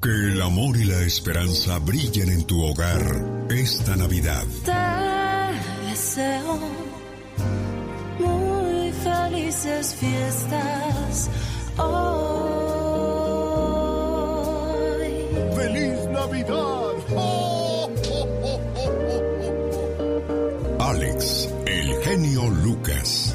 Que el amor y la esperanza brillen en tu hogar esta Navidad. Te deseo muy felices fiestas hoy. ¡Feliz Navidad! ¡Oh, oh, oh, Alex, el genio Lucas.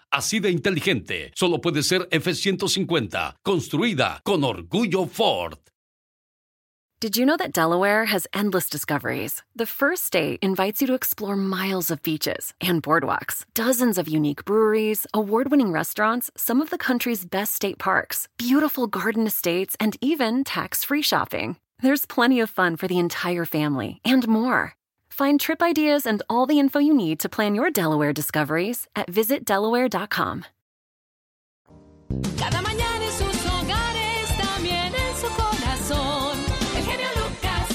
así de inteligente. Solo puede ser F-150, construida con orgullo Ford. Did you know that Delaware has endless discoveries? The first state invites you to explore miles of beaches and boardwalks, dozens of unique breweries, award winning restaurants, some of the country's best state parks, beautiful garden estates, and even tax free shopping. There's plenty of fun for the entire family and more. Find trip ideas and all the info you need to plan your Delaware discoveries at visitdelaware.com. Cada mañana en sus hogares, también en su corazón. El genio Lucas.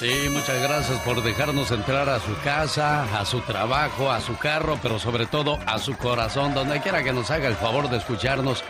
Sí, muchas gracias por dejarnos entrar a su casa, a su trabajo, a su carro, pero sobre todo a su corazón, donde quiera que nos haga el favor de escucharnos.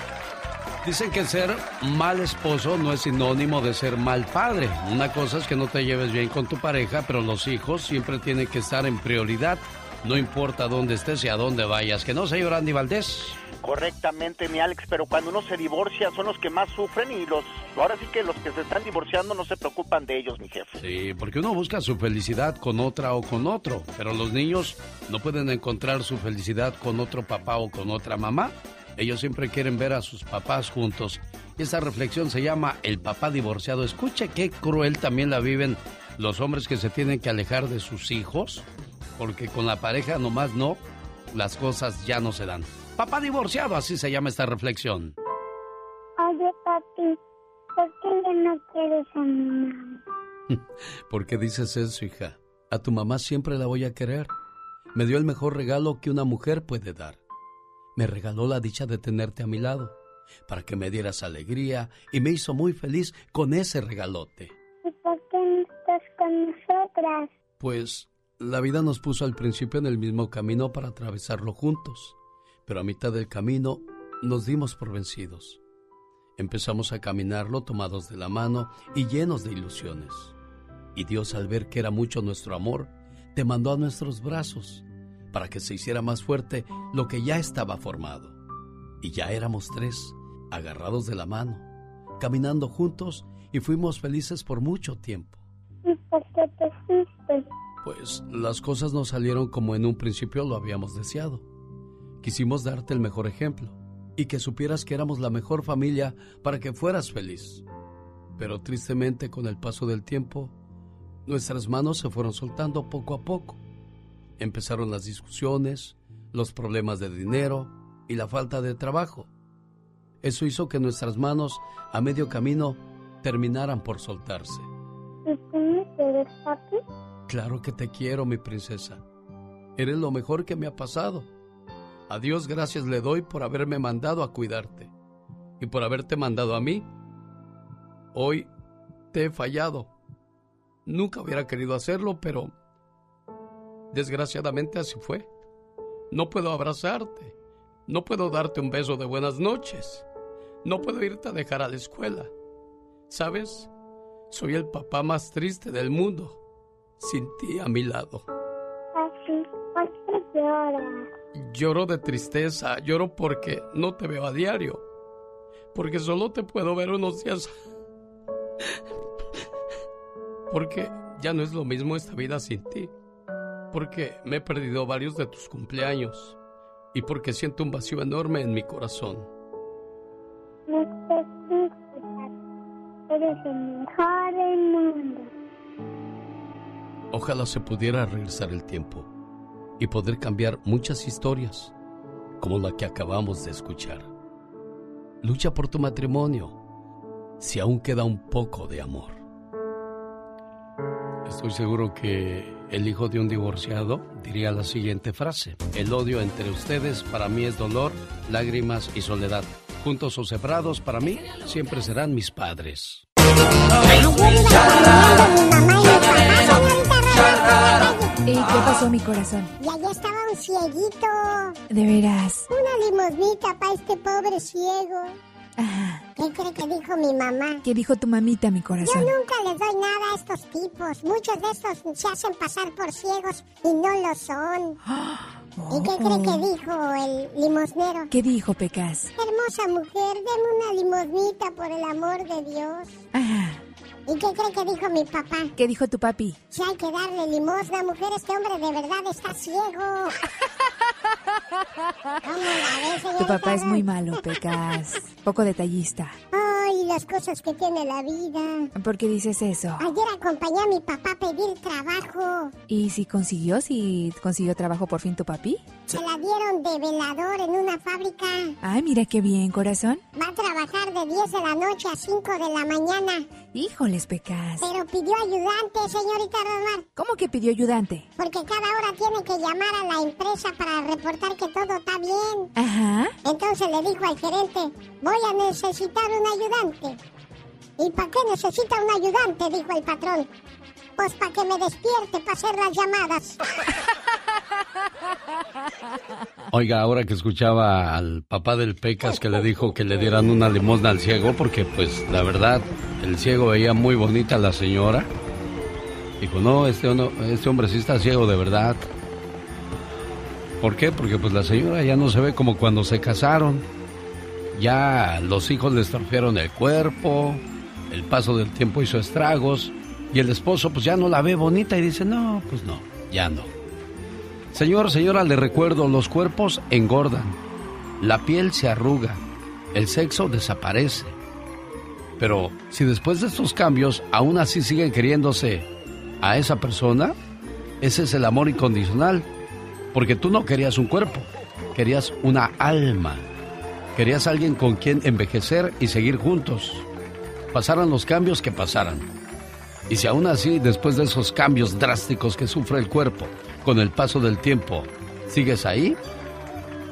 Dicen que ser mal esposo no es sinónimo de ser mal padre. Una cosa es que no te lleves bien con tu pareja, pero los hijos siempre tienen que estar en prioridad. No importa dónde estés y a dónde vayas. ¿Que no, señor Andy Valdés? Correctamente, mi Alex, pero cuando uno se divorcia son los que más sufren y los ahora sí que los que se están divorciando no se preocupan de ellos, mi jefe. Sí, porque uno busca su felicidad con otra o con otro, pero los niños no pueden encontrar su felicidad con otro papá o con otra mamá. Ellos siempre quieren ver a sus papás juntos. Y esa reflexión se llama El papá divorciado. Escuche qué cruel también la viven los hombres que se tienen que alejar de sus hijos, porque con la pareja nomás no, las cosas ya no se dan. Papá divorciado, así se llama esta reflexión. Oye, papi, ¿por qué ya no quieres a mi mamá? ¿Por qué dices eso, hija? A tu mamá siempre la voy a querer. Me dio el mejor regalo que una mujer puede dar. Me regaló la dicha de tenerte a mi lado, para que me dieras alegría y me hizo muy feliz con ese regalote. ¿Y por qué no estás con nosotras? Pues la vida nos puso al principio en el mismo camino para atravesarlo juntos, pero a mitad del camino nos dimos por vencidos. Empezamos a caminarlo tomados de la mano y llenos de ilusiones. Y Dios al ver que era mucho nuestro amor, te mandó a nuestros brazos para que se hiciera más fuerte lo que ya estaba formado. Y ya éramos tres, agarrados de la mano, caminando juntos y fuimos felices por mucho tiempo. ¿Y por qué te fuiste? Pues las cosas no salieron como en un principio lo habíamos deseado. Quisimos darte el mejor ejemplo y que supieras que éramos la mejor familia para que fueras feliz. Pero tristemente con el paso del tiempo, nuestras manos se fueron soltando poco a poco. Empezaron las discusiones, los problemas de dinero y la falta de trabajo. Eso hizo que nuestras manos a medio camino terminaran por soltarse. ¿Y tú me quieres, papi? Claro que te quiero, mi princesa. Eres lo mejor que me ha pasado. A Dios gracias le doy por haberme mandado a cuidarte y por haberte mandado a mí. Hoy te he fallado. Nunca hubiera querido hacerlo, pero desgraciadamente así fue. No puedo abrazarte. No puedo darte un beso de buenas noches. No puedo irte a dejar a la escuela. ¿Sabes? Soy el papá más triste del mundo, sin ti a mi lado. Papi, ¿por qué lloras? Lloro de tristeza, lloro porque no te veo a diario. Porque solo te puedo ver unos días. Porque ya no es lo mismo esta vida sin ti. Porque me he perdido varios de tus cumpleaños. Y porque siento un vacío enorme en mi corazón. Eres el mejor del mundo. Ojalá se pudiera regresar el tiempo y poder cambiar muchas historias, como la que acabamos de escuchar. Lucha por tu matrimonio, si aún queda un poco de amor. Estoy seguro que el hijo de un divorciado diría la siguiente frase. El odio entre ustedes para mí es dolor, lágrimas y soledad. Juntos o separados, para mí siempre serán mis padres. ¿Y qué pasó, mi corazón? Y allá estaba un cieguito. De veras. Una limosnita para este pobre ciego. Ajá. ¿Qué cree que dijo mi mamá? ¿Qué dijo tu mamita, mi Yo corazón? nunca les doy nada a estos tipos. Muchos de estos se hacen pasar por ciegos y no lo son. ¿Y qué cree que dijo el limosnero? ¿Qué dijo, Pecas? Hermosa mujer, deme una limosnita por el amor de Dios. ¿Y qué cree que dijo mi papá? ¿Qué dijo tu papi? Si hay que darle limosna, mujer, este hombre de verdad está ciego. ¿Cómo la ve, Tu papá es muy malo, Pecas. Poco detallista. Ay, las cosas que tiene la vida. ¿Por qué dices eso? Ayer acompañé a mi papá a pedir trabajo. ¿Y si consiguió? ¿Si consiguió trabajo por fin tu papi? Se la dieron de velador en una fábrica. Ay, mira qué bien, corazón. Va a trabajar de 10 de la noche a 5 de la mañana. Híjoles, Pecas. Pero pidió ayudante, señorita Rosmar. ¿Cómo que pidió ayudante? Porque cada hora tiene que llamar a la empresa para reportar que todo está bien. Ajá. Entonces le dijo al gerente, voy a necesitar un ayudante. ¿Y para qué necesita un ayudante? Dijo el patrón. Pues para que me despierte para hacer las llamadas. Oiga, ahora que escuchaba al papá del Pecas que le dijo que le dieran una limosna al ciego, porque pues la verdad, el ciego veía muy bonita a la señora. Dijo, no, este, no, este hombre sí está ciego de verdad. ¿Por qué? Porque pues la señora ya no se ve como cuando se casaron. Ya los hijos le estropearon el cuerpo, el paso del tiempo hizo estragos, y el esposo pues ya no la ve bonita y dice, no, pues no, ya no. Señor, señora, le recuerdo, los cuerpos engordan, la piel se arruga, el sexo desaparece. Pero si después de estos cambios aún así siguen queriéndose a esa persona, ese es el amor incondicional. Porque tú no querías un cuerpo, querías una alma. Querías alguien con quien envejecer y seguir juntos. Pasaran los cambios que pasaran. Y si aún así, después de esos cambios drásticos que sufre el cuerpo, con el paso del tiempo, sigues ahí,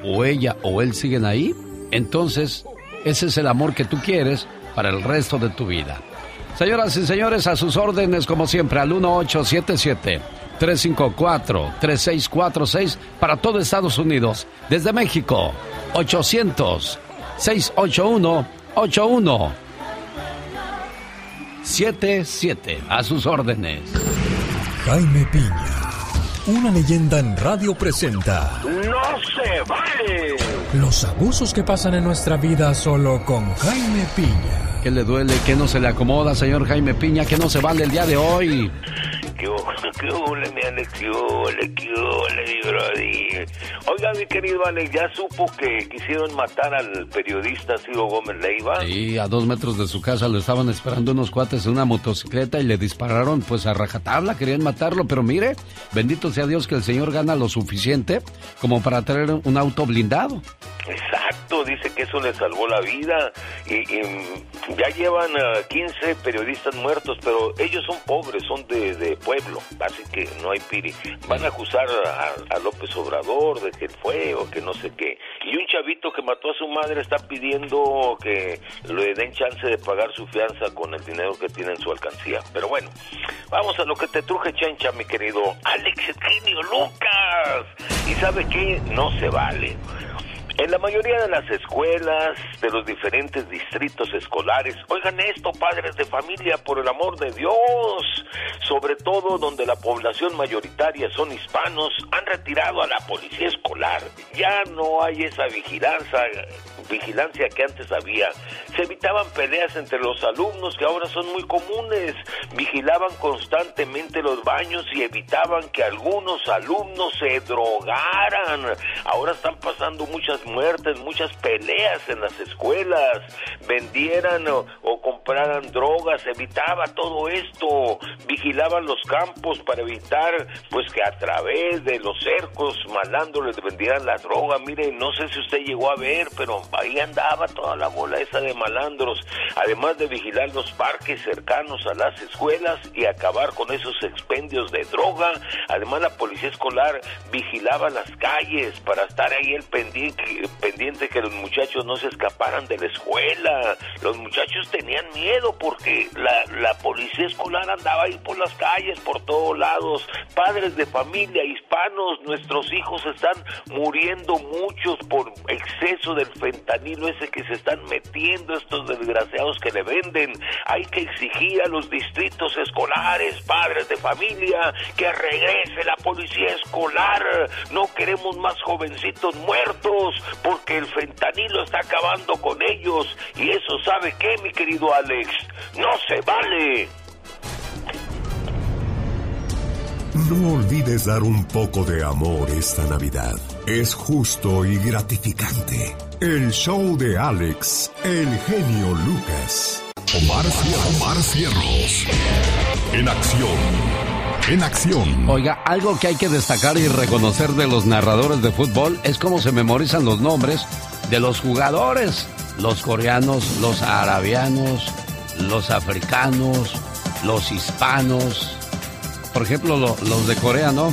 o ella o él siguen ahí, entonces ese es el amor que tú quieres para el resto de tu vida. Señoras y señores, a sus órdenes, como siempre, al 1877-354-3646 para todo Estados Unidos. Desde México, 800-681-81. 77 a sus órdenes. Jaime Piña, una leyenda en radio presenta ¡No se vale! los abusos que pasan en nuestra vida solo con Jaime Piña. ¿Qué le duele? ¿Qué no se le acomoda, señor Jaime Piña? ¿Qué no se vale el día de hoy? ¿Qué ole, mi Alex? ¿Qué qué? Oiga, mi querido Alex, ¿ya supo que quisieron matar al periodista Ciro Gómez Leiva? Sí, a dos metros de su casa lo estaban esperando unos cuates en una motocicleta y le dispararon pues a rajatabla, querían matarlo, pero mire, bendito sea Dios que el señor gana lo suficiente como para traer un auto blindado. Exacto. dice que eso le salvó la vida y, y ya llevan a 15 periodistas muertos, pero ellos son pobres, son de, de pueblo, así que no hay piri. Van a acusar a, López Obrador de que fue o que no sé qué. Y un chavito que mató a su madre está pidiendo que le den chance de pagar su fianza con el dinero que tiene en su alcancía. Pero bueno, vamos a lo que te truje, chencha, mi querido Alex Eugenio Lucas. ¿Y sabe qué? No se vale. En la mayoría de las escuelas de los diferentes distritos escolares, oigan esto, padres de familia, por el amor de Dios, sobre todo donde la población mayoritaria son hispanos, han retirado a la policía escolar. Ya no hay esa vigilancia, vigilancia que antes había. Se evitaban peleas entre los alumnos que ahora son muy comunes. Vigilaban constantemente los baños y evitaban que algunos alumnos se drogaran. Ahora están pasando muchas muertes, muchas peleas en las escuelas, vendieran o, compraran drogas, evitaba todo esto, vigilaban los campos para evitar pues que a través de los cercos malandros vendieran la droga, mire, no sé si usted llegó a ver, pero ahí andaba toda la bola esa de malandros, además de vigilar los parques cercanos a las escuelas y acabar con esos expendios de droga, además la policía escolar vigilaba las calles para estar ahí el pendiente pendiente que los muchachos no se escaparan de la escuela. Los muchachos tenían miedo porque la, policía escolar andaba ahí por las calles, por todos lados. Padres de familia, hispanos, nuestros hijos están muriendo muchos por exceso del fentanilo ese que se están metiendo estos desgraciados que le venden. Hay que exigir a los distritos escolares, padres de familia, que regrese la policía escolar. No queremos más jovencitos muertos porque el fentanilo está acabando con ellos y eso sabe qué, mi querido Alex, no se vale. No olvides dar un poco de amor esta Navidad. Es justo y gratificante. El show de Alex, el genio Lucas. Omar, Omar Cierros. En acción. En acción. Oiga, algo que hay que destacar y reconocer de los narradores de fútbol es cómo se memorizan los nombres de los jugadores. Los coreanos, los arabianos, los africanos, los hispanos. Por ejemplo, lo, los de Corea, ¿no?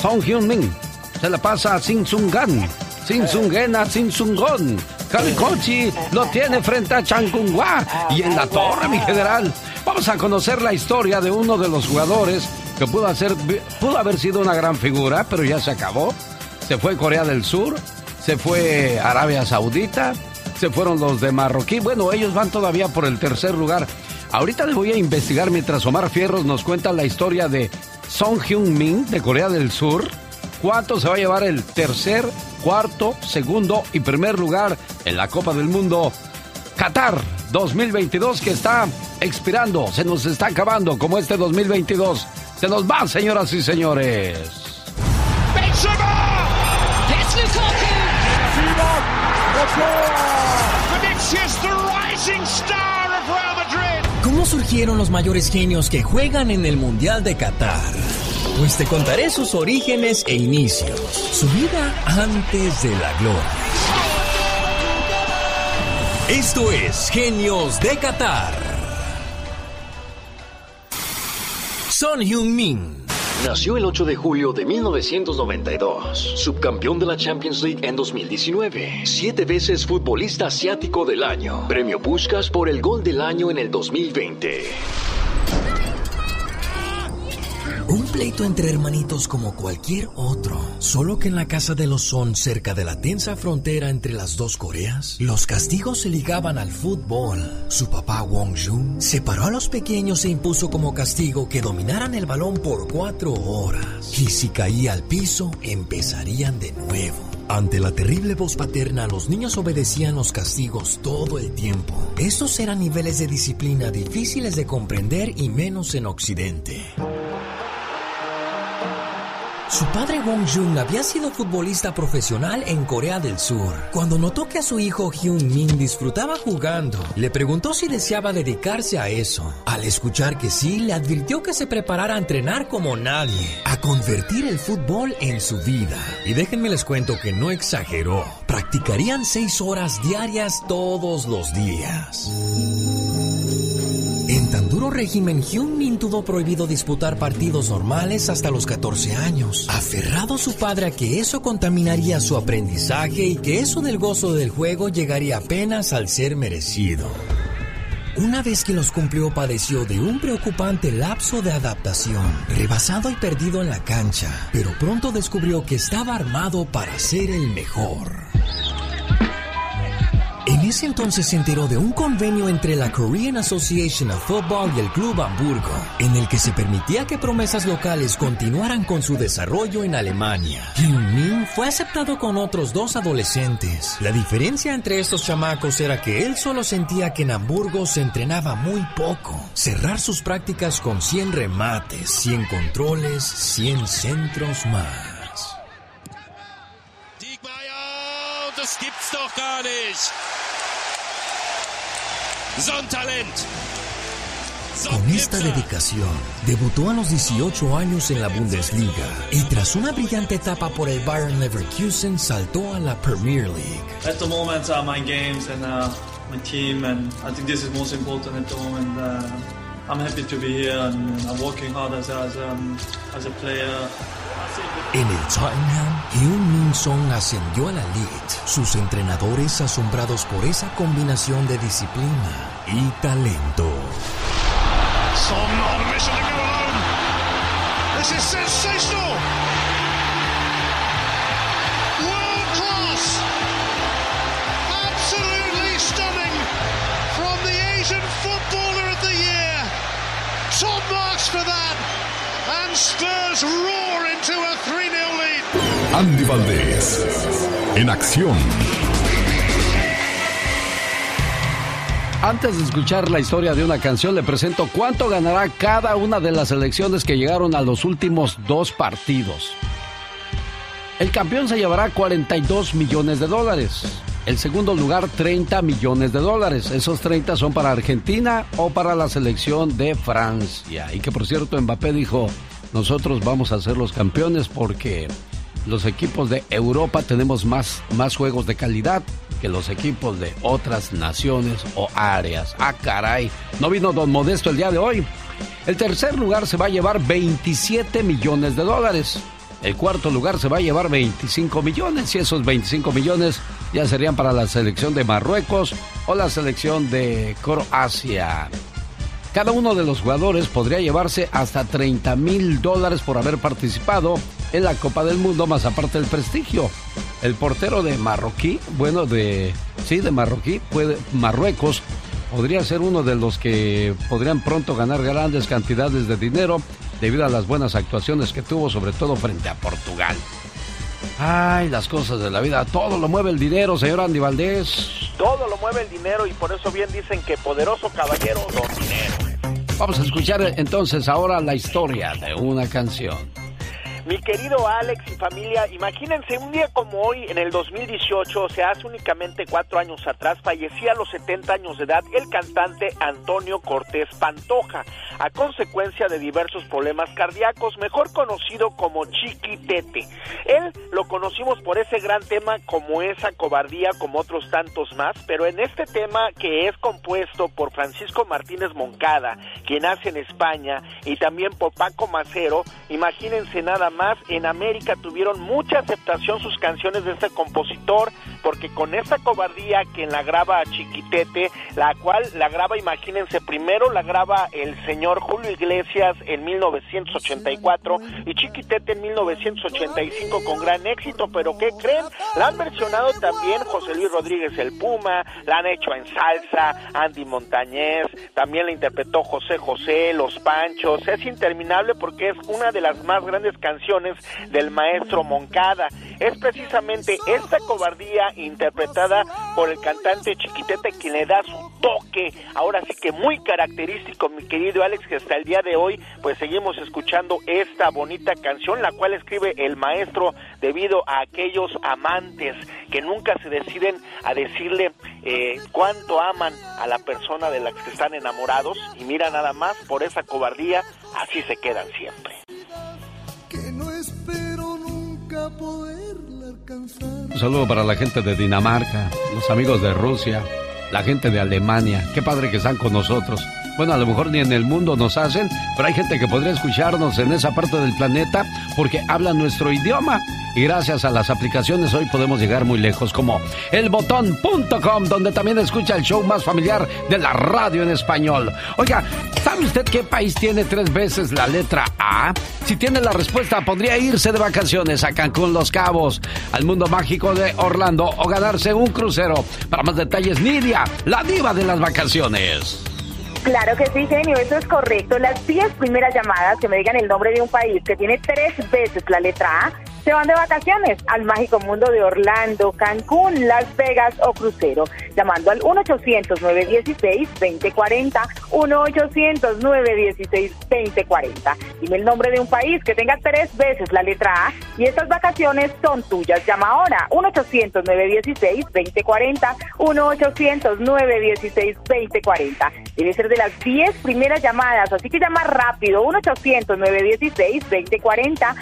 Song Hyun Min se la pasa a Sin Sung Gan. Sin Sung Gen a Sin Sung Gon. Kalikochi lo tiene frente a Changkunghua y en la torre, mi general. Vamos a conocer la historia de uno de los jugadores que pudo, hacer, pudo haber sido una gran figura, pero ya se acabó. Se fue Corea del Sur, se fue Arabia Saudita, se fueron los de Marroquí. Bueno, ellos van todavía por el tercer lugar. Ahorita les voy a investigar mientras Omar Fierros nos cuenta la historia de Song Hyun Min de Corea del Sur. ¿Cuánto se va a llevar el tercer, cuarto, segundo y primer lugar en la Copa del Mundo Qatar 2022 que está expirando, se nos está acabando como este 2022. Se nos va, señoras y señores. ¿Cómo surgieron los mayores genios que juegan en el Mundial de Qatar? Pues te contaré sus orígenes e inicios, su vida antes de la gloria. Esto es Genios de Qatar. Son Heung-min. Nació el 8 de julio de 1992, subcampeón de la Champions League en 2019, siete veces futbolista asiático del año, premio Puskas por el gol del año en el 2020. Pleito entre hermanitos como cualquier otro, solo que en la casa de los Son, cerca de la tensa frontera entre las dos Coreas, los castigos se ligaban al fútbol. Su papá Wong Jun separó a los pequeños e impuso como castigo que dominaran el balón por cuatro horas. Y si caía al piso, empezarían de nuevo. Ante la terrible voz paterna, los niños obedecían los castigos todo el tiempo. Estos eran niveles de disciplina difíciles de comprender y menos en Occidente. Su padre Wong Jung había sido futbolista profesional en Corea del Sur. Cuando notó que a su hijo Hyun Min disfrutaba jugando, le preguntó si deseaba dedicarse a eso. Al escuchar que sí, le advirtió que se preparara a entrenar como nadie, a convertir el fútbol en su vida. Y déjenme les cuento que no exageró. Practicarían seis horas diarias todos los días. Régimen, Hyun Min tuvo prohibido disputar partidos normales hasta los 14 años, aferrado su padre a que eso contaminaría su aprendizaje y que eso del gozo del juego llegaría apenas al ser merecido. Una vez que los cumplió padeció de un preocupante lapso de adaptación, rebasado y perdido en la cancha, pero pronto descubrió que estaba armado para ser el mejor. Ese entonces se enteró de un convenio entre la Korean Association of Football y el Club Hamburgo, en el que se permitía que promesas locales continuaran con su desarrollo en Alemania. Hyun Min fue aceptado con otros dos adolescentes. La diferencia entre estos chamacos era que él solo sentía que en Hamburgo se entrenaba muy poco. Cerrar sus prácticas con 100 remates, 100 controles, 100 centros más. Das gibt's doch gar nicht. So ein Talent. Con esta dedicación, debutó a los 18 años en la Bundesliga y tras una brillante etapa por el Bayern Leverkusen saltó a la Premier League. At the moment, uh, my games and uh, my team, and I think this is most important at the moment. Uh, I'm happy to be here and I'm working hard as, as, um, as a player. En el Tottenham, Hyun Min Song ascendió a la elite. Sus entrenadores asombrados por esa combinación de disciplina y talento. Son Roar into a 3 0 lead. Andy Valdés, en acción. Antes de escuchar la historia de una canción, le presento cuánto ganará cada una de las selecciones que llegaron a los últimos dos partidos. El campeón se llevará 42 millones de dólares. El segundo lugar, 30 millones de dólares. Esos 30 son para Argentina o para la selección de Francia. Y que por cierto, Mbappé dijo, nosotros vamos a ser los campeones porque los equipos de Europa tenemos más, más juegos de calidad que los equipos de otras naciones o áreas. Ah, caray. No vino Don Modesto el día de hoy. El tercer lugar se va a llevar 27 millones de dólares. El cuarto lugar se va a llevar 25 millones y esos 25 millones ya serían para la selección de Marruecos o la selección de Croacia. Cada uno de los jugadores podría llevarse hasta 30 mil dólares por haber participado en la Copa del Mundo, más aparte del prestigio. El portero de Marroquí, bueno, de sí, de Marroquí, puede, Marruecos, podría ser uno de los que podrían pronto ganar grandes cantidades de dinero debido a las buenas actuaciones que tuvo, sobre todo frente a Portugal. Ay, las cosas de la vida, todo lo mueve el dinero, señor Andy Valdés. Todo lo mueve el dinero y por eso bien dicen que poderoso caballero don dinero. Vamos a escuchar entonces ahora la historia de una canción. Mi querido Alex y familia, imagínense un día como hoy, en el 2018, o sea, hace únicamente cuatro años atrás, fallecía a los 70 años de edad el cantante Antonio Cortés Pantoja, a consecuencia de diversos problemas cardíacos, mejor conocido como Chiquitete. Él lo conocimos por ese gran tema como esa cobardía, como otros tantos más, pero en este tema que es compuesto por Francisco Martínez Moncada, quien nace en España, y también por Paco Macero, imagínense nada más, en América tuvieron mucha aceptación sus canciones de este compositor, porque con esta cobardía quien la graba a Chiquitete, la cual la graba, imagínense, primero la graba el señor Julio Iglesias en 1984 y Chiquitete en 1985 con gran éxito, pero ¿qué creen? La han versionado también José Luis Rodríguez el Puma, la han hecho en salsa, Andy Montañez, también la interpretó José José, Los Panchos, es interminable porque es una de las más grandes canciones del maestro Moncada. Es precisamente esta cobardía interpretada por el cantante Chiquitete quien le da su toque, ahora sí que muy característico, mi querido Alex, que hasta el día de hoy pues seguimos escuchando esta bonita canción, la cual escribe el maestro debido a aquellos amantes que nunca se deciden a decirle eh, cuánto aman a la persona de la que están enamorados y mira nada más por esa cobardía, así se quedan siempre. No espero nunca poderla alcanzar. Un saludo para la gente de Dinamarca, los amigos de Rusia, la gente de Alemania. Qué padre que están con nosotros. Bueno, a lo mejor ni en el mundo nos hacen, pero hay gente que podría escucharnos en esa parte del planeta porque habla nuestro idioma. Y gracias a las aplicaciones hoy podemos llegar muy lejos, como elbotón.com, donde también escucha el show más familiar de la radio en español. Oiga, ¿sabe usted qué país tiene tres veces la letra A? Si tiene la respuesta, podría irse de vacaciones a Cancún, Los Cabos, al mundo mágico de Orlando o ganarse un crucero. Para más detalles, Nidia, la diva de las vacaciones. Claro que sí, genio, eso es correcto. Las 10 primeras llamadas que me digan el nombre de un país que tiene tres veces la letra A se van de vacaciones al mágico mundo de Orlando, Cancún, Las Vegas o crucero, llamando al 1-800-916-2040, 1-800-916-2040. Dime el nombre de un país que tenga tres veces la letra A y estas vacaciones son tuyas. Llama ahora, 1-800-916-2040, 1-800-916-2040. Debe ser de las 10 primeras llamadas, así que llama rápido, 1-800-916-2040,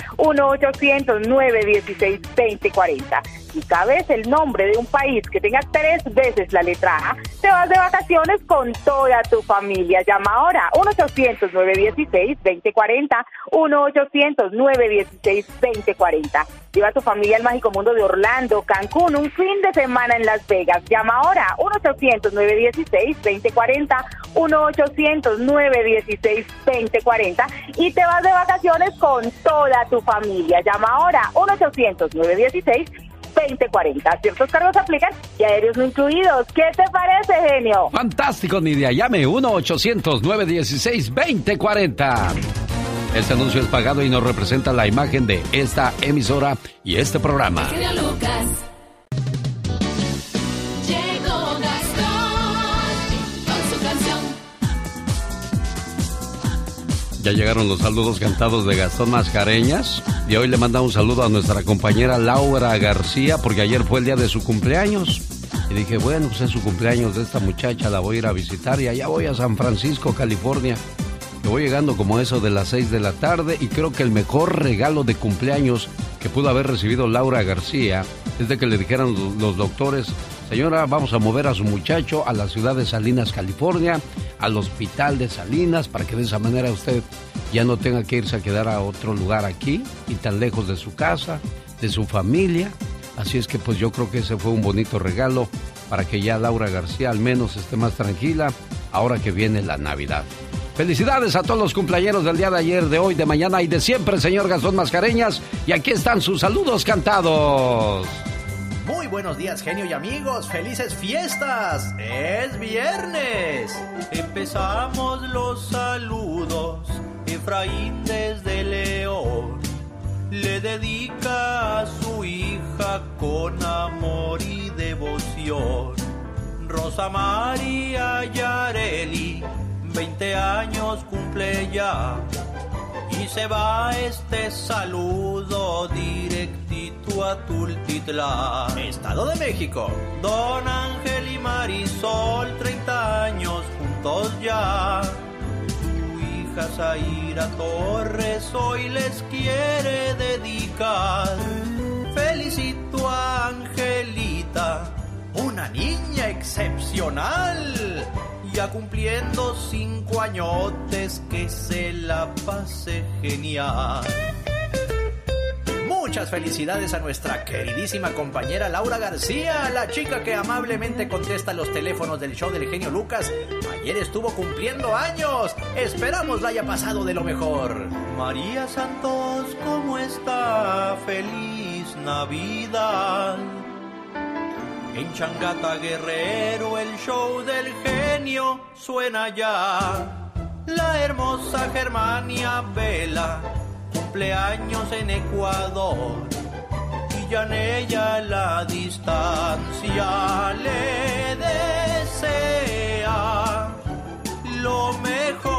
1-800-916-2040. Si sabes el nombre de un país que tenga tres veces la letra A, te vas de vacaciones con toda tu familia. Llama ahora 1-800-916-2040, 1-800-916-2040. Lleva a tu familia al mágico mundo de Orlando, Cancún, un fin de semana en Las Vegas. Llama ahora 1-800-916-2040, 1-800-916-2040 y te vas de vacaciones con toda tu familia. Llama ahora 1-800-916-2040. Ciertos cargos aplican y aéreos no incluidos. ¿Qué te parece, genio? Fantástico, Nidia. Llame 1-800-916-2040. Este anuncio es pagado y no representa la imagen de esta emisora y este programa. Genio Lucas. Llegó Gastón con su canción. Ya llegaron los saludos cantados de Gastón Mascareñas y hoy le manda un saludo a nuestra compañera Laura García porque ayer fue el día de su cumpleaños. Y dije, bueno, pues es su cumpleaños de esta muchacha, la voy a ir a visitar y allá voy a San Francisco, California. Me voy llegando como eso de las 6 de la tarde y creo que el mejor regalo de cumpleaños que pudo haber recibido Laura García es de que le dijeran los doctores, señora, vamos a mover a su muchacho a la ciudad de Salinas, California, al hospital de Salinas, para que de esa manera usted ya no tenga que irse a quedar a otro lugar aquí y tan lejos de su casa, de su familia. Así es que pues yo creo que ese fue un bonito regalo para que ya Laura García al menos esté más tranquila ahora que viene la Navidad. Felicidades a todos los cumpleaños del día de ayer, de hoy, de mañana y de siempre, señor Gastón Mascareñas. Y aquí están sus saludos cantados. Muy buenos días, genio y amigos. Felices fiestas. Es viernes. Empezamos los saludos. Efraín desde León le dedica a su hija con amor y devoción. Rosa María Yareli, 20 años cumple ya. Y se va este saludo directito a Tultitlán, Estado de México. Don Ángel y Marisol, 30 años juntos ya. Su hija Zaira Torres hoy les quiere dedicar. Felicito a Angelita, una niña excepcional. Ya cumpliendo cinco añotes que se la pase genial. Muchas felicidades a nuestra queridísima compañera Laura García, la chica que amablemente contesta los teléfonos del show del genio Lucas. Ayer estuvo cumpliendo años. Esperamos la haya pasado de lo mejor. María Santos, ¿cómo está? Feliz Navidad. En Changata Guerrero el show del genio suena ya. La hermosa Germania Vela, cumpleaños en Ecuador. Y ya en ella la distancia le desea lo mejor.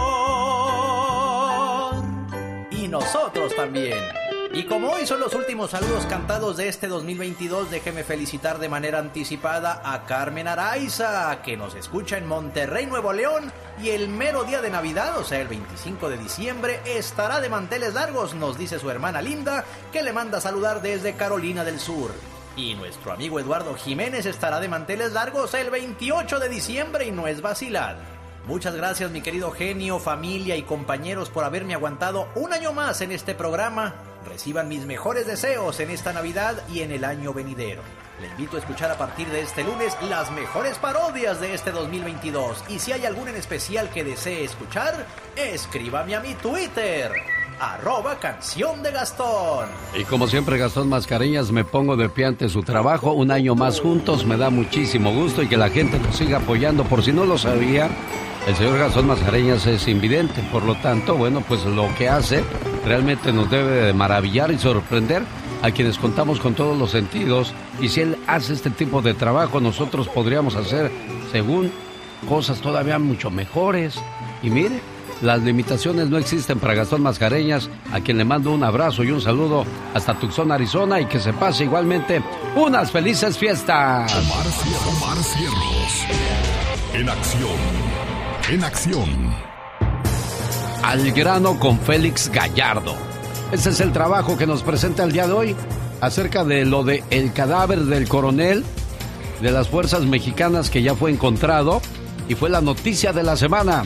Y nosotros también. Y como hoy son los últimos saludos cantados de este 2022, déjeme felicitar de manera anticipada a Carmen Araiza, que nos escucha en Monterrey, Nuevo León, y el mero día de Navidad, o sea, el 25 de diciembre, estará de manteles largos, nos dice su hermana Linda, que le manda saludar desde Carolina del Sur. Y nuestro amigo Eduardo Jiménez estará de manteles largos el 28 de diciembre y no es vacilar. Muchas gracias mi querido genio, familia y compañeros por haberme aguantado un año más en este programa. Reciban mis mejores deseos en esta Navidad y en el año venidero. Le invito a escuchar a partir de este lunes las mejores parodias de este 2022 y si hay alguna en especial que desee escuchar, escríbame a mi Twitter arroba canción de Gastón. Y como siempre, Gastón Mascareñas, me pongo de pie ante su trabajo. Un año más juntos, me da muchísimo gusto y que la gente nos siga apoyando. Por si no lo sabía, el señor Gastón Mascareñas es invidente. Por lo tanto, bueno, pues lo que hace realmente nos debe de maravillar y sorprender a quienes contamos con todos los sentidos. Y si él hace este tipo de trabajo, nosotros podríamos hacer, según, cosas todavía mucho mejores. Y mire, las limitaciones no existen para Gastón Mascareñas, a quien le mando un abrazo y un saludo hasta Tucson, Arizona, y que se pase igualmente unas felices fiestas. Omar, Omar Cierros. En acción. En acción. Al grano con Félix Gallardo. Ese es el trabajo que nos presenta el día de hoy acerca de lo de el cadáver del coronel de las fuerzas mexicanas que ya fue encontrado y fue la noticia de la semana.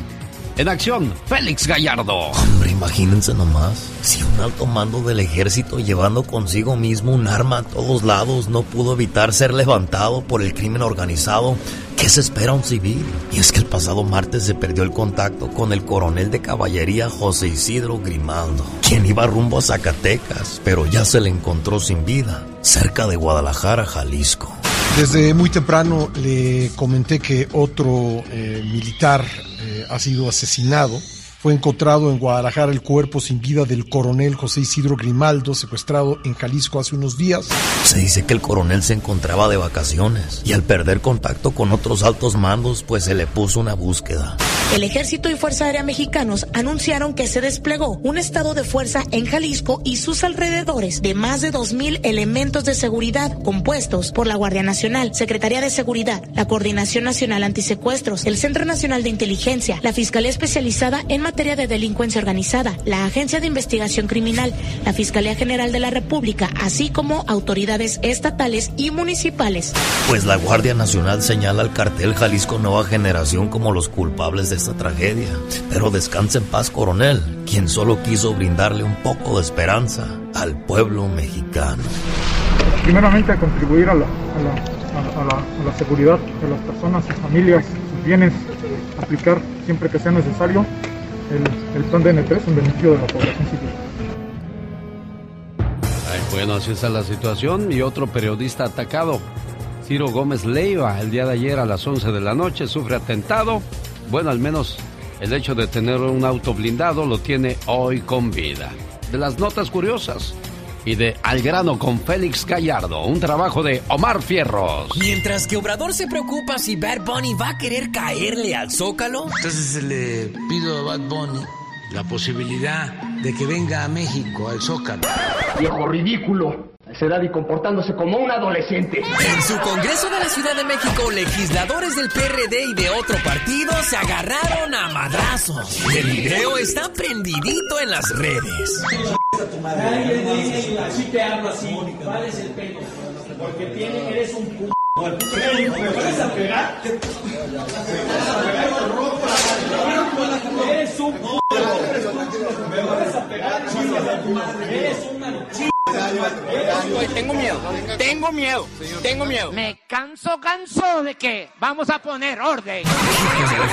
En acción, Félix Gallardo. Hombre, imagínense nomás. Si un alto mando del ejército llevando consigo mismo un arma a todos lados no pudo evitar ser levantado por el crimen organizado, ¿qué se espera un civil? Y es que el pasado martes se perdió el contacto con el coronel de caballería José Isidro Grimaldo, quien iba rumbo a Zacatecas, pero ya se le encontró sin vida, cerca de Guadalajara, Jalisco. Desde muy temprano le comenté que otro eh, militar eh, ha sido asesinado. Fue encontrado en Guadalajara el cuerpo sin vida del coronel José Isidro Grimaldo, secuestrado en Jalisco hace unos días. Se dice que el coronel se encontraba de vacaciones y al perder contacto con otros altos mandos, pues se le puso una búsqueda. El Ejército y Fuerza Aérea Mexicanos anunciaron que se desplegó un estado de fuerza en Jalisco y sus alrededores de más de 2.000 elementos de seguridad compuestos por la Guardia Nacional, Secretaría de Seguridad, la Coordinación Nacional Antisecuestros, el Centro Nacional de Inteligencia, la Fiscalía Especializada en Materia de Delincuencia Organizada, la Agencia de Investigación Criminal, la Fiscalía General de la República, así como autoridades estatales y municipales. Pues la Guardia Nacional señala al cartel Jalisco Nueva Generación como los culpables de esta tragedia. Pero descanse en paz, coronel, quien solo quiso brindarle un poco de esperanza al pueblo mexicano. Primeramente a contribuir a la, a la, a la, a la seguridad de las personas, sus familias, sus bienes, aplicar siempre que sea necesario el, el plan DN3 en beneficio de la población civil. Bueno, así está la situación y otro periodista atacado. Ciro Gómez Leiva, el día de ayer a las 11 de la noche, sufre atentado. Bueno, al menos el hecho de tener un auto blindado lo tiene hoy con vida. De las notas curiosas y de Al grano con Félix Gallardo, un trabajo de Omar Fierros. Mientras que Obrador se preocupa si Bad Bunny va a querer caerle al Zócalo. Entonces le pido a Bad Bunny la posibilidad de que venga a México al Zócalo. Viejo ridículo. A esa edad y comportándose como un adolescente. En su Congreso de la Ciudad de México, legisladores del PRD y de otro partido se agarraron a madrazos. El video está prendidito en las redes. Nadie así te hablo así. ¿Cuál es el pelo? Porque tiene, eres un p. ¿Me vas a pegar? ¿Me vas a pegar con ropa? Eres un p. ¿Me vas a pegar? Eres una Tengo miedo, tengo miedo, tengo miedo. Me canso, canso de que vamos a poner orden.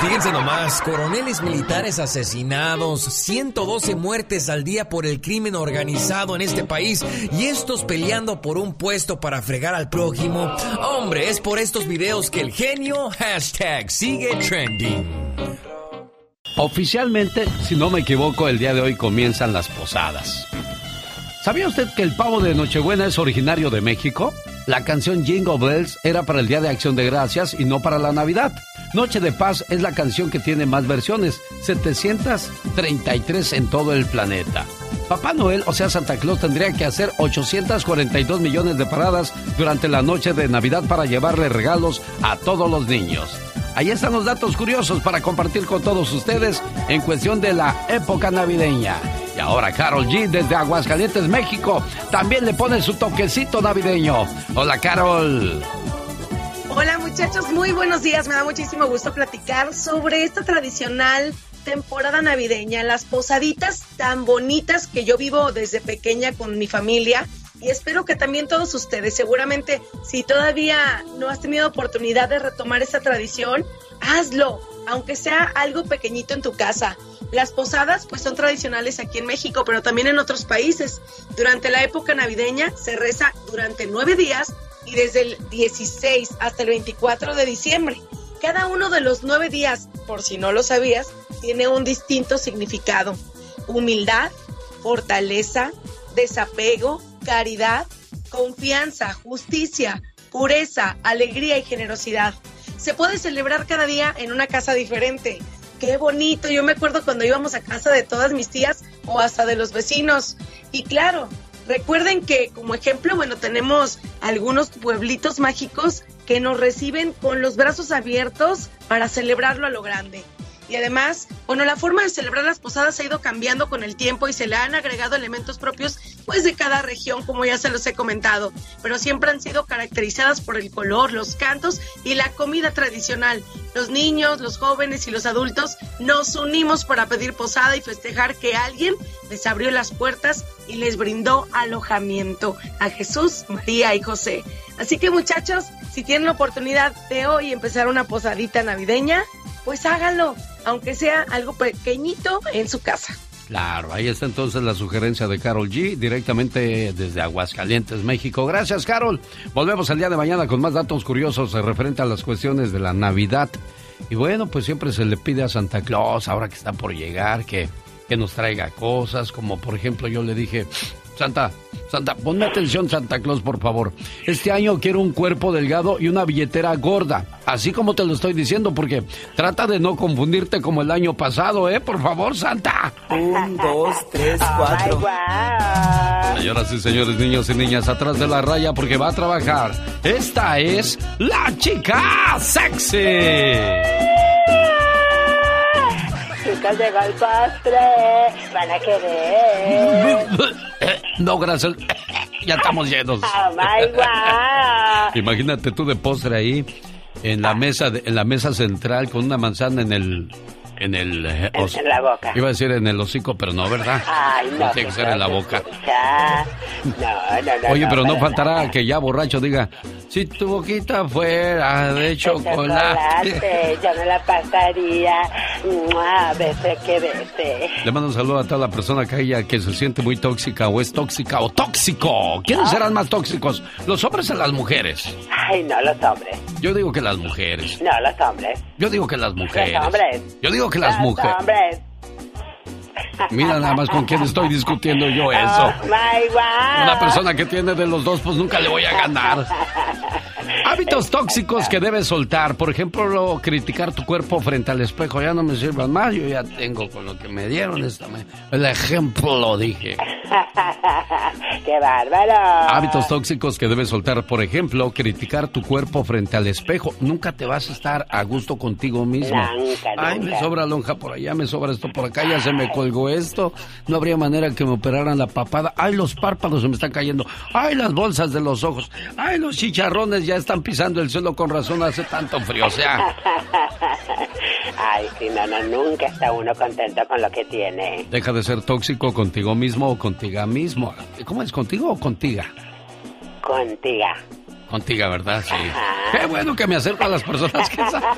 Fíjense nomás, coroneles militares asesinados, 112 muertes al día por el crimen organizado en este país y estos peleando por un puesto para fregar al prójimo. Hombre, es por estos videos que el genio hashtag sigue trending. Oficialmente, si no me equivoco, el día de hoy comienzan las posadas. ¿Sabía usted que el pavo de Nochebuena es originario de México? La canción Jingle Bells era para el Día de Acción de Gracias y no para la Navidad. Noche de Paz es la canción que tiene más versiones, 733 en todo el planeta. Papá Noel, o sea Santa Claus, tendría que hacer 842 millones de paradas durante la noche de Navidad para llevarle regalos a todos los niños. Ahí están los datos curiosos para compartir con todos ustedes en cuestión de la época navideña. Y ahora Carol G desde Aguascalientes, México, también le pone su toquecito navideño. Hola Carol. Hola muchachos, muy buenos días. Me da muchísimo gusto platicar sobre esta tradicional temporada navideña, las posaditas tan bonitas que yo vivo desde pequeña con mi familia y espero que también todos ustedes, seguramente si todavía no has tenido oportunidad de retomar esa tradición, hazlo, aunque sea algo pequeñito en tu casa. Las posadas pues son tradicionales aquí en México, pero también en otros países. Durante la época navideña se reza durante nueve días y desde el 16 hasta el 24 de diciembre. Cada uno de los nueve días, por si no lo sabías, tiene un distinto significado. Humildad, fortaleza, desapego, caridad, confianza, justicia, pureza, alegría y generosidad. Se puede celebrar cada día en una casa diferente. Qué bonito. Yo me acuerdo cuando íbamos a casa de todas mis tías o hasta de los vecinos. Y claro, recuerden que como ejemplo, bueno, tenemos algunos pueblitos mágicos que nos reciben con los brazos abiertos para celebrarlo a lo grande. Y además, bueno, la forma de celebrar las posadas ha ido cambiando con el tiempo y se le han agregado elementos propios pues de cada región, como ya se los he comentado, pero siempre han sido caracterizadas por el color, los cantos y la comida tradicional. Los niños, los jóvenes y los adultos nos unimos para pedir posada y festejar que alguien les abrió las puertas y les brindó alojamiento a Jesús, María y José. Así que muchachos, si tienen la oportunidad de hoy empezar una posadita navideña, pues háganlo, aunque sea algo pequeñito en su casa. Claro, ahí está entonces la sugerencia de Carol G, directamente desde Aguascalientes, México. Gracias, Carol. Volvemos el día de mañana con más datos curiosos referente a las cuestiones de la Navidad. Y bueno, pues siempre se le pide a Santa Claus, ahora que está por llegar, que, que nos traiga cosas, como por ejemplo yo le dije, Santa, Santa, ponme atención, Santa Claus, por favor. Este año quiero un cuerpo delgado y una billetera gorda. Así como te lo estoy diciendo, porque trata de no confundirte como el año pasado, ¿eh? Por favor, Santa. Un, dos, tres, cuatro. Señoras y señores, niños y niñas, atrás de la raya porque va a trabajar. Esta es la chica sexy chicas, llegó el postre. Van a querer. No, gracias. Ya estamos llenos. Oh my God. Imagínate tú de postre ahí en la mesa en la mesa central con una manzana en el en el eh, en, la boca. Iba a decir en el hocico, pero no, ¿verdad? Ay, no. tiene que ser en la boca. No, no, no. Oye, pero no faltará que ya borracho diga, si tu boquita fuera de chocolate. yo no la pasaría. A veces que vete. Le mando un saludo a toda la persona que haya que se siente muy tóxica o es tóxica o tóxico. ¿Quiénes Ah. serán más tóxicos? ¿Los hombres o las mujeres? Ay, no, los hombres. Yo digo que las mujeres. No, los hombres. Yo digo que las mujeres. Los hombres. Yo digo que las mujeres. Mira nada más con quién estoy discutiendo yo eso. Oh, my God. Una persona que tiene de los dos, pues nunca le voy a ganar. Hábitos tóxicos que debes soltar. Por ejemplo, criticar tu cuerpo frente al espejo. Ya no me sirvan más. Yo ya tengo con lo que me dieron. Esta El ejemplo lo dije. ¡Qué bárbaro! Hábitos tóxicos que debes soltar. Por ejemplo, criticar tu cuerpo frente al espejo. Nunca te vas a estar a gusto contigo mismo. Nunca, Ay, me nunca. sobra lonja por allá, me sobra esto por acá, ya se me colgó esto. No habría manera que me operaran la papada. Ay, los párpados se me están cayendo. Ay, las bolsas de los ojos. Ay, los chicharrones ya están pisando el suelo con razón, hace tanto frío. O sea, Ay, sí, no, no, nunca está uno contento con lo que tiene. deja de ser tóxico contigo mismo o contigo mismo. ¿Cómo es? ¿Contigo o contiga? Contigo. Contigo, ¿verdad? Sí. Qué bueno que me acerco a las personas que saben.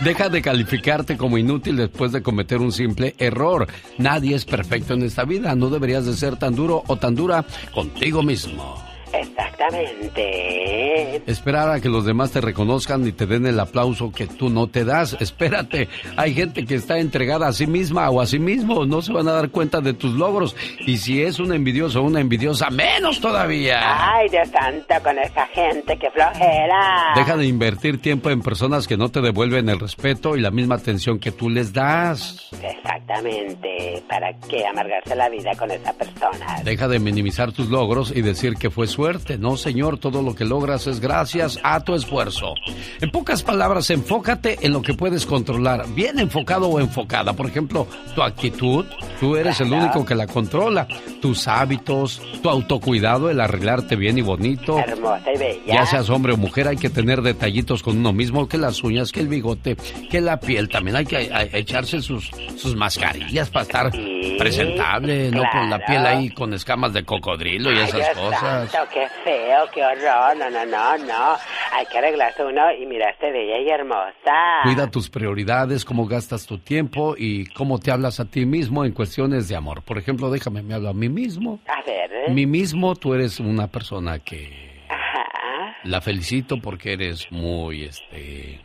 Deja de calificarte como inútil después de cometer un simple error. Nadie es perfecto en esta vida. No deberías de ser tan duro o tan dura contigo mismo. Exactamente. Esperar a que los demás te reconozcan y te den el aplauso que tú no te das. Espérate, hay gente que está entregada a sí misma o a sí mismo, no se van a dar cuenta de tus logros. Y si es un envidioso o una envidiosa, menos todavía. Ay, Dios santo, con esa gente, qué flojera. Deja de invertir tiempo en personas que no te devuelven el respeto y la misma atención que tú les das. Exactamente. ¿Para qué amargarse la vida con esa persona? Deja de minimizar tus logros y decir que fue suerte. No, señor, todo lo que logras es gracias a tu esfuerzo. En pocas palabras, enfócate en lo que puedes controlar. Bien enfocado o enfocada. Por ejemplo, tu actitud, tú eres el único que la controla. Tus hábitos, tu autocuidado, el arreglarte bien y bonito. Hermosa y bella. Ya seas hombre o mujer, hay que tener detallitos con uno mismo, que las uñas, que el bigote, que la piel. También hay que a- a- echarse sus, sus mascarillas para estar presentable, no con la piel ahí con escamas de cocodrilo y Ay, esas Dios cosas. santo, qué feo, qué horror. No, no, no, no. Hay que arreglarse uno y mirarse bella y hermosa. Cuida tus prioridades, cómo gastas tu tiempo y cómo te hablas a ti mismo en cuestiones de amor. Por ejemplo, déjame, me hablo a mí mismo. A ver. ¿eh? Mí mismo, tú eres una persona que Ajá. la felicito porque eres muy, este...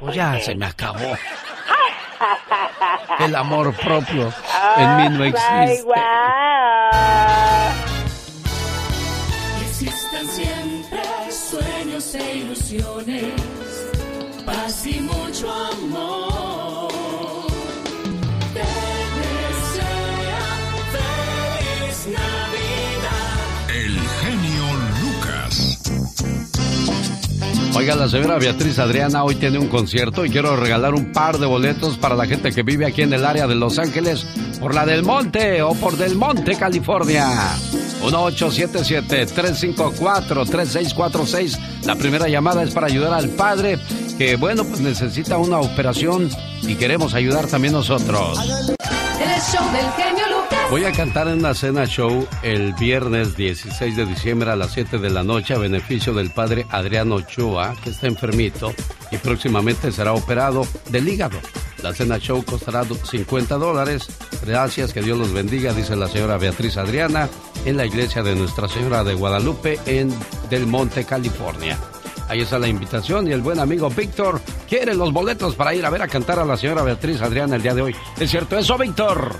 Pues ya se me acabó. El amor propio en mí no Ay, existe. Oiga, la señora Beatriz Adriana hoy tiene un concierto y quiero regalar un par de boletos para la gente que vive aquí en el área de Los Ángeles por la del Monte o por Del Monte, California. 1877-354-3646. La primera llamada es para ayudar al padre que, bueno, pues necesita una operación y queremos ayudar también nosotros. El show del genio Lucas. Voy a cantar en una cena show el viernes 16 de diciembre a las 7 de la noche a beneficio del padre Adriano Ochoa, que está enfermito y próximamente será operado del hígado. La cena show costará 50 dólares. Gracias, que Dios los bendiga, dice la señora Beatriz Adriana, en la iglesia de Nuestra Señora de Guadalupe en Del Monte, California. Ahí está la invitación y el buen amigo Víctor quiere los boletos para ir a ver a cantar a la señora Beatriz Adriana el día de hoy. ¿Es cierto eso, Víctor?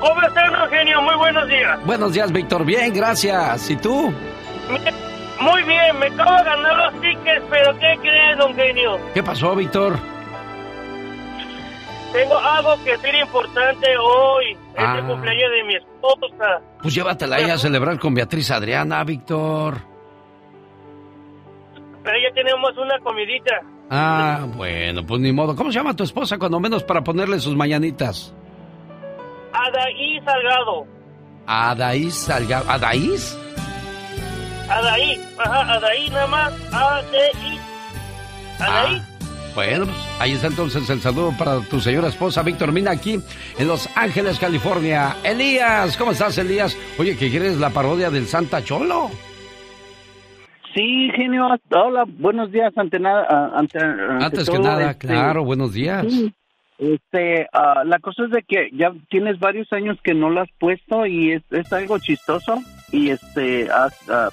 ¿Cómo estás, Eugenio? Muy buenos días. Buenos días, Víctor. Bien, gracias. ¿Y tú? Muy bien, me acabo de ganar los tickets, pero ¿qué crees, don Genio? ¿Qué pasó, Víctor? Tengo algo que decir importante hoy. Es Ah. el cumpleaños de mi esposa. Pues llévatela ahí a celebrar con Beatriz Adriana, Víctor. Pero ya tenemos una comidita. Ah, bueno, pues ni modo. ¿Cómo se llama tu esposa, cuando menos para ponerle sus mañanitas? Adaí Salgado. Adaís Salgado. ¿Adaís? Adaí. Ajá, Adaí nada más. A-D-I. Adaí. Bueno, pues ahí está entonces el saludo para tu señora esposa, Víctor Mina, aquí en Los Ángeles, California. Elías, ¿cómo estás, Elías? Oye, ¿que quieres la parodia del Santa Cholo? Sí, genio. Hola, buenos días. Ante nada, ah, ante, ante Antes que nada, este, claro, buenos días. sí, Este, ah, la cosa es de que ya tienes varios años que no la has puesto y es, algo chistoso y este, ah,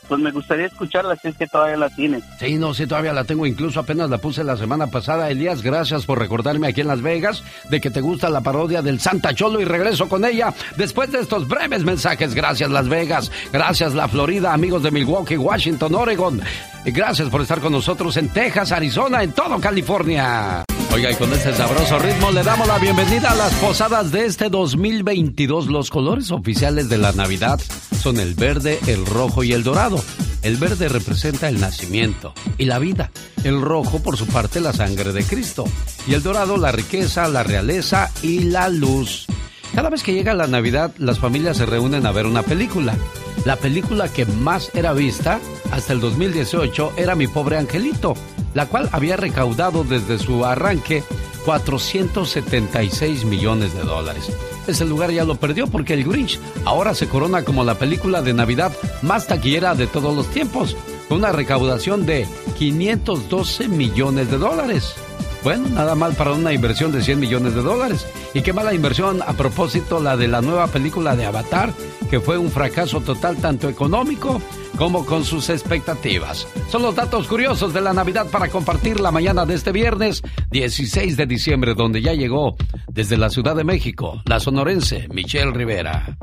pues me gustaría escucharla si es que todavía la tienes. Sí, no, sí, todavía la tengo, incluso apenas la puse la semana pasada. Elías, gracias por recordarme aquí en Las Vegas de que te gusta la parodia del Santa Cholo y regreso con ella después de estos breves mensajes. Gracias Las Vegas, gracias la Florida, amigos de Milwaukee, Washington, Oregon. Gracias por estar con nosotros en Texas, Arizona, en todo California. Oiga, y con este sabroso ritmo le damos la bienvenida a las posadas de este 2022. Los colores oficiales de la Navidad son el verde, el rojo y el dorado. El verde representa el nacimiento y la vida. El rojo, por su parte, la sangre de Cristo. Y el dorado, la riqueza, la realeza y la luz. Cada vez que llega la Navidad, las familias se reúnen a ver una película. La película que más era vista hasta el 2018 era Mi pobre angelito, la cual había recaudado desde su arranque 476 millones de dólares. Ese lugar ya lo perdió porque el Grinch ahora se corona como la película de Navidad más taquillera de todos los tiempos, con una recaudación de 512 millones de dólares. Bueno, nada mal para una inversión de 100 millones de dólares. Y qué mala inversión a propósito la de la nueva película de Avatar, que fue un fracaso total tanto económico como con sus expectativas. Son los datos curiosos de la Navidad para compartir la mañana de este viernes 16 de diciembre, donde ya llegó desde la Ciudad de México, la sonorense Michelle Rivera.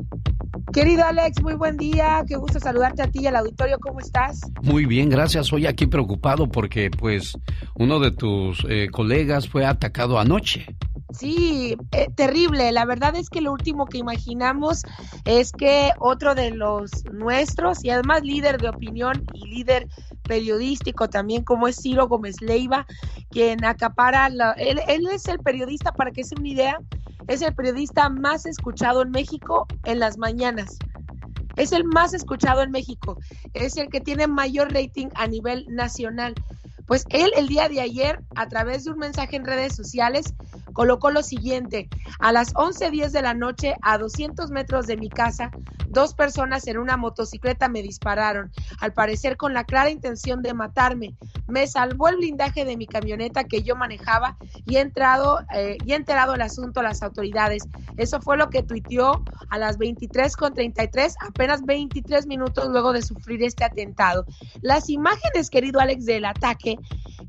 Querido Alex, muy buen día. Qué gusto saludarte a ti y al auditorio. ¿Cómo estás? Muy bien, gracias. Hoy aquí preocupado porque, pues, uno de tus eh, colegas fue atacado anoche. Sí, eh, terrible. La verdad es que lo último que imaginamos es que otro de los nuestros, y además líder de opinión y líder periodístico también, como es Ciro Gómez Leiva, quien acapara, él es el periodista, para que se una idea, es el periodista más escuchado en México en las mañanas. Es el más escuchado en México. Es el que tiene mayor rating a nivel nacional. Pues él el día de ayer, a través de un mensaje en redes sociales, colocó lo siguiente. A las 11.10 de la noche, a 200 metros de mi casa, dos personas en una motocicleta me dispararon, al parecer con la clara intención de matarme. Me salvó el blindaje de mi camioneta que yo manejaba y he entrado eh, y he enterado el asunto a las autoridades. Eso fue lo que tuiteó a las 23.33, apenas 23 minutos luego de sufrir este atentado. Las imágenes, querido Alex, del ataque,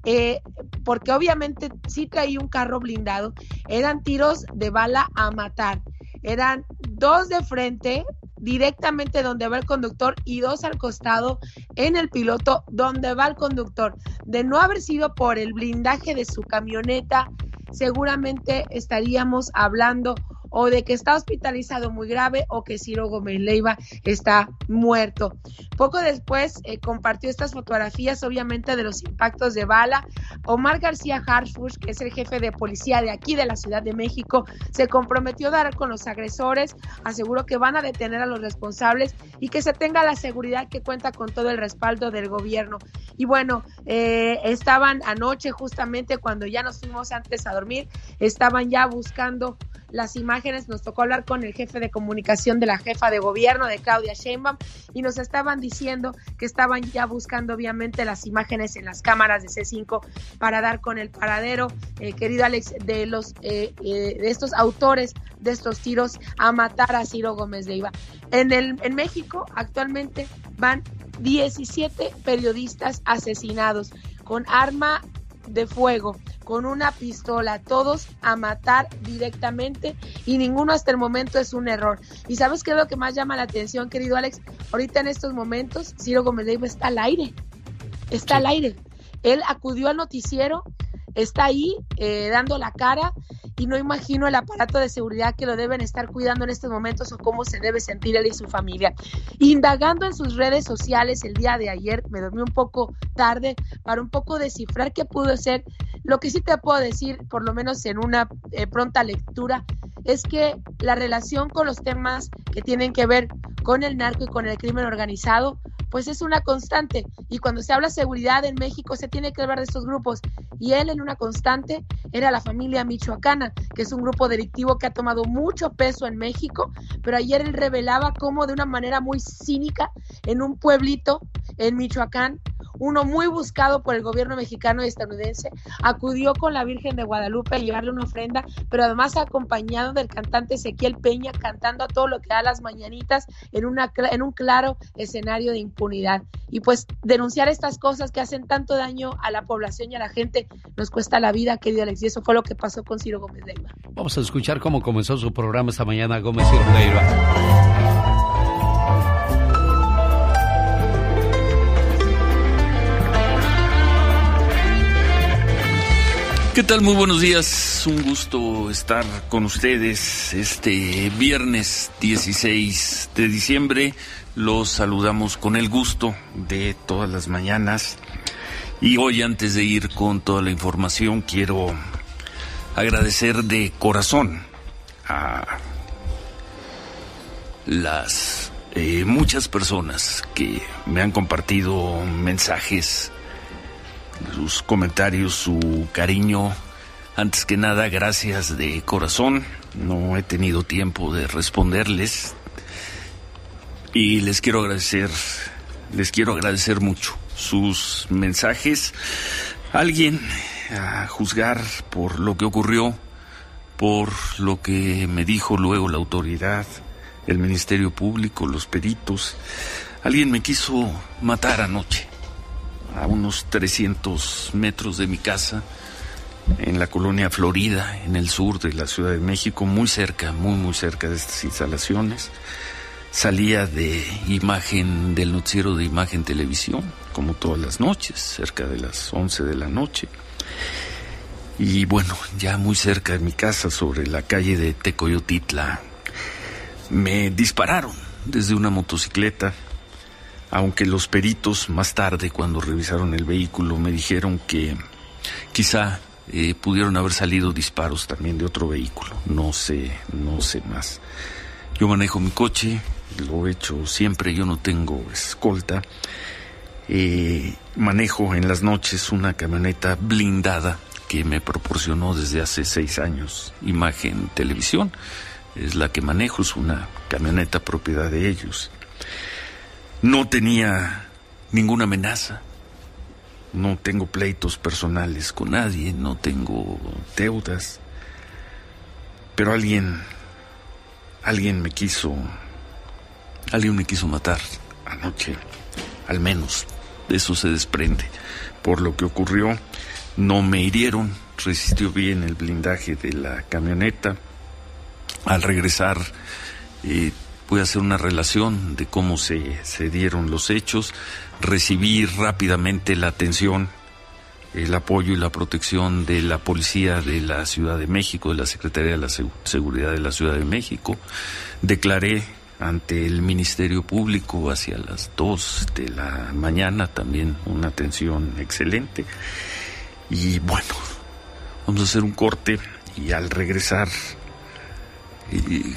eh, porque obviamente sí traía un carro blindado, eran tiros de bala a matar. Eran dos de frente, directamente donde va el conductor, y dos al costado en el piloto, donde va el conductor. De no haber sido por el blindaje de su camioneta, seguramente estaríamos hablando o de que está hospitalizado muy grave o que Ciro Gómez Leiva está muerto. Poco después eh, compartió estas fotografías, obviamente, de los impactos de bala. Omar García Harfush, que es el jefe de policía de aquí de la Ciudad de México, se comprometió a dar con los agresores, aseguró que van a detener a los responsables y que se tenga la seguridad que cuenta con todo el respaldo del gobierno. Y bueno, eh, estaban anoche justamente cuando ya nos fuimos antes a dormir, estaban ya buscando las imágenes, nos tocó hablar con el jefe de comunicación de la jefa de gobierno de Claudia Sheinbaum y nos estaban diciendo que estaban ya buscando obviamente las imágenes en las cámaras de C5 para dar con el paradero, eh, querido Alex, de los eh, eh, de estos autores de estos tiros a matar a Ciro Gómez Leiva. En el en México actualmente van 17 periodistas asesinados con arma de fuego con una pistola, todos a matar directamente y ninguno hasta el momento es un error. ¿Y sabes qué es lo que más llama la atención, querido Alex? Ahorita en estos momentos, Ciro Gómez Leiva está al aire, está al aire. Él acudió al noticiero, está ahí eh, dando la cara y no imagino el aparato de seguridad que lo deben estar cuidando en estos momentos o cómo se debe sentir él y su familia. Indagando en sus redes sociales el día de ayer, me dormí un poco tarde para un poco descifrar qué pudo ser. Lo que sí te puedo decir, por lo menos en una eh, pronta lectura, es que la relación con los temas que tienen que ver con el narco y con el crimen organizado pues es una constante. Y cuando se habla seguridad en México, se tiene que hablar de estos grupos. Y él una constante era la familia michoacana, que es un grupo delictivo que ha tomado mucho peso en México, pero ayer él revelaba cómo de una manera muy cínica, en un pueblito en Michoacán, uno muy buscado por el gobierno mexicano y estadounidense, acudió con la Virgen de Guadalupe a llevarle una ofrenda, pero además acompañado del cantante Ezequiel Peña cantando a todo lo que da las mañanitas en, una, en un claro escenario de impunidad. Y pues denunciar estas cosas que hacen tanto daño a la población y a la gente nos cuesta la vida, querido Alex, y eso fue lo que pasó con Ciro Gómez Leiva. Vamos a escuchar cómo comenzó su programa esta mañana Gómez Ciro Leiva. ¿Qué tal? Muy buenos días. Un gusto estar con ustedes este viernes 16 de diciembre. Los saludamos con el gusto de todas las mañanas. Y hoy antes de ir con toda la información quiero agradecer de corazón a las eh, muchas personas que me han compartido mensajes sus comentarios, su cariño. Antes que nada, gracias de corazón. No he tenido tiempo de responderles. Y les quiero agradecer, les quiero agradecer mucho sus mensajes. Alguien a juzgar por lo que ocurrió, por lo que me dijo luego la autoridad, el Ministerio Público, los peritos. Alguien me quiso matar anoche, a unos 300 metros de mi casa, en la colonia Florida, en el sur de la Ciudad de México, muy cerca, muy, muy cerca de estas instalaciones. Salía de imagen, del noticiero de imagen televisión, como todas las noches, cerca de las 11 de la noche. Y bueno, ya muy cerca de mi casa, sobre la calle de Tecoyotitla, me dispararon desde una motocicleta, aunque los peritos más tarde, cuando revisaron el vehículo, me dijeron que quizá eh, pudieron haber salido disparos también de otro vehículo. No sé, no sé más. Yo manejo mi coche, lo he hecho siempre, yo no tengo escolta. Eh, manejo en las noches una camioneta blindada que me proporcionó desde hace seis años imagen televisión. Es la que manejo, es una camioneta propiedad de ellos. No tenía ninguna amenaza, no tengo pleitos personales con nadie, no tengo deudas, pero alguien, alguien me quiso, alguien me quiso matar anoche, al menos, eso se desprende. Por lo que ocurrió, no me hirieron, resistió bien el blindaje de la camioneta. Al regresar eh, pude hacer una relación de cómo se, se dieron los hechos, recibí rápidamente la atención, el apoyo y la protección de la policía de la Ciudad de México, de la Secretaría de la Seguridad de la Ciudad de México, declaré ante el Ministerio Público hacia las dos de la mañana también una atención excelente. Y bueno, vamos a hacer un corte y al regresar y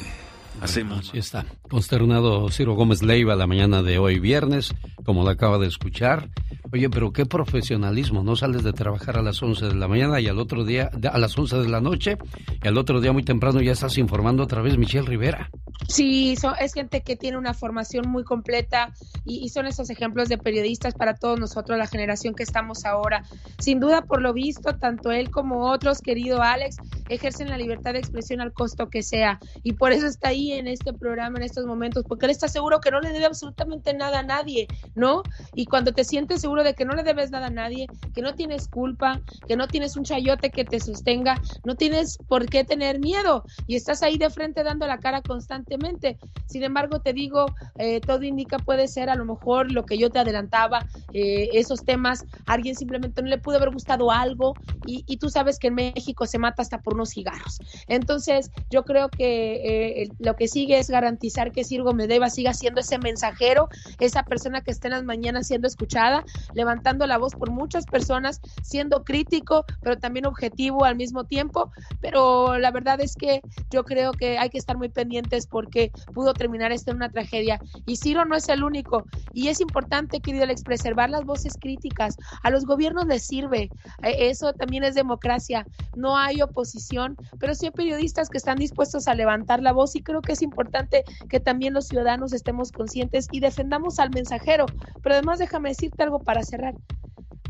hacemos. Así está. Consternado Ciro Gómez Leiva la mañana de hoy, viernes, como lo acaba de escuchar. Oye, pero qué profesionalismo, ¿no? Sales de trabajar a las 11 de la mañana y al otro día, a las 11 de la noche, y al otro día muy temprano ya estás informando otra vez Michelle Rivera. Sí, es gente que tiene una formación muy completa y, y, son esos ejemplos de periodistas para todos nosotros, la generación que estamos ahora. Sin duda, por lo visto, tanto él como otros, querido Alex, ejercen la libertad de expresión al costo que sea. Y por eso está ahí en este programa, en estos momentos, porque él está seguro que no le debe absolutamente nada a nadie, ¿no? Y cuando te sientes seguro de que no le debes nada a nadie, que no tienes culpa, que no tienes un chayote que te sostenga, no tienes por qué tener miedo y estás ahí de frente dando la cara constantemente. Sin embargo, te digo, eh, todo indica puede ser a lo mejor lo que yo te adelantaba, eh, esos temas, alguien simplemente no le pudo haber gustado algo y, tú sabes que en México se mata hasta por unos cigarros. Entonces, yo creo que eh, lo que sigue es garantizar que Sirgo Medeva siga siendo ese mensajero, esa persona que esté en las mañanas siendo escuchada, levantando la voz por muchas personas, siendo crítico, pero también objetivo al mismo tiempo. Pero la verdad es que yo creo que hay que estar muy pendientes porque pudo terminar esto en una tragedia. Y Ciro no es el único. Y es importante, querido Alex, preservar las voces críticas. A los gobiernos les sirve. E, eso también es democracia. No hay oposición, pero sí hay periodistas que están dispuestos a levantar la voz y creo que es importante que también los ciudadanos estemos conscientes y defendamos al mensajero. Pero además déjame decirte algo para cerrar.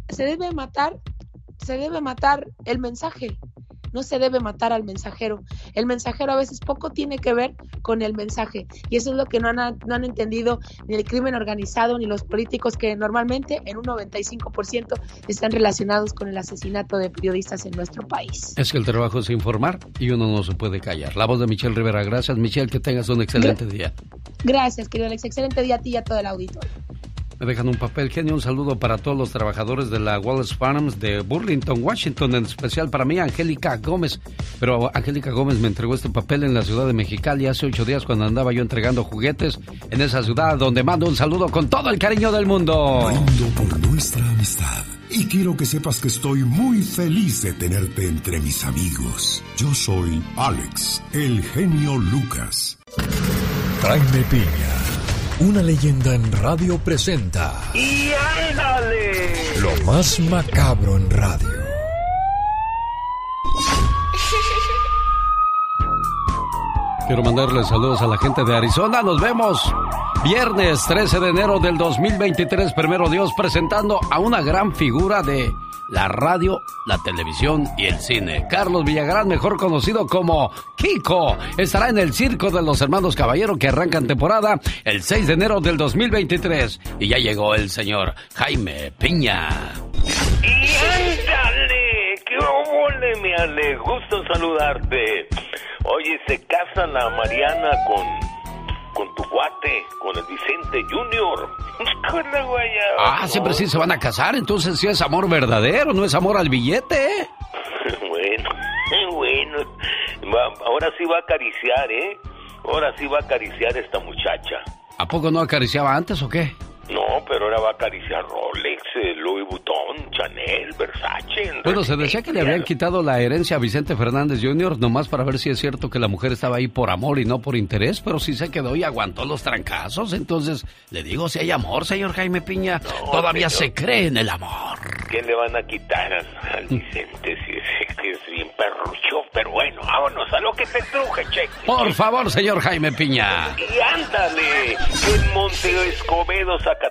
Se debe matar, se debe matar el mensaje, no se debe matar al mensajero. El mensajero a veces poco tiene que ver con el mensaje y eso es lo que no han, no han entendido ni el crimen organizado ni los políticos que normalmente en un 95% están relacionados con el asesinato de periodistas en nuestro país. Es que el trabajo es informar y uno no se puede callar. La voz de Michelle Rivera. Gracias Michelle, que tengas un excelente día. Gracias, querido Alex. Excelente día a ti y a todo el auditorio. Me dejan un papel, genio. Un saludo para todos los trabajadores de la Wallace Farms de Burlington, Washington, en especial para mí, Angélica Gómez. Pero Angélica Gómez me entregó este papel en la ciudad de Mexicali hace ocho días cuando andaba yo entregando juguetes en esa ciudad donde mando un saludo con todo el cariño del mundo. Por nuestra amistad. Y quiero que sepas que estoy muy feliz de tenerte entre mis amigos. Yo soy Alex, el genio Lucas. Jaime Piña una leyenda en radio presenta. ¡Y ándale! Lo más macabro en radio. Quiero mandarles saludos a la gente de Arizona. Nos vemos viernes 13 de enero del 2023. Primero Dios presentando a una gran figura de la radio, la televisión y el cine. Carlos Villagrán, mejor conocido como Kiko, estará en el Circo de los Hermanos Caballero que arrancan temporada el 6 de enero del 2023. Y ya llegó el señor Jaime Piña. ¡Y ándale! ¡Qué ole, mi Ale! Gusto saludarte. Oye, se casa la Mariana con, con tu guate, con el Vicente Junior. Con la guayaba. Ah, siempre sí se van a casar, entonces sí es amor verdadero, no es amor al billete. Bueno, bueno. Va- ahora sí va a acariciar, ¿eh? Ahora sí va a acariciar esta muchacha. ¿A poco no acariciaba antes o qué? No, pero ahora va a acariciar Rolex, eh, Louis Vuitton, Chanel, Versace. Bueno, se decía que le habían quitado la herencia a Vicente Fernández Jr. nomás para ver si es cierto que la mujer estaba ahí por amor y no por interés, pero sí se quedó y aguantó los trancazos. Entonces, le digo, si hay amor, señor Jaime Piña, todavía señor. se cree en el amor. ¿Qué le van a quitar al, al Vicente si es, que es bien perrucho? Pero bueno, vámonos a lo que te truje, cheque. Por favor, señor Jaime Piña. Y ándale, en Monte Escobedo, Zacatecas.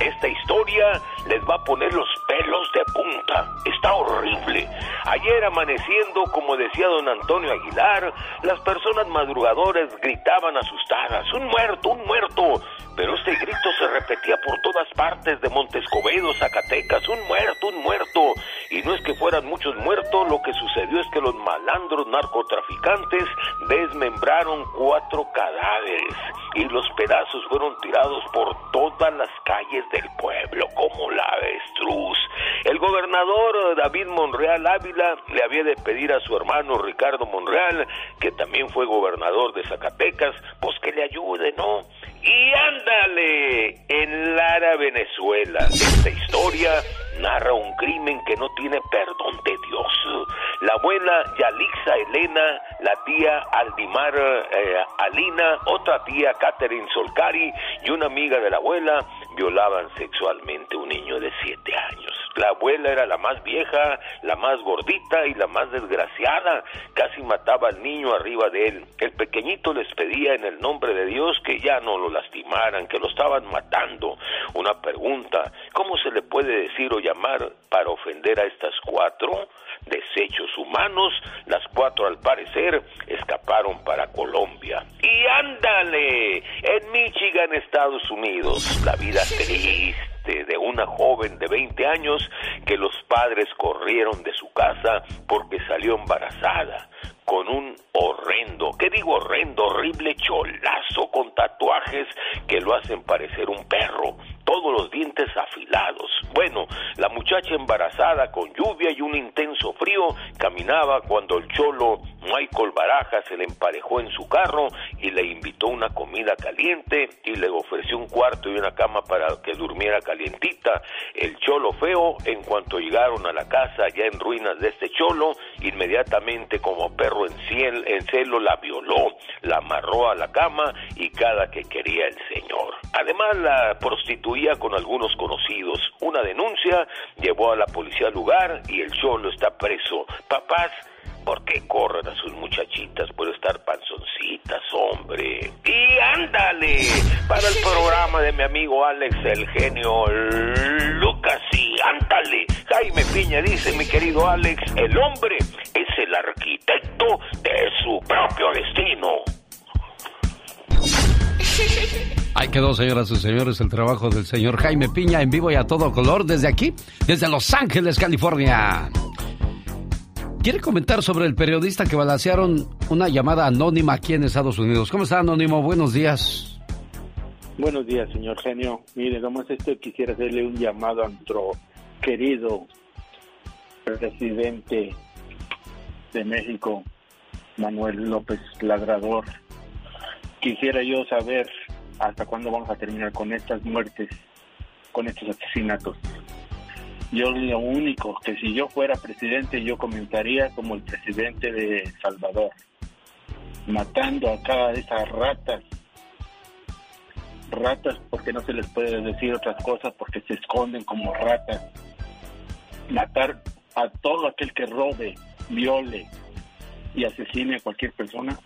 Esta historia les va a poner los pelos de punta. Está horrible. Ayer amaneciendo, como decía don Antonio Aguilar, las personas madrugadoras gritaban asustadas, un muerto, un muerto. Pero este grito se repetía por todas partes de Monte Escobedo, Zacatecas, un muerto, un muerto. Y no es que fueran muchos muertos, lo que sucedió es que los malandros narcotraficantes desmembraron cuatro cadáveres y los pedazos fueron tirados por todas las calles del pueblo como la avestruz. El gobernador David Monreal Ávila le había de pedir a su hermano Ricardo Monreal, que también fue gobernador de Zacatecas, pues que le ayude, ¿no? Y ándale, en Lara, Venezuela, esta historia narra un crimen que no tiene perdón de Dios. La abuela Yalixa Elena, la tía Aldimar eh, Alina, otra tía Catherine Solcari y una amiga de la abuela violaban sexualmente a un niño de siete años. La abuela era la más vieja, la más gordita y la más desgraciada. Casi mataba al niño arriba de él. El pequeñito les pedía en el nombre de Dios que ya no lo lastimaran, que lo estaban matando. Una pregunta, ¿cómo se le puede decir o llamar para ofender a estas cuatro? Desechos humanos, las cuatro al parecer escaparon para Colombia. Y ándale, en Michigan, Estados Unidos, la vida triste de una joven de 20 años que los padres corrieron de su casa porque salió embarazada con un horrendo, ¿qué digo horrendo? Horrible cholazo con tatuajes que lo hacen parecer un perro, todos los dientes afilados. Bueno, la muchacha embarazada con lluvia y un intenso frío caminaba cuando el cholo Michael Baraja se le emparejó en su carro y le invitó una comida caliente y le ofreció un cuarto y una cama para que durmiera calientita. El cholo feo, en cuanto llegaron a la casa ya en ruinas de este cholo, inmediatamente como perro en, ciel, en celo la violó, la amarró a la cama y cada que quería el señor. Además la con algunos conocidos. Una denuncia llevó a la policía al lugar y el cholo está preso. Papás, ¿Por qué corren a sus muchachitas por estar panzoncitas, hombre? Y ándale, para el programa de mi amigo Alex, el genio Lucas, y ándale. Jaime Piña dice, mi querido Alex, el hombre es el arquitecto de su propio destino. Ahí quedó, señoras y señores, el trabajo del señor Jaime Piña en vivo y a todo color desde aquí, desde Los Ángeles, California. ¿Quiere comentar sobre el periodista que balancearon una llamada anónima aquí en Estados Unidos? ¿Cómo está, Anónimo? Buenos días. Buenos días, señor genio. Mire, nomás esto quisiera hacerle un llamado a nuestro querido presidente de México, Manuel López Labrador. Quisiera yo saber hasta cuándo vamos a terminar con estas muertes, con estos asesinatos. Yo lo único que si yo fuera presidente yo comenzaría como el presidente de Salvador, matando a cada de esas ratas ratas porque no se les puede decir otras cosas porque se esconden como ratas. Matar a todo aquel que robe, viole y asesine a cualquier persona,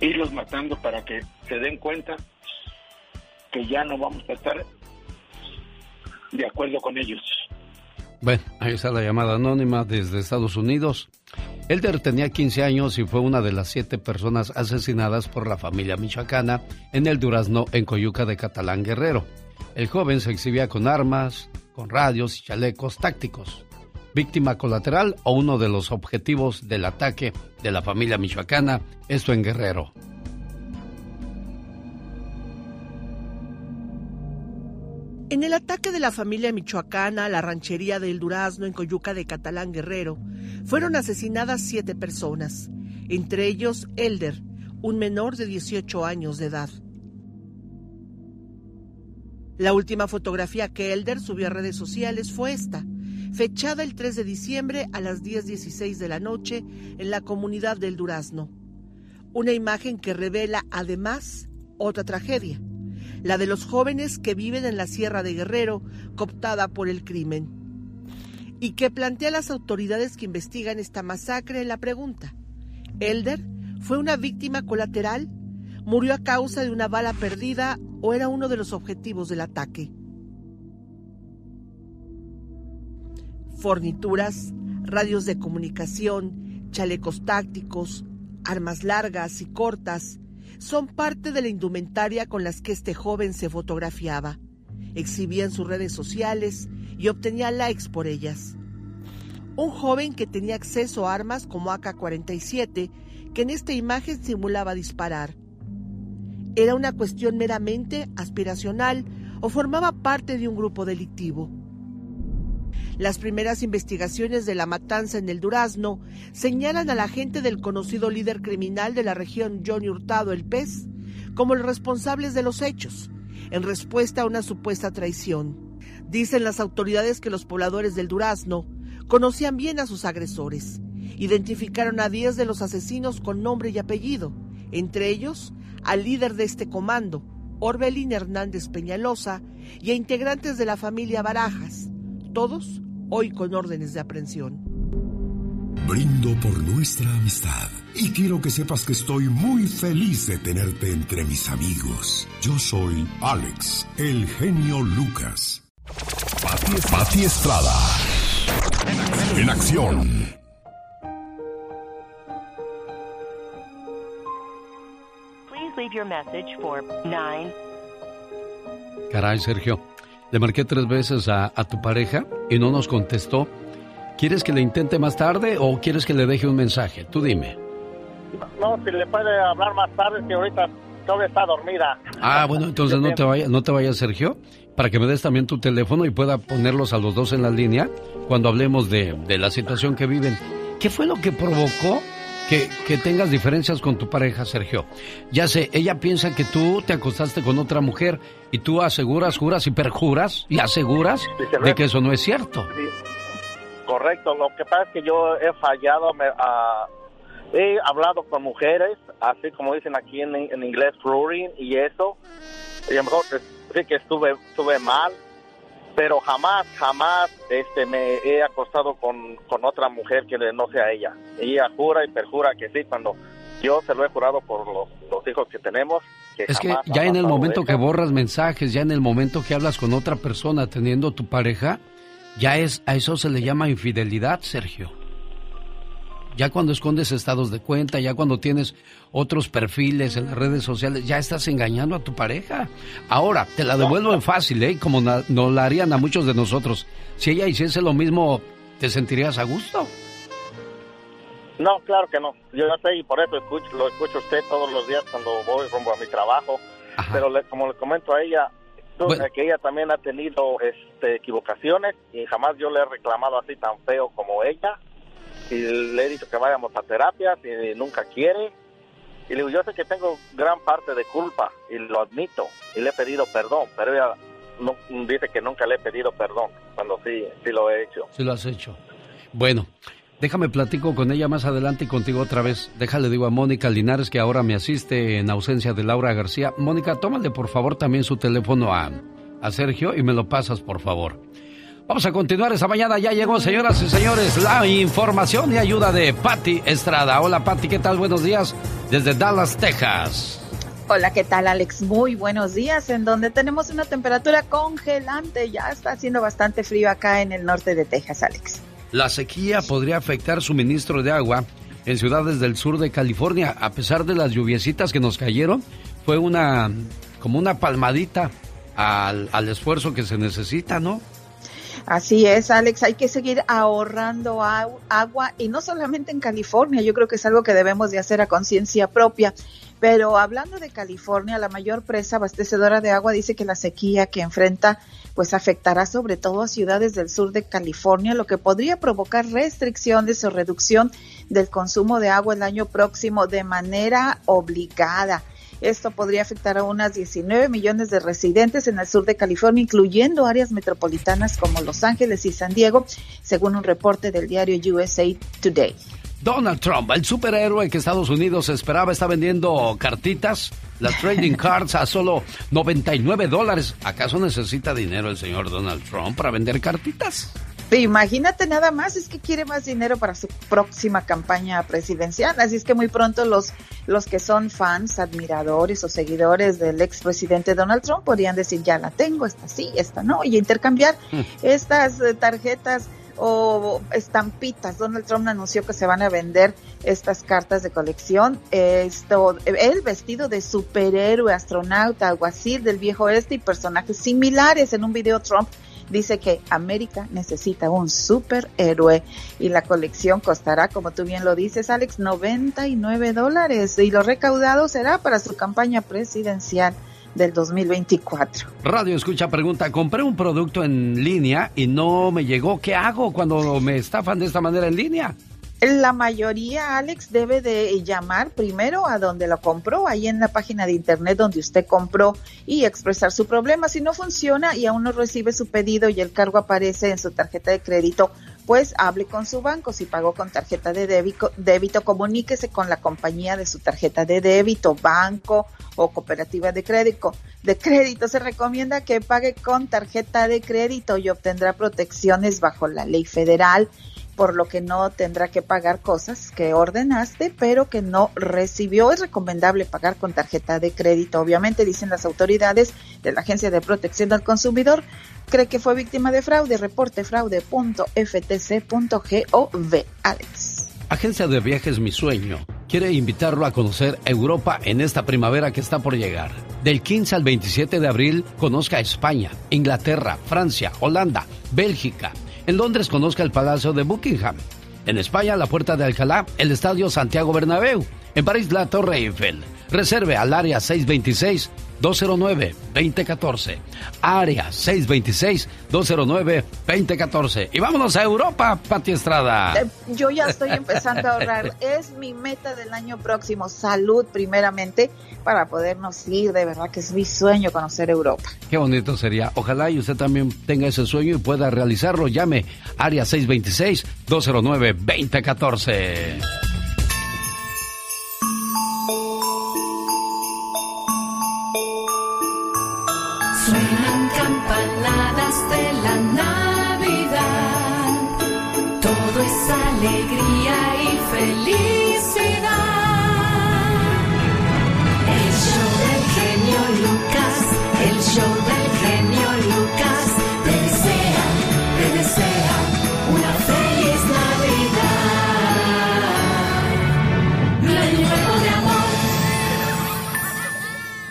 irlos matando para que se den cuenta que ya no vamos a estar de acuerdo con ellos. Bueno, ahí está la llamada anónima desde Estados Unidos. Elder tenía 15 años y fue una de las siete personas asesinadas por la familia michoacana en el Durazno, en Coyuca de Catalán Guerrero. El joven se exhibía con armas, con radios y chalecos tácticos. Víctima colateral o uno de los objetivos del ataque de la familia michoacana, esto en Guerrero. En el ataque de la familia michoacana a la ranchería del Durazno en Coyuca de Catalán Guerrero, fueron asesinadas siete personas, entre ellos Elder, un menor de 18 años de edad. La última fotografía que Elder subió a redes sociales fue esta, fechada el 3 de diciembre a las 10.16 de la noche en la comunidad del Durazno. Una imagen que revela además otra tragedia la de los jóvenes que viven en la Sierra de Guerrero, cooptada por el crimen, y que plantea a las autoridades que investigan esta masacre la pregunta, ¿Elder fue una víctima colateral? ¿Murió a causa de una bala perdida o era uno de los objetivos del ataque? Fornituras, radios de comunicación, chalecos tácticos, armas largas y cortas, son parte de la indumentaria con las que este joven se fotografiaba. Exhibía en sus redes sociales y obtenía likes por ellas. Un joven que tenía acceso a armas como AK-47 que en esta imagen simulaba disparar. ¿Era una cuestión meramente aspiracional o formaba parte de un grupo delictivo? Las primeras investigaciones de la matanza en el Durazno señalan a la gente del conocido líder criminal de la región Johnny Hurtado el Pez como los responsables de los hechos, en respuesta a una supuesta traición. Dicen las autoridades que los pobladores del Durazno conocían bien a sus agresores. Identificaron a 10 de los asesinos con nombre y apellido, entre ellos al líder de este comando, Orbelín Hernández Peñalosa, y a integrantes de la familia Barajas, todos hoy con órdenes de aprehensión. Brindo por nuestra amistad y quiero que sepas que estoy muy feliz de tenerte entre mis amigos. Yo soy Alex, el genio Lucas. Pati, Estrada. En acción. Please leave your message for 9. Caray, Sergio. Le marqué tres veces a, tu pareja y no nos contestó. ¿Quieres que le intente más tarde o quieres que le deje un mensaje? Tú dime. No, si le puede hablar más tarde, que ahorita todavía está dormida. Ah, bueno, entonces no te vayas, no te vayas, Sergio, para que me des también tu teléfono y pueda ponerlos a los dos en la línea cuando hablemos de, de la situación que viven. ¿Qué fue lo que provocó que, tengas diferencias con tu pareja, Sergio. Ya sé, ella piensa que tú te acostaste con otra mujer y tú aseguras, juras y perjuras y aseguras de que eso no es cierto. Correcto, lo que pasa es que yo he fallado, me, ah, he hablado con mujeres, así como dicen aquí en, inglés, flooring y eso, y a lo mejor sí que estuve, estuve mal, pero jamás, jamás este, me he acostado con, otra mujer que no sea ella. Ella jura y perjura que sí, cuando yo se lo he jurado por los, hijos que tenemos. es que ya en el momento que borras mensajes, ya en el momento que hablas con otra persona teniendo tu pareja, ya es a eso se le llama infidelidad, Sergio ya cuando escondes estados de cuenta, ya cuando tienes otros perfiles en las redes sociales, ya estás engañando a tu pareja. Ahora, te la devuelvo en fácil, ¿eh? Como nos la harían a muchos de nosotros. Si ella hiciese lo mismo, ¿te sentirías a gusto? No, claro que no. Yo no sé y por eso escucho, lo escucho usted todos los días cuando voy rumbo a mi trabajo. Pero como le comento a ella, que ella también ha tenido este, equivocaciones y jamás yo le he reclamado así tan feo como ella y le he dicho que vayamos a terapia y nunca quiere. Y le digo, yo sé que tengo gran parte de culpa y lo admito y le he pedido perdón, pero ella no, dice que nunca le he pedido perdón cuando sí, sí lo he hecho. Sí lo has hecho. Bueno, déjame platico con ella más adelante y contigo otra vez. Déjale, digo a Mónica Linares que ahora me asiste en ausencia de Laura García. Mónica, tómale por favor también su teléfono a, a Sergio y me lo pasas por favor. Vamos a continuar esta mañana. Ya llegó, señoras y señores, la información y ayuda de Patti Estrada. Hola, Patti, ¿qué tal? Buenos días desde Dallas, Texas. Hola, ¿qué tal Alex? Muy buenos días, en donde tenemos una temperatura congelante. Ya está haciendo bastante frío acá en el norte de Texas, Alex. La sequía podría afectar suministro de agua en ciudades del sur de California. A pesar de las lluviecitas que nos cayeron, fue una como una palmadita al, al esfuerzo que se necesita, ¿no? Así es, Alex, hay que seguir ahorrando agua y no solamente en California, yo creo que es algo que debemos de hacer a conciencia propia. Pero hablando de California, la mayor presa abastecedora de agua dice que la sequía que enfrenta pues afectará sobre todo a ciudades del sur de California, lo que podría provocar restricciones o reducción del consumo de agua el año próximo de manera obligada. Esto podría afectar a unas 19 millones de residentes en el sur de California, incluyendo áreas metropolitanas como Los Ángeles y San Diego, según un reporte del diario USA Today. Donald Trump, el superhéroe que Estados Unidos esperaba, está vendiendo cartitas, las trading cards, a solo 99 dólares. ¿Acaso necesita dinero el señor Donald Trump para vender cartitas? Imagínate nada más, es que quiere más dinero para su próxima campaña presidencial, así es que muy pronto los, los que son fans, admiradores o seguidores del expresidente Donald Trump podrían decir, ya la tengo, esta sí, esta no, y intercambiar hmm. estas eh, tarjetas o estampitas. Donald Trump anunció que se van a vender estas cartas de colección. Esto, el vestido de superhéroe, astronauta, alguacil del viejo oeste y personajes similares en un video Trump dice que América necesita un superhéroe y la colección costará, como tú bien lo dices, Alex, 99 dólares y lo recaudado será para su campaña presidencial del 2024. Radio Escucha pregunta, compré un producto en línea y no me llegó, ¿qué hago cuando me estafan de esta manera en línea? La mayoría, Alex, debe de llamar primero a donde lo compró, ahí en la página de internet donde usted compró y expresar su problema. Si no funciona y aún no recibe su pedido y el cargo aparece en su tarjeta de crédito, pues hable con su banco. Si pagó con tarjeta de débito, débito, comuníquese con la compañía de su tarjeta de débito, banco o cooperativa de crédito. De crédito se recomienda que pague con tarjeta de crédito y obtendrá protecciones bajo la ley federal por lo que no tendrá que pagar cosas que ordenaste, pero que no recibió. Es recomendable pagar con tarjeta de crédito, obviamente, dicen las autoridades de la Agencia de Protección del Consumidor. Cree que fue víctima de fraude. Reporte fraude.ftc.gov. Alex. Agencia de Viajes Mi Sueño quiere invitarlo a conocer Europa en esta primavera que está por llegar. Del 15 al 27 de abril conozca España, Inglaterra, Francia, Holanda, Bélgica. En Londres conozca el Palacio de Buckingham. En España, la Puerta de Alcalá, el Estadio Santiago Bernabéu. En París, la Torre Eiffel. Reserve al área 626-209-2014. Área 626-209-2014. Y vámonos a Europa, Pati Estrada. Eh, yo ya estoy empezando a ahorrar. es mi meta del año próximo. Salud, primeramente para podernos ir. De verdad que es mi sueño conocer Europa. Qué bonito sería. Ojalá y usted también tenga ese sueño y pueda realizarlo. Llame área 626-209-2014. Suenan campanadas de la Navidad. Todo es alegría y feliz. el show del genio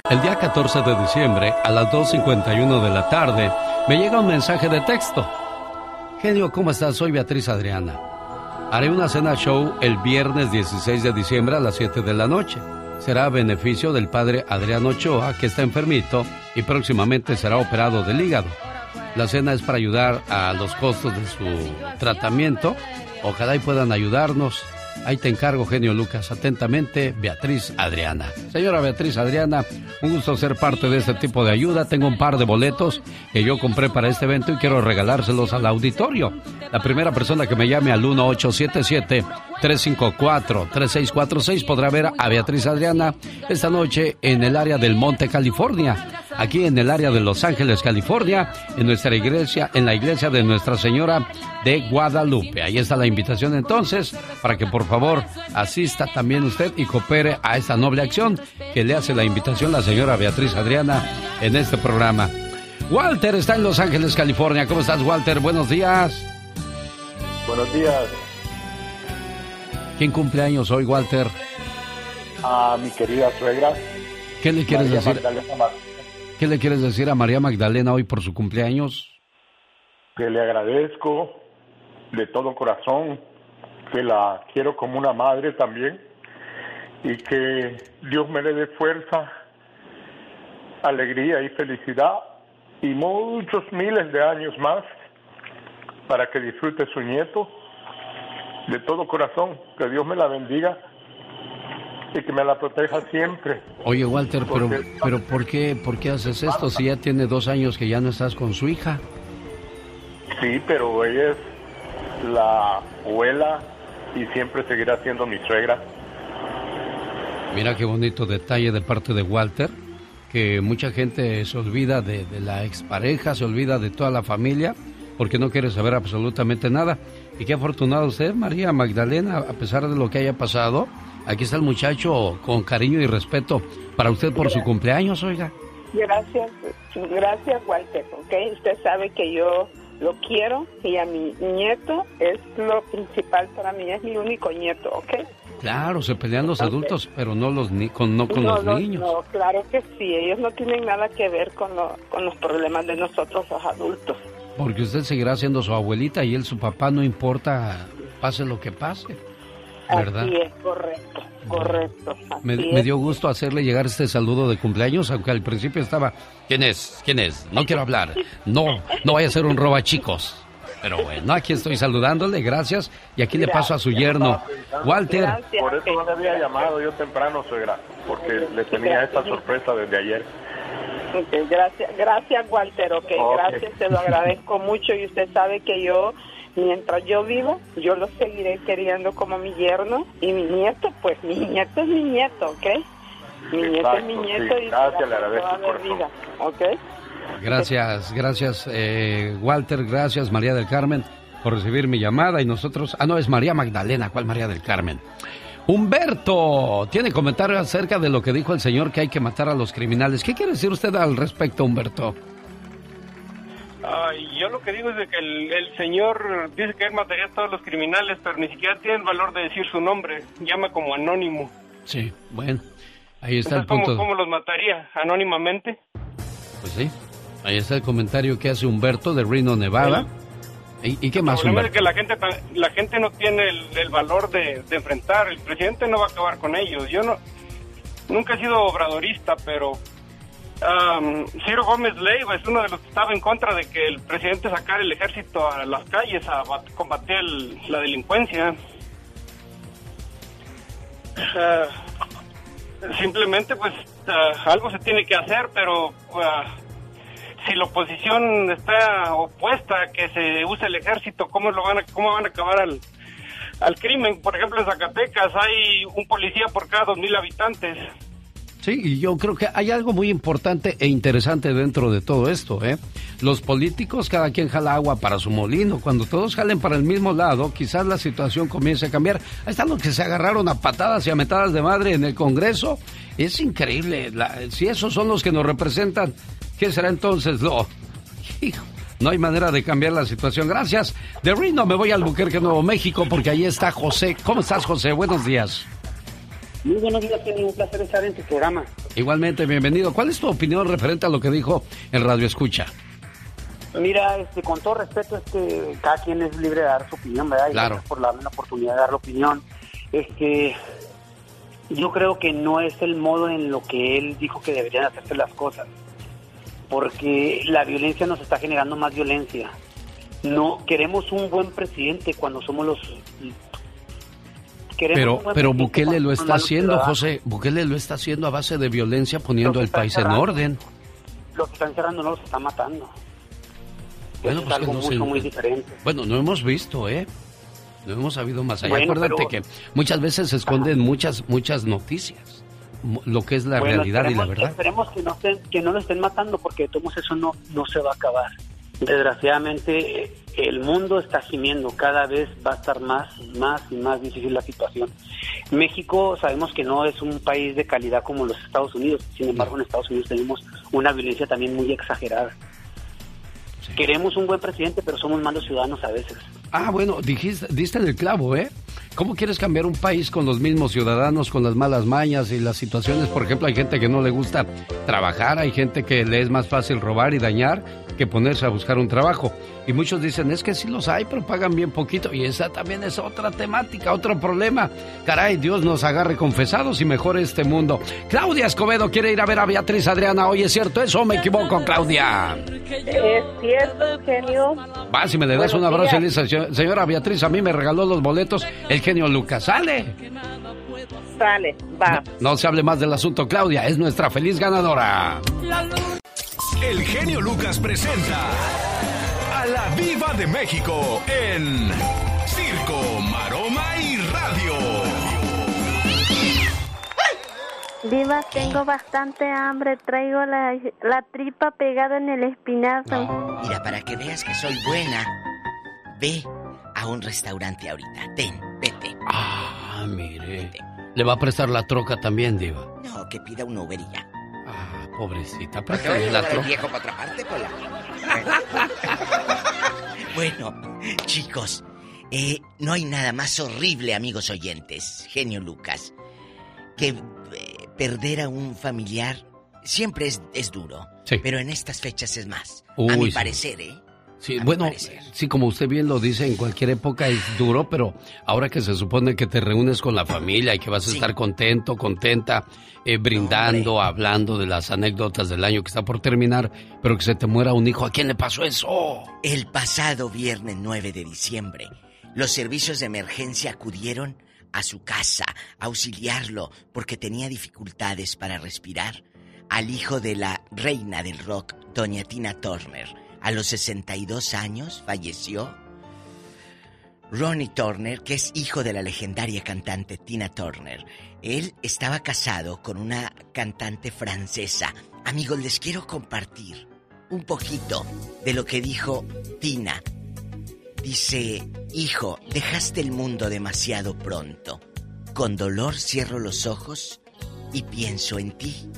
El día 14 de diciembre, a las 2.51 de la tarde, me llega un mensaje de texto. Genio, ¿cómo estás? Soy Beatriz Adriana. Haré una cena show el viernes 16 de diciembre a las 7 de la noche será a beneficio del padre Adriano Ochoa, que está enfermito y próximamente será operado del hígado. La cena es para ayudar a los costos de su tratamiento. Ojalá y puedan ayudarnos. Ahí te encargo, genio Lucas. Atentamente, Beatriz Adriana. Señora Beatriz Adriana, un gusto ser parte de este tipo de ayuda. Tengo un par de boletos que yo compré para este evento y quiero regalárselos al auditorio. La primera persona que me llame al 1877-354-3646 podrá ver a Beatriz Adriana esta noche en el área del Monte, California. Aquí en el área de Los Ángeles, California, en nuestra iglesia, en la iglesia de Nuestra Señora de Guadalupe. Ahí está la invitación entonces para que por favor asista también usted y coopere a esta noble acción que le hace la invitación la señora Beatriz Adriana en este programa. Walter está en Los Ángeles, California. ¿Cómo estás, Walter? Buenos días. Buenos días. ¿Quién cumple años hoy, Walter? A mi querida suegra. ¿Qué le quieres María decir? Magdalena ¿Qué le quieres decir a María Magdalena hoy por su cumpleaños? Que le agradezco de todo corazón, que la quiero como una madre también y que Dios me le dé fuerza, alegría y felicidad y muchos miles de años más para que disfrute su nieto de todo corazón, que Dios me la bendiga y que me la proteja siempre. Oye, Walter, pero, pero ¿por, qué, ¿por qué haces esto si ya tiene dos años que ya no estás con su hija? Sí, pero ella es la abuela y siempre seguirá siendo mi suegra. Mira qué bonito detalle de parte de Walter, que mucha gente se olvida de, de la expareja, se olvida de toda la familia, porque no quiere saber absolutamente nada. Y qué afortunado usted, María Magdalena, a pesar de lo que haya pasado. Aquí está el muchacho con cariño y respeto para usted por su cumpleaños, oiga. Gracias, gracias Walter, ¿ok? Usted sabe que yo lo quiero y a mi nieto es lo principal para mí, es mi único nieto, ¿ok? Claro, se pelean los adultos, pero no los ni con no con no, los no, niños. no, claro que sí, ellos no tienen nada que ver con, lo- con los problemas de nosotros los adultos. Porque usted seguirá siendo su abuelita y él su papá, no importa, pase lo que pase. ¿Verdad? Así es, correcto, correcto. Me, es. me dio gusto hacerle llegar este saludo de cumpleaños, aunque al principio estaba, ¿quién es? ¿Quién es? No quiero hablar. No, no vaya a ser un roba chicos. Pero bueno, aquí estoy saludándole, gracias. Y aquí le paso a su yerno, Walter. Por eso no le había llamado yo temprano, suegra, porque le tenía esta sorpresa desde ayer. Ok, gracias, gracias Walter, ok, Ok. gracias, se lo agradezco mucho y usted sabe que yo, mientras yo viva, yo lo seguiré queriendo como mi yerno y mi nieto, pues mi nieto es mi nieto, ¿ok? Mi nieto es mi nieto sí, y gracias, será le agradezco toda corazón. vida, ¿ok? Gracias, gracias, eh, Walter, gracias, María del Carmen, por recibir mi llamada. Y nosotros, ah, no, es María Magdalena, ¿cuál María del Carmen? Humberto, tiene comentarios acerca de lo que dijo el señor que hay que matar a los criminales. ¿Qué quiere decir usted al respecto, Humberto? Ay, yo lo que digo es de que el, el señor dice que él mataría a todos los criminales, pero ni siquiera tiene el valor de decir su nombre. Llama como anónimo. Sí, bueno, ahí está el Entonces, ¿cómo, punto. cómo los mataría? ¿Anónimamente? Pues sí, ahí está el comentario que hace Humberto de Reno, Nevada. ¿Y, y qué más, el problema es que la gente, la gente no tiene el, el valor de, de enfrentar. El presidente no va a acabar con ellos. Yo no, nunca he sido obradorista, pero am, Ciro Gómez Leiva es uno de los que estaba en contra de que el presidente sacara el ejército a las calles a bat- combatir la delincuencia. Ah, simplemente, pues, ah, algo se tiene que hacer, pero ah, si la oposición está opuesta a que se use el ejército, ¿cómo lo van a, cómo van a acabar al, al crimen? Por ejemplo, en Zacatecas hay un policía por cada dos mil habitantes. Sí, y yo creo que hay algo muy importante e interesante dentro de todo esto, ¿eh? Los políticos, cada quien jala agua para su molino. Cuando todos jalen para el mismo lado, quizás la situación comience a cambiar. Ahí están los que se agarraron a patadas y a metadas de madre en el Congreso. Es increíble. La- si esos son los que nos representan, ¿qué será entonces lo...? No hay manera de cambiar la situación. Gracias. De Reno me voy al Buquerque, Nuevo México, porque ahí está José. ¿Cómo estás, José? Buenos días. Muy buenos días, Kenny. Un placer estar en tu programa. Igualmente, bienvenido. ¿Cuál es tu opinión referente a lo que dijo el Radio Escucha? Mira, este, con todo respeto, este, cada quien es libre de dar su opinión, ¿verdad? Y Claro. gracias por darme la oportunidad de dar la opinión. Este, yo creo que no es el modo en lo que él dijo que deberían hacerse las cosas, porque la violencia nos está generando más violencia. No queremos un buen presidente cuando somos los Pero, pero Bukele lo está haciendo, ciudadanos. José. Bukele lo está haciendo a base de violencia, poniendo el país en orden. Los que están cerrando no los está matando. Bueno, es pues que algo no mucho, se- muy diferente. Bueno, no hemos visto, ¿eh? No hemos sabido más allá. Bueno, Acuérdate pero- que muchas veces se esconden muchas, muchas noticias. lo que es la Bueno, realidad y la verdad. Esperemos que no, estén, que no lo estén matando porque de eso no, no se va a acabar. Desgraciadamente el mundo está gimiendo, cada vez va a estar más, más y más difícil la situación. México sabemos que no es un país de calidad como los Estados Unidos, sin embargo en Estados Unidos tenemos una violencia también muy exagerada. Queremos un buen presidente, pero somos malos ciudadanos a veces. Ah, bueno, dijiste, diste en el clavo, ¿eh? ¿Cómo quieres cambiar un país con los mismos ciudadanos, con las malas mañas y las situaciones? Por ejemplo, hay gente que no le gusta trabajar, hay gente que le es más fácil robar y dañar que ponerse a buscar un trabajo. Y muchos dicen, es que sí los hay, pero pagan bien poquito. Y esa también es otra temática, otro problema. Caray, Dios nos agarre confesados y mejore este mundo. Claudia Escobedo quiere ir a ver a Beatriz Adriana hoy, ¿es cierto eso o me equivoco, Claudia? Es cierto, genio. Va, si me le das un abrazo y le días. dices, señora Beatriz, a mí me regaló los boletos el genio Lucas. ¡Sale! Sale, va. No se hable más del asunto, Claudia, es nuestra feliz ganadora. El genio Lucas presenta a la Viva de México en Circo, Maroma y Radio. Diva, tengo bastante hambre. Traigo la, la tripa pegada en el espinazo. Mira, para que veas que soy buena, ve a un restaurante ahorita. Ten, vete. Ah, mire. Le va a prestar la troca también, Diva. No, que pida un Uber y ya. Ah, pobrecita, ¿Para a la troca. viejo para otra parte, Pola? Bueno, chicos, eh, no hay nada más horrible, amigos oyentes, genio Lucas, que eh, perder a un familiar siempre es, es duro. Sí. Pero en estas fechas es más. a Uy, mi sí. parecer, ¿eh? Sí, bueno, parecer. sí, como usted bien lo dice, en cualquier época es duro, pero ahora que se supone que te reúnes con la familia y que vas a Sí. estar contento, contenta, eh, brindando, hablando de las anécdotas del año que está por terminar, pero que se te muera un hijo, ¿a quién le pasó eso? El pasado viernes 9 de diciembre, los servicios de emergencia acudieron a su casa a auxiliarlo porque tenía dificultades para respirar al hijo de la reina del rock, doña Tina Turner. A los 62 años falleció Ronnie Turner, que es hijo de la legendaria cantante Tina Turner. Él estaba casado con una cantante francesa. Amigos, les quiero compartir un poquito de lo que dijo Tina. Dice, hijo, dejaste el mundo demasiado pronto. Con dolor cierro los ojos y pienso en ti.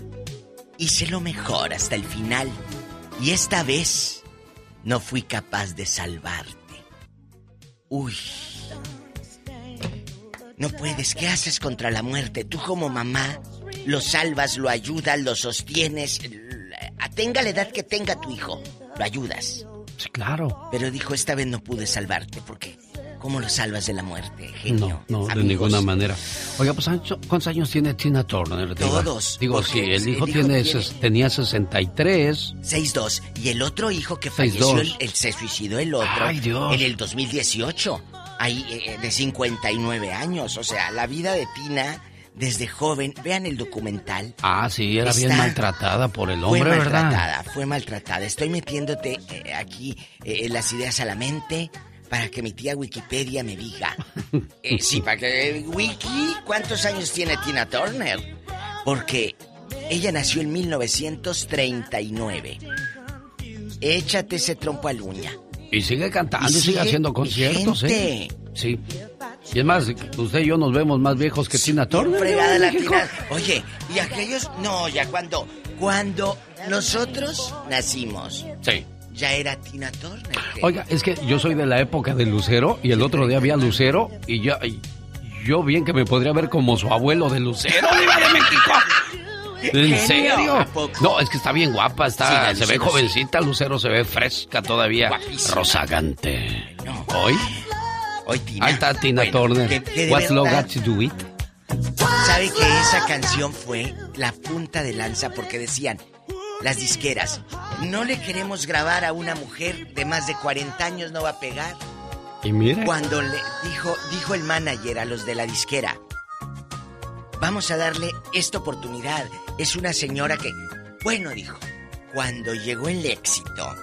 Hice lo mejor hasta el final y esta vez no fui capaz de salvarte. Uy. No puedes, ¿qué haces contra la muerte? Tú como mamá lo salvas, lo ayudas, lo sostienes. Tenga la edad que tenga tu hijo, lo ayudas. Sí, claro. Pero dijo, esta vez no pude salvarte, porque ¿cómo lo salvas de la muerte, genio? No, no, de ninguna manera. Oiga, pues, ¿cuántos años tiene Tina Turner? Todos, Digo, sí, el el hijo, hijo tiene, tiene- ses- tenía 63. 6-2. Y el otro hijo que 6'2". falleció, el, el- se suicidó el otro. Ay, Dios. En el 2018. Ahí, eh, de 59 años. O sea, la vida de Tina desde joven. Vean el documental. Ah, sí, era bien maltratada por el Fue hombre, ¿verdad? maltratada, fue maltratada. Estoy metiéndote eh, aquí eh, las ideas a la mente para que mi tía Wikipedia me diga. Eh, sí, para que Wiki, ¿cuántos años tiene Tina Turner? Porque ella nació en 1939. Échate ese trompo a la uña. Y sigue cantando y, sigue, sigue haciendo conciertos, ¿eh? Sí. Y es más, usted y yo nos vemos más viejos que Tina Turner. La. Tina. Oye, y aquellos, no, ya cuando, cuando nosotros nacimos, Sí. Ya era Tina Turner. Oiga, es que yo soy de la época de Lucero y el otro día había Lucero y yo, y yo bien que me podría ver como su abuelo de Lucero, Diva de México. ¿En serio? No, es que está bien guapa, está, Sí, se ve jovencita, Lucero se ve fresca todavía, Guapísima. rozagante. ¿Hoy? Hoy Tina. Ahí está Tina Bueno, Turner. que- que de What's Love verdad- Got to Do It? ¿Sabe que esa canción fue la punta de lanza? Porque decían las disqueras, no le queremos grabar a una mujer de más de 40 años, no va a pegar. Y mire. Cuando le dijo, dijo el manager a los de la disquera, vamos a darle esta oportunidad. Es una señora que, bueno, dijo, cuando llegó el éxito,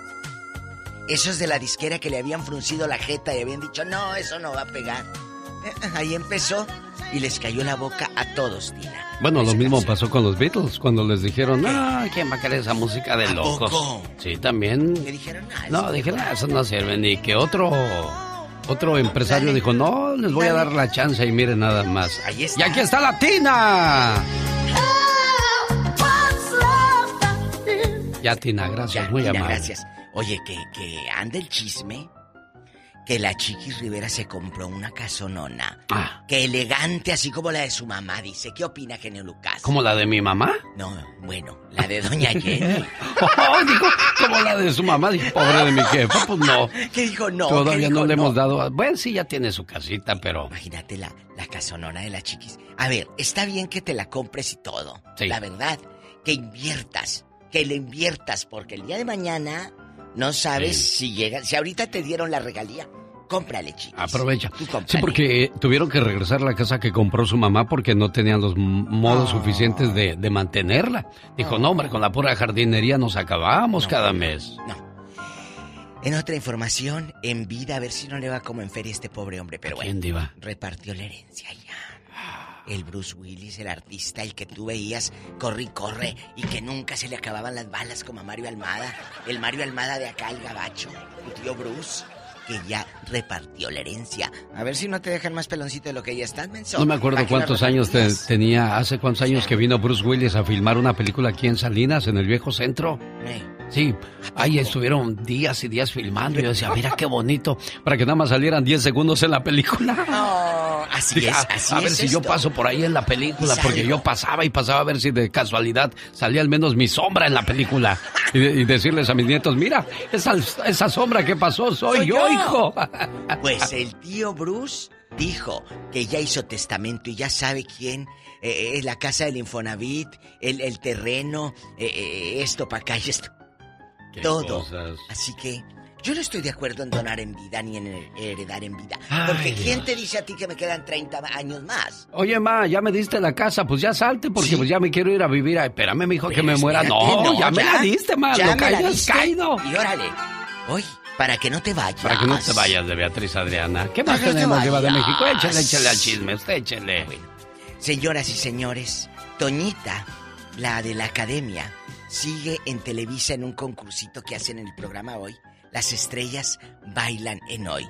esos de la disquera que le habían fruncido la jeta y habían dicho, no, eso no va a pegar. Eh, Ahí empezó y les cayó la boca a todos, Tina. Bueno, lo mismo pasó con los Beatles cuando les dijeron, no, ¿quién va a querer esa música de locos? Sí, también. ¿Qué dijeron? Ah, No, dijeron, "Ah, eso no sirve. Ni que otro otro empresario dijo, no, les voy a dar la chance y miren nada más. Ahí está. Y aquí está la Tina. Ya, Tina, gracias, Ya, muy Tina, amable. gracias. Oye, que, que anda el chisme que la Chiquis Rivera se compró una casonona. Ah. Que elegante, así como la de su mamá, dice. ¿Qué opina, genio Lucas? ¿Como la de mi mamá? No, bueno, la de Doña Jenny. Oh, dijo, como la de su mamá, dijo, pobre de mi jefa, pues no. ¿Qué dijo no? Todavía ¿Qué no le hemos dado. Bueno, sí, ya tiene su casita, pero. Imagínate la, la casonona de la Chiquis. A ver, está bien que te la compres y todo. Sí. La verdad, que inviertas. Que le inviertas, porque el día de mañana no sabes si llega. Si ahorita te dieron la regalía, cómprale, Chiquis. Aprovecha. Cómprale. Sí, porque tuvieron que regresar a la casa que compró su mamá porque no tenían los modos suficientes de, de mantenerla. Dijo, no, hombre, con la pura jardinería nos acabamos cada mes. En otra información, en vida, a ver si no le va como en feria este pobre hombre, pero bueno. Repartió la herencia ya. El Bruce Willis, el artista, el que tú veías, corre y corre, y que nunca se le acababan las balas como a Mario Almada. El Mario Almada de acá, el gabacho, tu tío Bruce, que ya repartió la herencia. A ver si no te dejan más peloncito de lo que ya estás, menso. No me acuerdo ¿Para qué la cuántos años te- tenía, hace cuántos años que vino Bruce Willis a filmar una película aquí en Salinas, en el viejo centro. Eh, Sí, ahí estuvieron días y días filmando. y Yo decía, mira qué bonito, para que nada más salieran 10 segundos en la película. No, así es, "Ah, así a ver es si yo paso por ahí en la película, Y porque yo pasaba y pasaba a ver si de casualidad salía al menos mi sombra en la película. Y, de- y decirles a mis nietos, mira, esa, esa sombra que pasó soy, Soy yo, yo". hijo. Pues el tío Bruce dijo que ya hizo testamento y ya sabe quién, eh, eh, la casa del Infonavit, el, el terreno, eh, eh, esto para acá y esto. Qué Todo. cosas. Así que yo no estoy de acuerdo en donar en vida ni en heredar en vida. Ay, Porque ¿quién Dios. te dice a ti que me quedan 30 años más? Oye, ma, ya me diste la casa, pues ya salte, porque Sí. pues ya me quiero ir a vivir. Ay, espérame, mi hijo, que Pero me muera. No, ya, me la diste, ma, ya lo me la caído es diste. caído. Y órale, oye, para que no te vayas. Para que no te vayas de Beatriz Adriana. ¿Qué más Para tenemos, de vayas. México? Échale, échale al chisme, usted échele. Señoras y señores, Toñita, la de la academia, sigue en Televisa en un concursito que hacen en el programa hoy. Las estrellas bailan en hoy.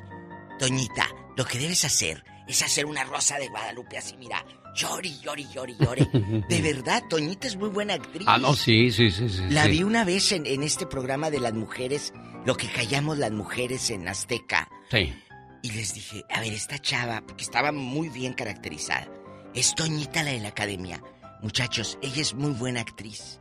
Toñita, lo que debes hacer es hacer una rosa de Guadalupe así, mira. Llori, llori, llori, llori. De verdad, Toñita es muy buena actriz. Ah, no, sí, sí, sí, sí. La sí. vi una vez en, en este programa de las mujeres, lo que callamos las mujeres en Azteca. Sí. Y les dije, a ver, esta chava, porque estaba muy bien caracterizada, es Toñita la de la academia. Muchachos, ella es muy buena actriz.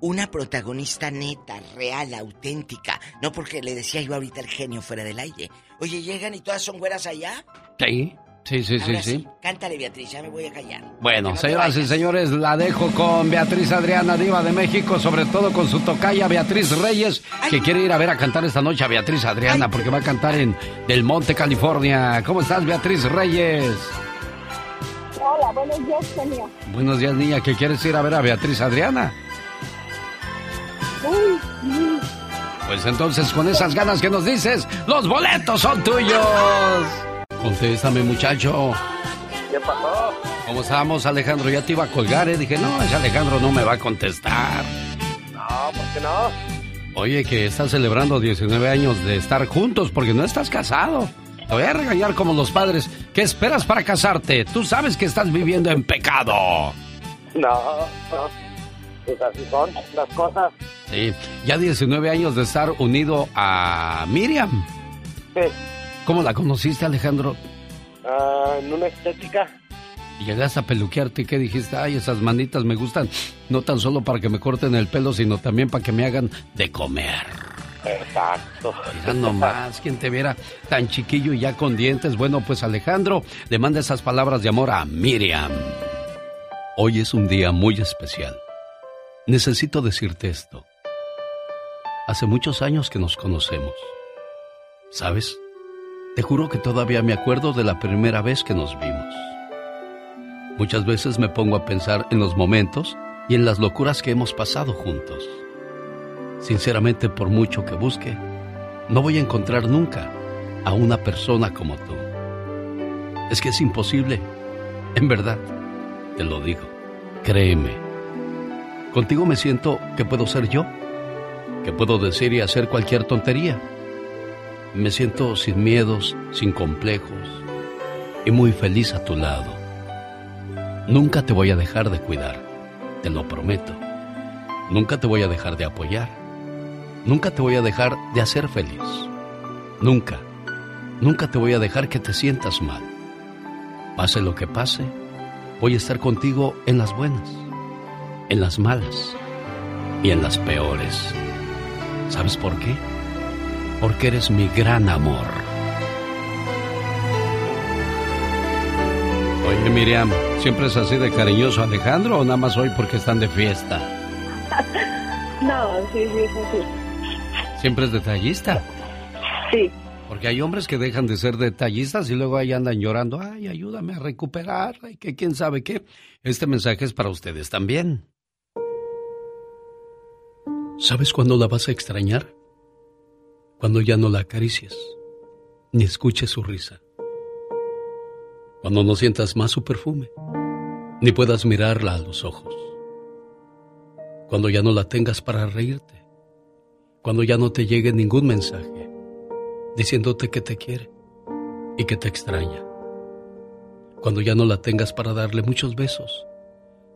una protagonista neta, real, auténtica. No porque le decía yo ahorita el genio fuera del aire. Oye, llegan y todas son güeras allá. Sí, sí, sí, sí, sí. Cántale, Beatriz, ya me voy a callar. Bueno, no señoras y señores, la dejo con Beatriz Adriana, diva de México, sobre todo con su tocaya Beatriz Reyes, que quiere ir a ver a cantar esta noche a Beatriz Adriana, porque va a cantar en Del Monte, California. ¿Cómo estás, Beatriz Reyes? Hola, buenos días, genio. Buenos días, niña, ¿qué quieres ir a ver a Beatriz Adriana? Pues entonces, con esas ganas que nos dices, los boletos son tuyos. Contéstame, muchacho. ¿Qué pasó? ¿Cómo estamos, Alejandro? Ya te iba a colgar, ¿eh? Dije, no, ese Alejandro no me va a contestar. No, ¿por qué no? Oye, que estás celebrando 19 años de estar juntos porque no estás casado. Te voy a regañar como los padres. ¿Qué esperas para casarte? Tú sabes que estás viviendo en pecado. No, no. Pues así son las cosas. Sí, ya 19 años de estar unido a Miriam. Sí. ¿Cómo la conociste, Alejandro? Ah, en una estética. Y llegaste a peluquearte y qué dijiste, ay, esas manitas me gustan, no tan solo para que me corten el pelo, sino también para que me hagan de comer. Exacto. Mira nomás, quien te viera tan chiquillo y ya con dientes. Bueno, pues Alejandro le manda esas palabras de amor a Miriam. Hoy es un día muy especial. Necesito decirte esto. Hace muchos años que nos conocemos. ¿Sabes? Te juro que todavía me acuerdo de la primera vez que nos vimos. Muchas veces me pongo a pensar en los momentos y en las locuras que hemos pasado juntos. Sinceramente, por mucho que busque, no voy a encontrar nunca a una persona como tú. Es que es imposible. En verdad, te lo digo. Créeme. Contigo me siento que puedo ser yo, que puedo decir y hacer cualquier tontería. Me siento sin miedos, sin complejos y muy feliz a tu lado. Nunca te voy a dejar de cuidar, te lo prometo. Nunca te voy a dejar de apoyar. Nunca te voy a dejar de hacer feliz. Nunca, nunca te voy a dejar que te sientas mal. Pase lo que pase, voy a estar contigo en las buenas, en las malas y en las peores. ¿Sabes por qué? Porque eres mi gran amor. Oye, Miriam, ¿siempre es así de cariñoso Alejandro o nada más hoy porque están de fiesta? No, sí, sí, sí. ¿Siempre es detallista? Sí. Porque hay hombres que dejan de ser detallistas y luego ahí andan llorando, ay, ayúdame a recuperar, ay, que quién sabe qué. Este mensaje es para ustedes también. ¿Sabes cuándo la vas a extrañar? Cuando ya no la acaricies, ni escuches su risa. Cuando no sientas más su perfume, ni puedas mirarla a los ojos. Cuando ya no la tengas para reírte. Cuando ya no te llegue ningún mensaje diciéndote que te quiere y que te extraña. Cuando ya no la tengas para darle muchos besos,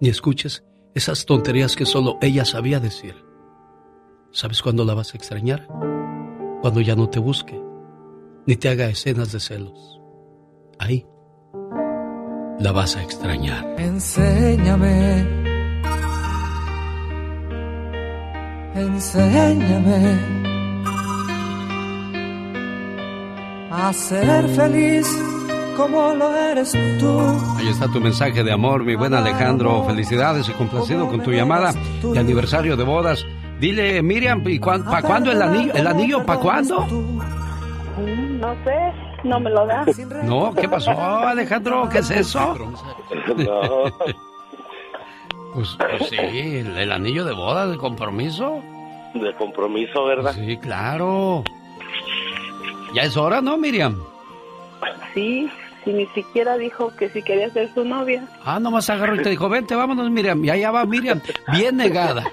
ni escuches esas tonterías que solo ella sabía decir. ¿Sabes cuándo la vas a extrañar? Cuando ya no te busque, ni te haga escenas de celos. Ahí la vas a extrañar. Enséñame. Enséñame a ser feliz como lo eres tú. Ahí está tu mensaje de amor, mi buen Alejandro. Felicidades y complacido con tu llamada de aniversario de bodas. Dile, Miriam, ¿y ¿para cuándo el anillo? ¿El anillo para cuándo? No sé, no me lo da. No, ¿qué pasó, Alejandro? ¿Qué es eso? No. Pues, pues sí, el, el anillo de bodas, de compromiso. De compromiso, ¿verdad? Sí, claro. Ya es hora, ¿no, Miriam? Sí, sí, ni siquiera dijo que si quería ser su novia. Ah, nomás agarró y te dijo, vente, vámonos, Miriam. Y allá va Miriam, bien negada.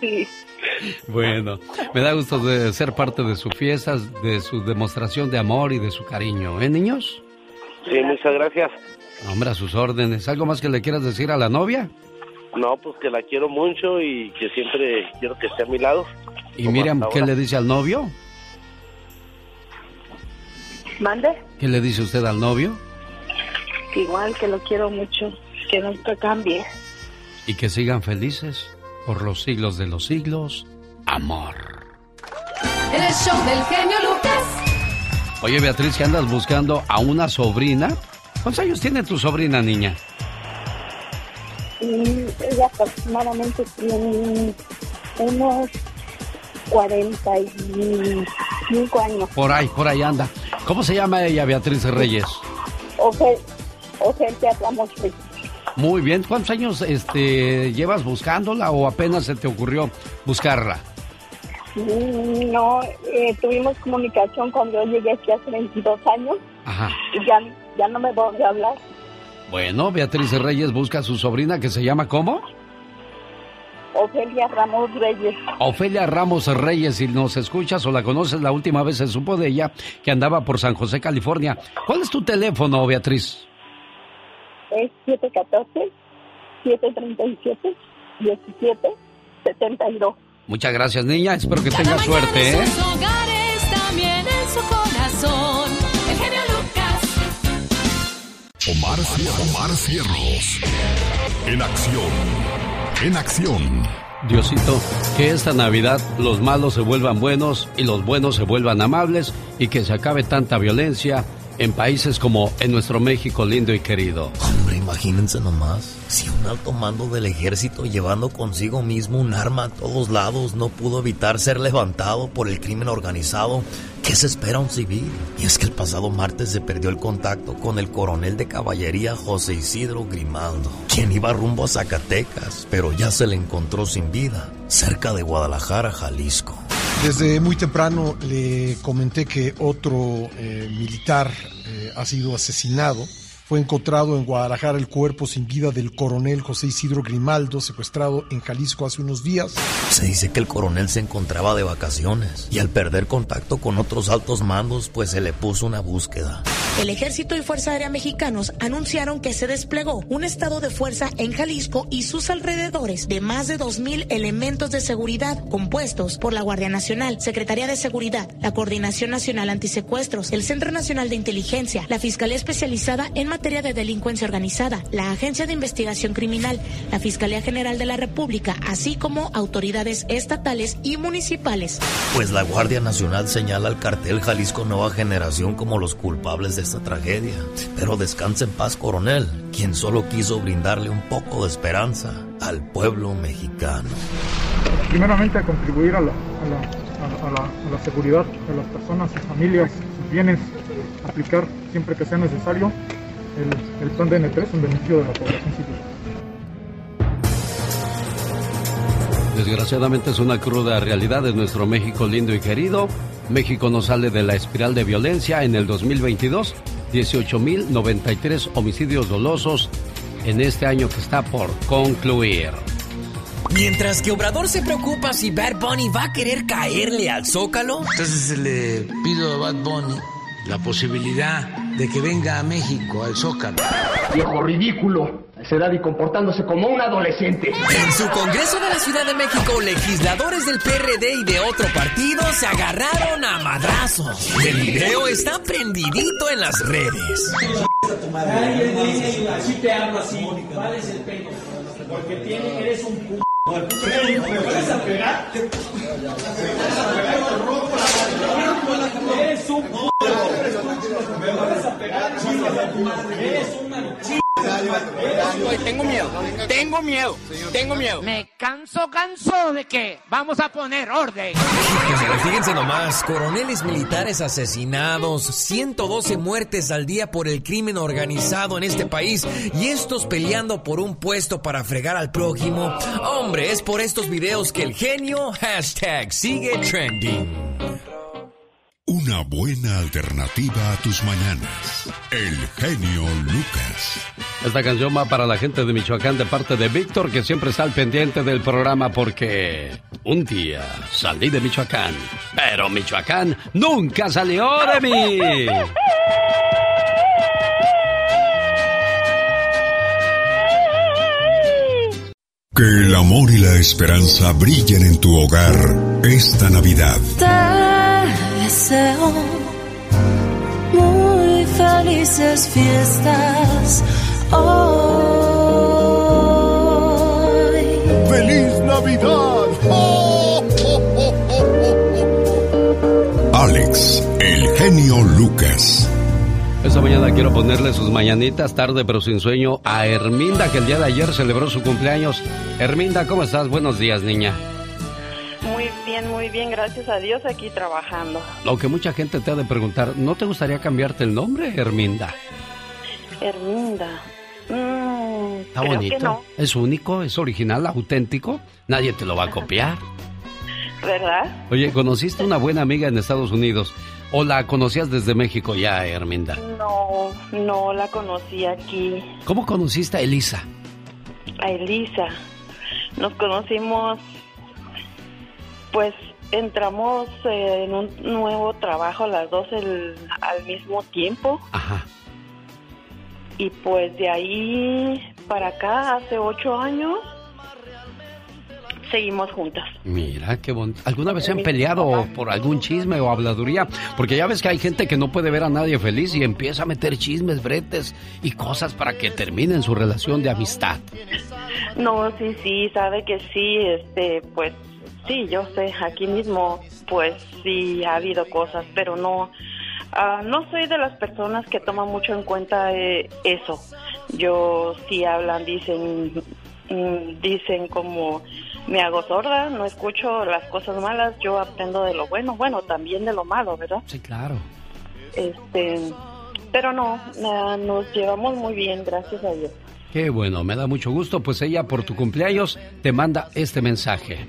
Sí. Bueno, me da gusto de ser parte de su fiesta, de su demostración de amor y de su cariño, ¿eh, niños? Sí, muchas gracias. Hombre, a sus órdenes. ¿Algo más que le quieras decir a la novia? No, pues que la quiero mucho y que siempre quiero que esté a mi lado. Y Miriam, ¿qué le dice al novio? ¿Mande? ¿Qué le dice usted al novio? Igual que lo quiero mucho, que nunca cambie. Y que sigan felices por los siglos de los siglos. Amor. En el show del genio Lucas. Oye, Beatriz, que andas buscando a una sobrina. ¿Cuántos años tiene tu sobrina, niña? Mm, Ella aproximadamente tiene unos 45 años. Por ahí, por ahí anda. ¿Cómo se llama ella, Beatriz Reyes? Ofe- Ofelia Ramos Ruiz. Muy bien. ¿Cuántos años este, llevas buscándola o apenas se te ocurrió buscarla? Mm, No, eh, tuvimos comunicación cuando yo llegué aquí hace 22 años Ajá. y ya, ya no me volvió a hablar. Bueno, Beatriz Reyes busca a su sobrina que se llama ¿cómo? Ofelia Ramos Reyes. Ofelia Ramos Reyes, si nos escuchas o la conoces, la última vez se supo de ella que andaba por San José, California. ¿Cuál es tu teléfono, Beatriz? Es 714 737 17 72. Muchas gracias, niña. Espero que tenga suerte, ¿eh? hogares, también en su corazón. El genio Lucas. Omar, Omar Cierros. En acción. En acción. Diosito, que esta Navidad los malos se vuelvan buenos y los buenos se vuelvan amables y que se acabe tanta violencia en países como en nuestro México lindo y querido. Hombre, imagínense nomás, si un alto mando del ejército llevando consigo mismo un arma a todos lados no pudo evitar ser levantado por el crimen organizado, ¿qué se espera un civil? Y es que el pasado martes se perdió el contacto con el coronel de caballería José Isidro Grimaldo, quien iba rumbo a Zacatecas, pero ya se le encontró sin vida, cerca de Guadalajara, Jalisco. Desde muy temprano le comenté que otro eh, militar eh, ha sido asesinado. Fue encontrado en Guadalajara el cuerpo sin vida del coronel José Isidro Grimaldo, secuestrado en Jalisco hace unos días. Se dice que el coronel se encontraba de vacaciones y al perder contacto con otros altos mandos, pues se le puso una búsqueda. El Ejército y Fuerza Aérea Mexicanos anunciaron que se desplegó un estado de fuerza en Jalisco y sus alrededores de más de 2.000 elementos de seguridad compuestos por la Guardia Nacional, Secretaría de Seguridad, la Coordinación Nacional Antisecuestros, el Centro Nacional de Inteligencia, la Fiscalía Especializada en Materia de Delincuencia Organizada, la Agencia de Investigación Criminal, la Fiscalía General de la República, así como autoridades estatales y municipales. Pues la Guardia Nacional señala al cartel Jalisco Nueva Generación como los culpables de esta tragedia. Pero descansa en paz, coronel, quien solo quiso brindarle un poco de esperanza al pueblo mexicano. Primeramente a contribuir a la, a la, a la, a la seguridad de las personas, sus familias, sus bienes, aplicar siempre que sea necesario el, el plan DN3 en beneficio de la población civil. Desgraciadamente es una cruda realidad de nuestro México lindo y querido. México no sale de la espiral de violencia en el 2022. 18.093 homicidios dolosos en este año que está por concluir. Mientras que Obrador se preocupa si Bad Bunny va a querer caerle al Zócalo. Entonces le pido a Bad Bunny la posibilidad de que venga a México, al Zócalo. Viejo ridículo, a esa edad y comportándose como un adolescente. En su Congreso de la Ciudad de México, legisladores del PRD y de otro partido se agarraron a madrazos. El video está prendidito en las redes. Así te hablo así, ¿cuál es el pelo? Porque tiene, eres un p... ¿Me vas a pegar? ¿Me vas a pegar? Te rompo la Eres un p... ¿Me vas a pegar? Eres ch... Tengo miedo, tengo miedo, tengo miedo. Me canso, canso de que vamos a poner orden. Fíjense nomás, coroneles militares asesinados, 112 muertes al día por el crimen organizado en este país y estos peleando por un puesto para fregar al prójimo. Hombre, es por estos videos que el genio hashtag sigue trending. Una buena alternativa a tus mañanas. El genio Lucas. Esta canción va para la gente de Michoacán de parte de Víctor, que siempre está al pendiente del programa porque un día salí de Michoacán, pero Michoacán nunca salió de mí. Que el amor y la esperanza brillen en tu hogar esta Navidad. Deseo muy felices fiestas hoy. ¡Feliz Navidad! Alex, el genio Lucas. Esta mañana quiero ponerle sus mañanitas tarde pero sin sueño a Herminda que el día de ayer celebró su cumpleaños. Herminda, ¿cómo estás? Buenos días, niña. Muy bien, muy bien, gracias a Dios aquí trabajando. Lo que mucha gente te ha de preguntar, ¿no te gustaría cambiarte el nombre, Herminda? Herminda. Mm, Está creo bonito. que no, Es único, es original, auténtico. Nadie te lo va a copiar. ¿verdad? Oye, ¿conociste una buena amiga en Estados Unidos? ¿O la conocías desde México ya, Herminda? No, no la conocí aquí, ¿Cómo conociste a Elisa? a Elisa. Nos conocimos, pues entramos eh, en un nuevo trabajo las dos el- al mismo tiempo. Ajá. Y pues de ahí, para acá, hace ocho años, seguimos juntas. Mira, qué bonito. ¿Alguna vez se han peleado por algún chisme o habladuría? Porque ya ves que hay gente que no puede ver a nadie feliz y empieza a meter chismes, bretes y cosas para que terminen su relación de amistad. No, sí, sí, sabe que sí, este, pues sí, yo sé, aquí mismo, pues sí ha habido cosas, pero no, ah, no soy de las personas que toman mucho en cuenta eh, eso. Yo sí hablan, dicen, mm, dicen como me hago sorda, no escucho las cosas malas, yo aprendo de lo bueno, bueno, también de lo malo, ¿verdad? Sí, claro. Este, pero no, nos llevamos muy bien, gracias a Dios. Qué bueno, me da mucho gusto, pues ella por tu cumpleaños te manda este mensaje.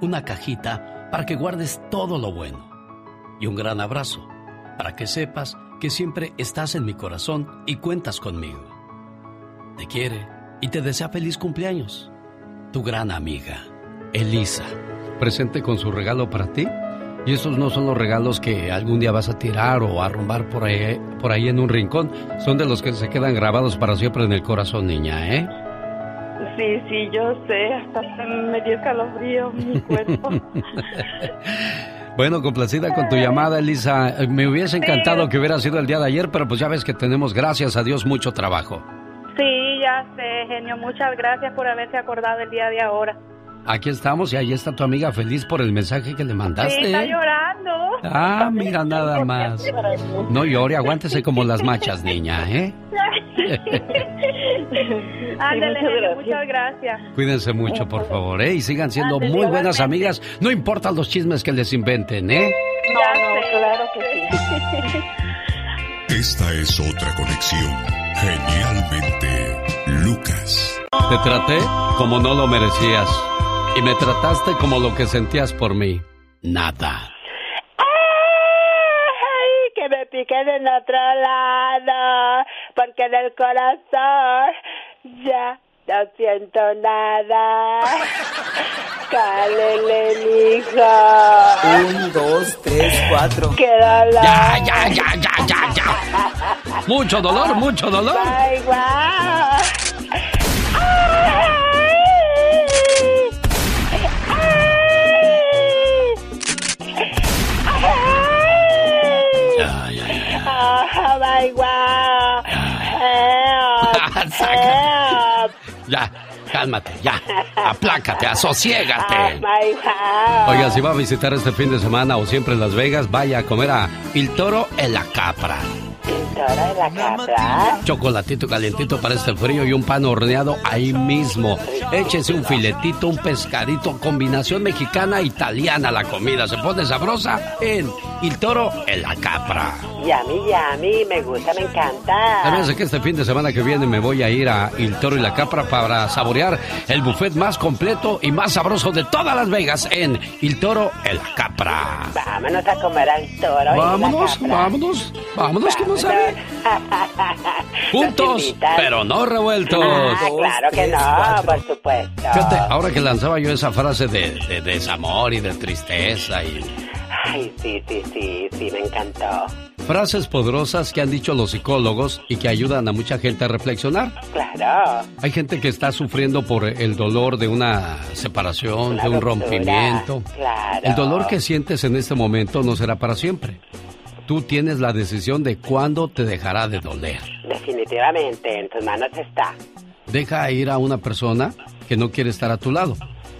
Una cajita para que guardes todo lo bueno. Y un gran abrazo para que sepas que siempre estás en mi corazón y cuentas conmigo. Te quiere y te desea feliz cumpleaños. Tu gran amiga, Elisa. Presente con su regalo para ti. Y esos no son los regalos que algún día vas a tirar o arrumbar por ahí, por ahí en un rincón. Son de los que se quedan grabados para siempre en el corazón, niña, ¿eh? Sí, sí, yo sé, hasta se me dio escalofrío mi cuerpo. Bueno, complacida con tu llamada, Elisa. Me hubiese encantado que hubiera sido el día de ayer, pero pues ya ves que tenemos, gracias a Dios, mucho trabajo. Sí, ya sé, genio. Muchas gracias por haberse acordado el día de ahora. Aquí estamos y ahí está tu amiga feliz por el mensaje que le mandaste. Sí, está ¿eh? llorando. Ah, mira nada más. No llore, aguántese como las machas, niña, ¿eh? Ándale, muchas gracias. muchas gracias. Cuídense mucho, por favor, ¿eh? Y sigan siendo Ándale, muy buenas amigas, no importa los chismes que les inventen, ¿eh? No, no, claro que sí. Esta es otra conexión. Genialmente, Lucas. Te traté como no lo merecías y me trataste como lo que sentías por mí. Nada. Ay, que me piquen en otro lado, porque en el corazón ya no siento nada. Cálele, mijo. Un, dos, tres, cuatro. ¡Qué dolor! Ya, ya, ya, ya, ya, ya. Mucho dolor, mucho dolor. ¡Ay, guau! ¡Oh, my wow! Ya, cálmate, ya. Aplácate, asosiégate. ¡Oh, wow! Oiga, si va a visitar este fin de semana o siempre en Las Vegas, vaya a comer a Il Toro en la Capra. ¿Pintora de la cabra? Chocolatito calientito para este frío y un pan horneado ahí mismo. Échese un filetito, un pescadito, combinación mexicana italiana la comida. Se pone sabrosa en Il Toro en la Capra. Yummy, yummy, me gusta, me encanta. También sé que este fin de semana que viene me voy a ir a Il Toro y la Capra para saborear el buffet más completo y más sabroso de todas Las Vegas en Il Toro en la Capra. Vámonos a comer al toro. y la Vámonos, cabra. vámonos, vámonos, que no. Juntos, pero no revueltos. Ah, claro que no, por supuesto. Fíjate, ahora que lanzaba yo esa frase de, de desamor y de tristeza y Ay, sí, sí, sí, sí, me encantó. frases poderosas que han dicho los psicólogos y que ayudan a mucha gente a reflexionar. Claro. Hay gente que está sufriendo por el dolor de una separación, Una de un ruptura, rompimiento. claro. El dolor que sientes en este momento no será para siempre. Tú tienes la decisión de cuándo te dejará de doler. Definitivamente, en tus manos está. Deja ir a una persona que no quiere estar a tu lado.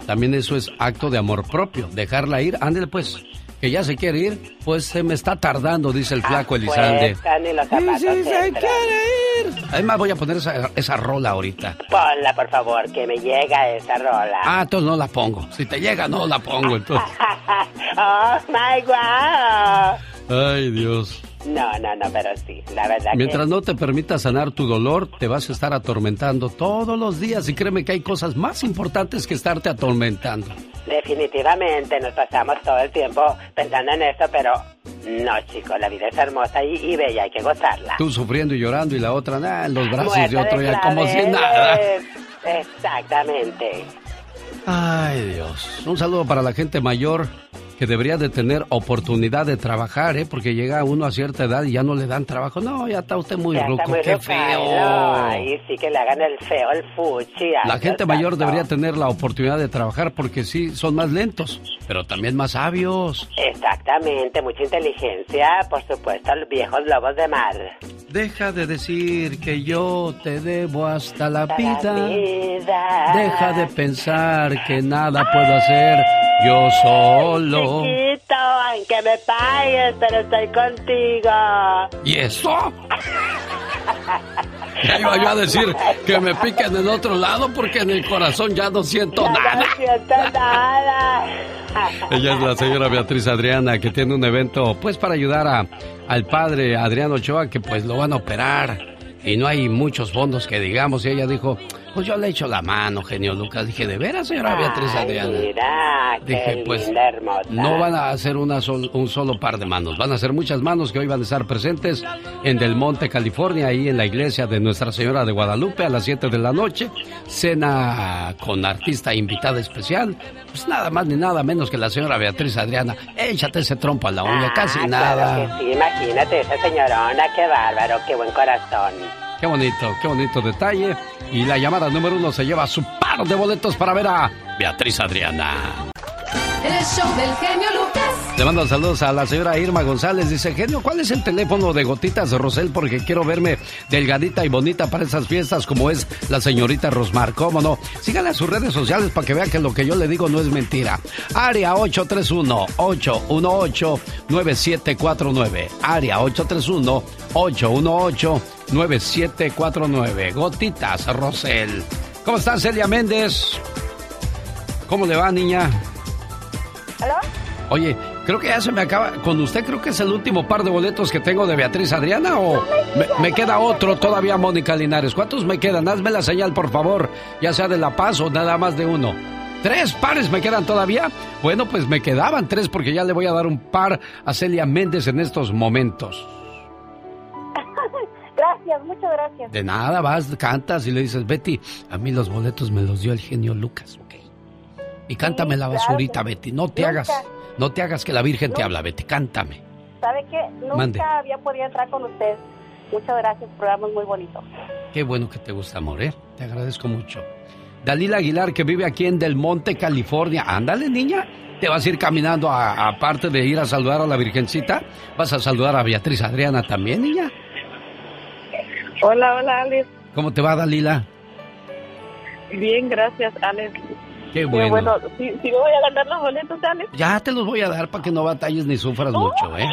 También eso es acto de amor propio. Dejarla ir, ándale pues. Que ya se quiere ir, pues se me está tardando, dice el flaco Elizalde. Los zapatos Sí, sí, se entran. quiere ir. Además voy a poner esa, esa rola ahorita. Ponla, por favor, que me llega esa rola. Ah, entonces no la pongo. Si te llega, no la pongo. Entonces. oh, my wow. Ay, Dios. No, no, no, pero sí, la verdad Mientras no te permita sanar tu dolor, te vas a estar atormentando todos los días y créeme que hay cosas más importantes que estarte atormentando. Definitivamente nos pasamos todo el tiempo pensando en esto, pero no, chicos, la vida es hermosa y, bella, hay que gozarla. Tú sufriendo y llorando y la otra, nada, en los brazos de otro ya como si nada. Exactamente. Ay, Dios. Un saludo para la gente mayor que debería de tener oportunidad de trabajar, ¿eh? Porque llega uno a cierta edad y ya no le dan trabajo. No, ya está usted muy ruco, qué feo. Ay, sí que le hagan el feo, el fuchi. La gente mayor debería tener la oportunidad de trabajar porque sí, son más lentos, pero también más sabios. Exactamente, mucha inteligencia, por supuesto, los viejos lobos de mar. Deja de decir que yo te debo hasta la, vida. Deja de pensar que nada puedo hacer yo solo. Chiquito, aunque me pagues, pero estoy contigo. ¿Y eso? Ya iba yo a decir que me piquen en otro lado porque en el corazón ya no siento nada. No siento nada. Ella es la señora Beatriz Adriana que tiene un evento pues para ayudar a, al padre Adriano Ochoa que pues lo van a operar y no hay muchos fondos que digamos y ella dijo pues yo le echo la mano, genio Lucas. Dije, ¿de veras, señora Beatriz Adriana? Mira, Dije, pues no van a hacer una un solo par de manos, van a ser muchas manos que hoy van a estar presentes en Del Monte, California, ahí en la iglesia de Nuestra Señora de Guadalupe a las 7 de la noche. Cena con artista invitada especial. Pues nada más ni nada menos que la señora Beatriz Adriana. Échate ese trompo a la uña, casi ah, nada. sí, imagínate esa señorona, qué bárbaro, qué buen corazón. Qué bonito, qué bonito detalle. Y la llamada número uno se lleva su par de boletos para ver a Beatriz Adriana. El show del genio Lucas. Le mando saludos a la señora Irma González. Dice, genio, ¿cuál es el teléfono de Gotitas de Rosel? Porque quiero verme delgadita y bonita para esas fiestas como es la señorita Rosmar. ¿Cómo no? Síganle a sus redes sociales para que vean que lo que yo le digo no es mentira. Área 831-818-9749. Área 831-818-9749. Gotitas Rosel. ¿Cómo estás, Celia Méndez? ¿Cómo le va, niña? ¿Aló? Oye, creo que ya se me acaba. Con usted creo que es el último par de boletos que tengo de Beatriz Adriana o me, queda otro todavía, Mónica Linares. ¿Cuántos me quedan? Hazme la señal, por favor, ya sea de La Paz o nada más de uno. ¿Tres pares me quedan todavía? Bueno, pues me quedaban tres porque ya le voy a dar un par a Celia Méndez en estos momentos. Gracias, muchas gracias. De nada, vas, cantas y le dices, Betty, a mí los boletos me los dio el genio Lucas, ¿ok? Y cántame la basurita, Betty, no te hagas no te hagas que la Virgen te habla, vete, cántame. ¿Sabe qué? Nunca había podido entrar con usted. Muchas gracias, programa es muy bonito. Qué bueno que te gusta, amor, ¿eh? Te agradezco mucho. Dalila Aguilar, que vive aquí en Del Monte, California. Ándale, niña. ¿Te vas a ir caminando, aparte de ir a saludar a la Virgencita? ¿Vas a saludar a Beatriz Adriana también, niña? Hola, hola, Alex. ¿Cómo te va, Dalila? Bien, gracias, Alex. Qué bueno. bueno, si, me voy a ganar los boletos, Alex. Ya te los voy a dar para que no batalles ni sufras mucho, ¿eh?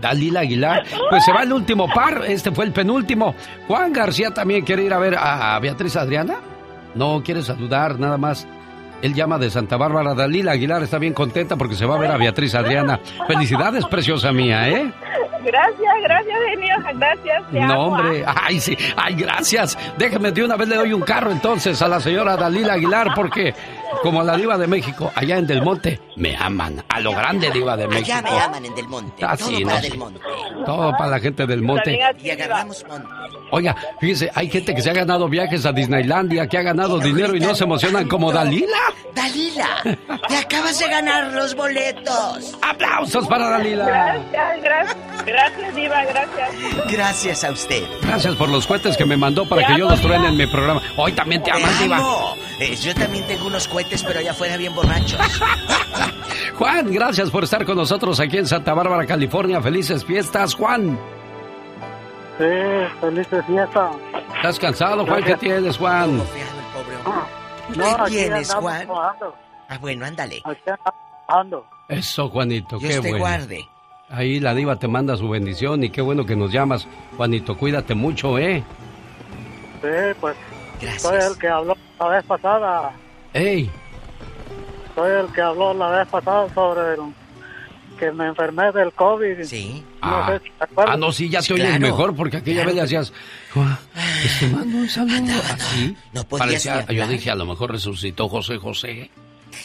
Dalila Aguilar. Pues se va el último par, este fue el penúltimo. Juan García también quiere ir a ver a Beatriz Adriana. No quiere saludar, nada más. Él llama de Santa Bárbara. Dalila Aguilar está bien contenta porque se va a ver a Beatriz Adriana. Felicidades, preciosa mía, ¿eh? Gracias, gracias, genio. Gracias. no, hombre. Ay, sí. Ay, gracias. Déjeme de una vez le doy un carro entonces a la señora Dalila Aguilar porque como a la diva de México, allá en Del Monte, me aman. A lo grande diva de México. Allá me aman en Del Monte. Ah, Todo para Del Monte. Todo para la gente del Monte. Y agarramos Monte. Oiga, fíjese, hay gente que se ha ganado viajes a Disneylandia, que ha ganado dinero y no se emocionan como Dalila. Dalila, te acabas de ganar los boletos. ¡Aplausos para Dalila! Gracias, gracias. Gracias, Diva, gracias. Gracias a usted. Gracias por los cohetes que me mandó para que yo los truene en mi programa. Hoy también te amas, Diva. Eh, yo también tengo unos cohetes, pero ya fuera bien borrachos. Juan, gracias por estar con nosotros aquí en Santa Bárbara, California. Felices fiestas, Juan. Sí, felices fiestas. ¿Estás cansado, Juan? ¿Qué tienes, Juan? ¿Qué tienes, Juan? Ah, bueno, ándale. Eso, Juanito, Dios qué te bueno. guarde. Ahí la diva te manda su bendición y qué bueno que nos llamas. Juanito, cuídate mucho, ¿eh? Sí, pues. Soy el que habló la vez pasada. ¡Ey! Soy el que habló la vez pasada sobre que me enfermé del COVID. Sí. No Ah. sé si te acuerdas. Ah, no, sí, ya te Sí, oyes claro. mejor porque aquella vez le hacías. "Ah, pues te mando un saludo. Así. No podías Parecía- yo dije, a lo mejor resucitó José José.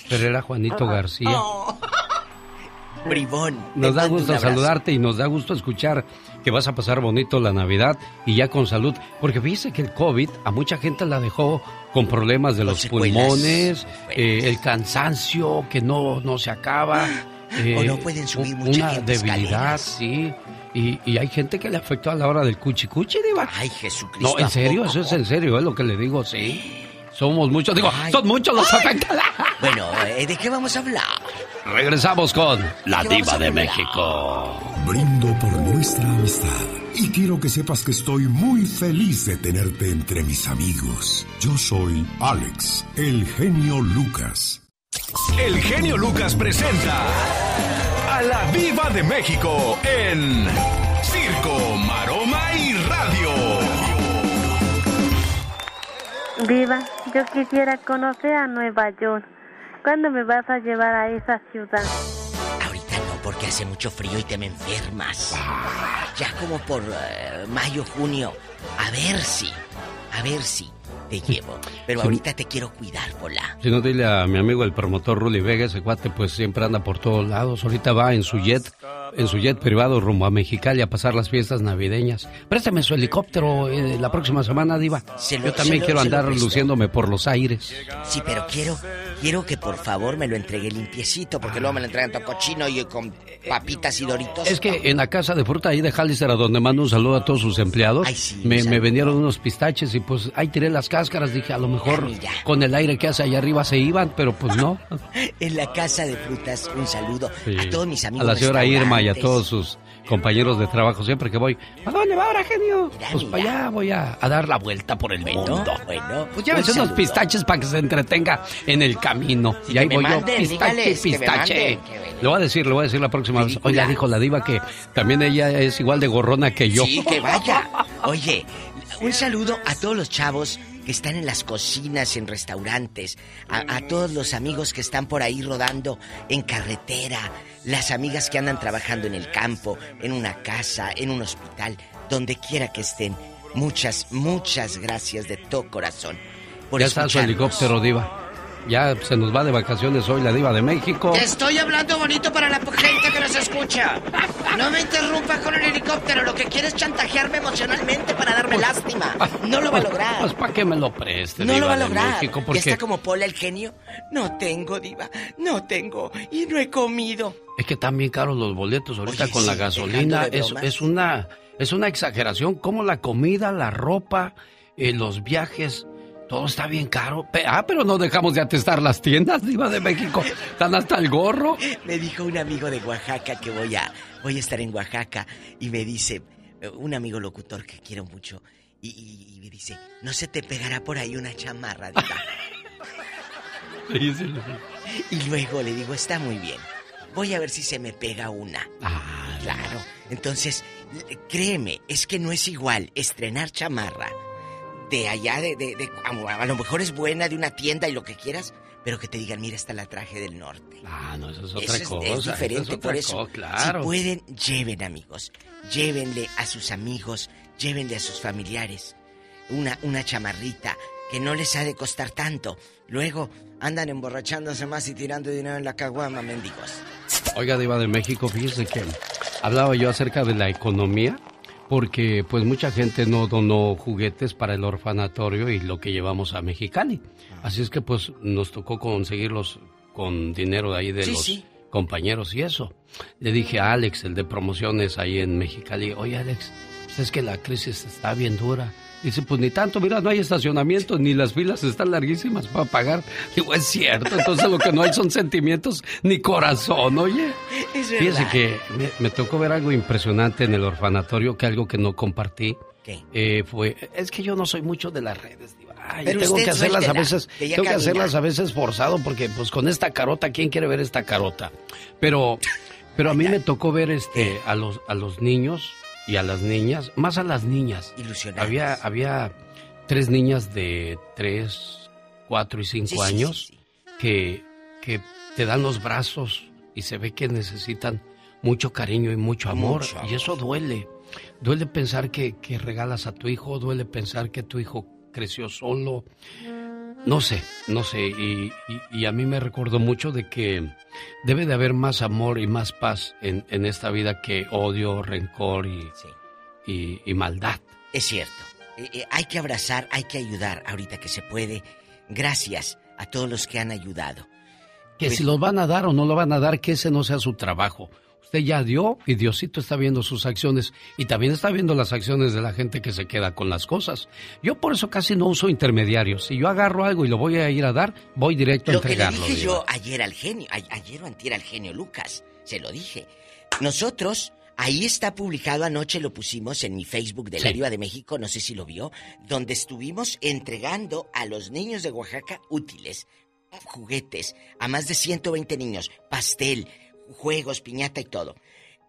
Pero era Juanito Ah. García. Oh. Bribón. Nos da gusto saludarte y nos da gusto escuchar que vas a pasar bonito la Navidad y ya con salud. Porque fíjese que el COVID a mucha gente la dejó con problemas de los pulmones, eh, el cansancio que no, no se acaba. eh, O no pueden subir mucha Una debilidad, escaleras. sí. Y, y hay gente que le afectó a la hora del cuchi cuchi, diva. Ay, Jesucristo. No, en ¿a serio, poco? eso es en serio, es lo que le digo, sí. Somos muchos, digo, son muchos los afectados. Bueno, eh, ¿de qué vamos a hablar? Regresamos con La ¿Qué vamos Diva de? México. Brindo por nuestra amistad y quiero que sepas que estoy muy feliz de tenerte entre mis amigos. Yo soy Alex, el genio Lucas. El genio Lucas presenta a la Viva de México en Circo, Maroma y Radio. Viva, yo quisiera conocer a Nueva York. ¿Cuándo me vas a llevar a esa ciudad? Ahorita no, porque hace mucho frío y te me enfermas. Ya como por eh, mayo, junio. A ver si, a ver si te llevo. Pero Sí. ahorita te quiero cuidar, Pola. Si no, dile a mi amigo el promotor Ruli Vega, ese cuate pues siempre anda por todos lados. Ahorita va en su jet, en su jet privado rumbo a Mexicali a pasar las fiestas navideñas. Préstame su helicóptero eh, la próxima semana, Diva. Se lo- Yo también se lo- quiero andar luciéndome por los aires. Sí, pero quiero, quiero que por favor me lo entregue limpiecito, porque luego me lo entregan todo cochino y con papitas y doritos. Es que en la casa de fruta ahí de Hallister, a donde mando un saludo a todos sus empleados, me, me vendieron unos pistaches y pues ahí tiré las cáscaras. Dije, a lo mejor con el aire que hace allá arriba se iban, pero pues no. En la casa de frutas, un saludo Sí. a todos mis A amigos. la señora Irma y a todos sus compañeros de trabajo, siempre que voy, ¿a dónde va ahora, genio? pues para allá voy a, a dar la vuelta por el mundo. Bueno, Pues llévese un unos pistaches para que se entretenga en el camino. y ahí voy yo, manden, pistache, dígales que me pistache. manden, Le voy a decir, le voy a decir la próxima vez. Oiga, dijo la diva que también ella es igual de gorrona que yo. Sí, que vaya. Oye, un saludo a todos los chavos que están en las cocinas, en restaurantes, a, a todos los amigos que están por ahí rodando en carretera, las amigas que andan trabajando en el campo, en una casa, en un hospital, donde quiera que estén. Muchas, muchas gracias de todo corazón. Por ya está su helicóptero, diva. Ya se nos va de vacaciones hoy la diva de México. Estoy hablando bonito para la gente que nos escucha. No me interrumpa con el helicóptero. Lo que quiere es chantajearme emocionalmente para darme lástima. No lo va a lograr. Pues para que me lo preste, No lo diva va a lograr. México, Ya porque está como Pola el genio. No tengo, diva. No tengo. Y no he comido. Es que están bien caros los boletos ahorita Oye, con la gasolina. es una es una exageración. Como la comida, la ropa, eh, los viajes, todo está bien caro. Ah, pero no dejamos de atestar las tiendas, Diva de México. Están hasta el gorro. Me dijo un amigo de Oaxaca que voy a, voy a estar en Oaxaca. Y me dice, eh, un amigo locutor que quiero mucho. Y, y- y me dice, ¿no se te pegará por ahí una chamarra, diva? Y luego le digo, está muy bien. Voy a ver si se me pega una. Ah, claro. Entonces, créeme, es que no es igual estrenar chamarra de allá, de, de, de- a, lo mejor es buena de una tienda y lo que quieras, pero que te digan, mira, está la traje del norte. Ah, no, eso es otra Eso es- cosa. es, diferente, es por eso. cosa, claro. Si pueden, lleven amigos. Llévenle a sus amigos, llévenle a sus familiares. Una, una chamarrita que no les ha de costar tanto. Luego andan emborrachándose más y tirando dinero en la caguama, mendigos. Oiga, Diva de México, fíjese que hablaba yo acerca de la economía, porque pues mucha gente no donó juguetes para el orfanatorio y lo que llevamos a Mexicali. Así es que pues nos tocó conseguirlos con dinero de ahí de Sí, los sí. compañeros y eso. Le dije a Alex, el de promociones ahí en Mexicali, oye Alex, pues es que la crisis está bien dura. Dice, pues ni tanto, mira, no hay estacionamiento, ni las filas están larguísimas para pagar. Digo, es cierto, entonces lo que no hay son sentimientos ni corazón, oye. Es Fíjese que me, me tocó ver algo impresionante en el orfanatorio, que algo que no compartí. ¿Qué? eh, fue, es que yo no soy mucho de las redes, diva. Ay, Pero tengo que hacerlas a veces, que tengo que hacerlas a veces forzado porque pues con esta carota, ¿quién quiere ver esta carota? Pero, pero a mí me tocó ver este a los a los niños y a las niñas, más a las niñas. Ilusionadas. Había había tres niñas de tres, cuatro y cinco Sí, sí, años que que te dan los brazos y se ve que necesitan mucho cariño y mucho amor. Y eso duele. Duele pensar que, que regalas a tu hijo, duele pensar que tu hijo creció solo. No sé, no sé, y, y, a mí me recordó mucho de que debe de haber más amor y más paz en, en esta vida que odio, rencor y, y, y maldad. Es cierto, eh, eh, hay que abrazar, hay que ayudar ahorita que se puede. Gracias a todos los que han ayudado. Que si los van a dar o no lo van a dar, que ese no sea su trabajo usted ya dio y Diosito está viendo sus acciones y también está viendo las acciones de la gente que se queda con las cosas. Yo por eso casi no uso intermediarios. Si yo agarro algo y lo voy a ir a dar, voy directo a entregarlo. Lo dije yo ayer al genio, ayer o antier al genio Lucas, se lo dije. Nosotros Ahí está publicado, anoche lo pusimos en mi Facebook de la Viva de México, no sé si lo vio, donde estuvimos entregando a los niños de Oaxaca útiles, juguetes, a más de 120 niños, pastel, juegos, piñata y todo.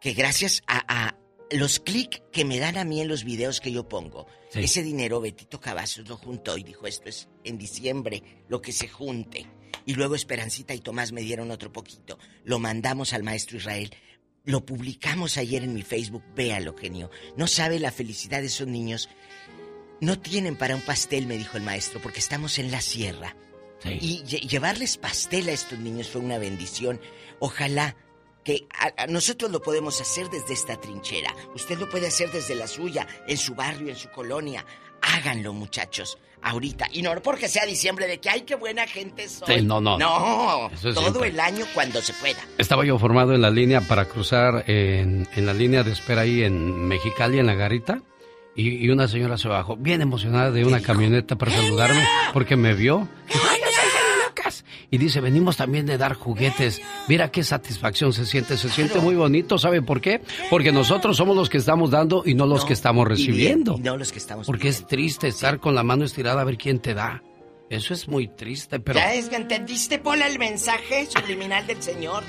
Que gracias a, los clics que me dan a mí en los videos que yo pongo, ese dinero Betito Cavazos lo juntó y dijo, esto es en diciembre, lo que se junte. Y luego Esperancita y Tomás me dieron otro poquito. Lo mandamos al maestro Israel. Lo publicamos ayer en mi Facebook. Véalo, genio. No sabe la felicidad de esos niños. No tienen para un pastel, me dijo el maestro, porque estamos en la sierra. Y llevarles pastel a estos niños fue una bendición. Ojalá que nosotros lo podemos hacer desde esta trinchera. Usted lo puede hacer desde la suya, en su barrio, en su colonia. Háganlo, muchachos, ahorita. Y no porque sea diciembre de que, ay, qué buena gente soy. no, no. No, todo el año cuando se pueda. Estaba yo formado en la línea para cruzar en, en la línea de espera ahí en Mexicali, en la garita. Y, una señora se bajó, bien emocionada de una camioneta para saludarme, porque me vio. Y dice, venimos también de dar juguetes. Mira qué satisfacción se siente. Se siente muy bonito. ¿Sabe por qué? Porque nosotros somos los que estamos dando y no los que estamos recibiendo. no los que estamos Porque es triste estar con la mano estirada a ver quién te da. Eso es muy triste, pero... ¿Ya es que entendiste, Pola, el mensaje subliminal del Señor?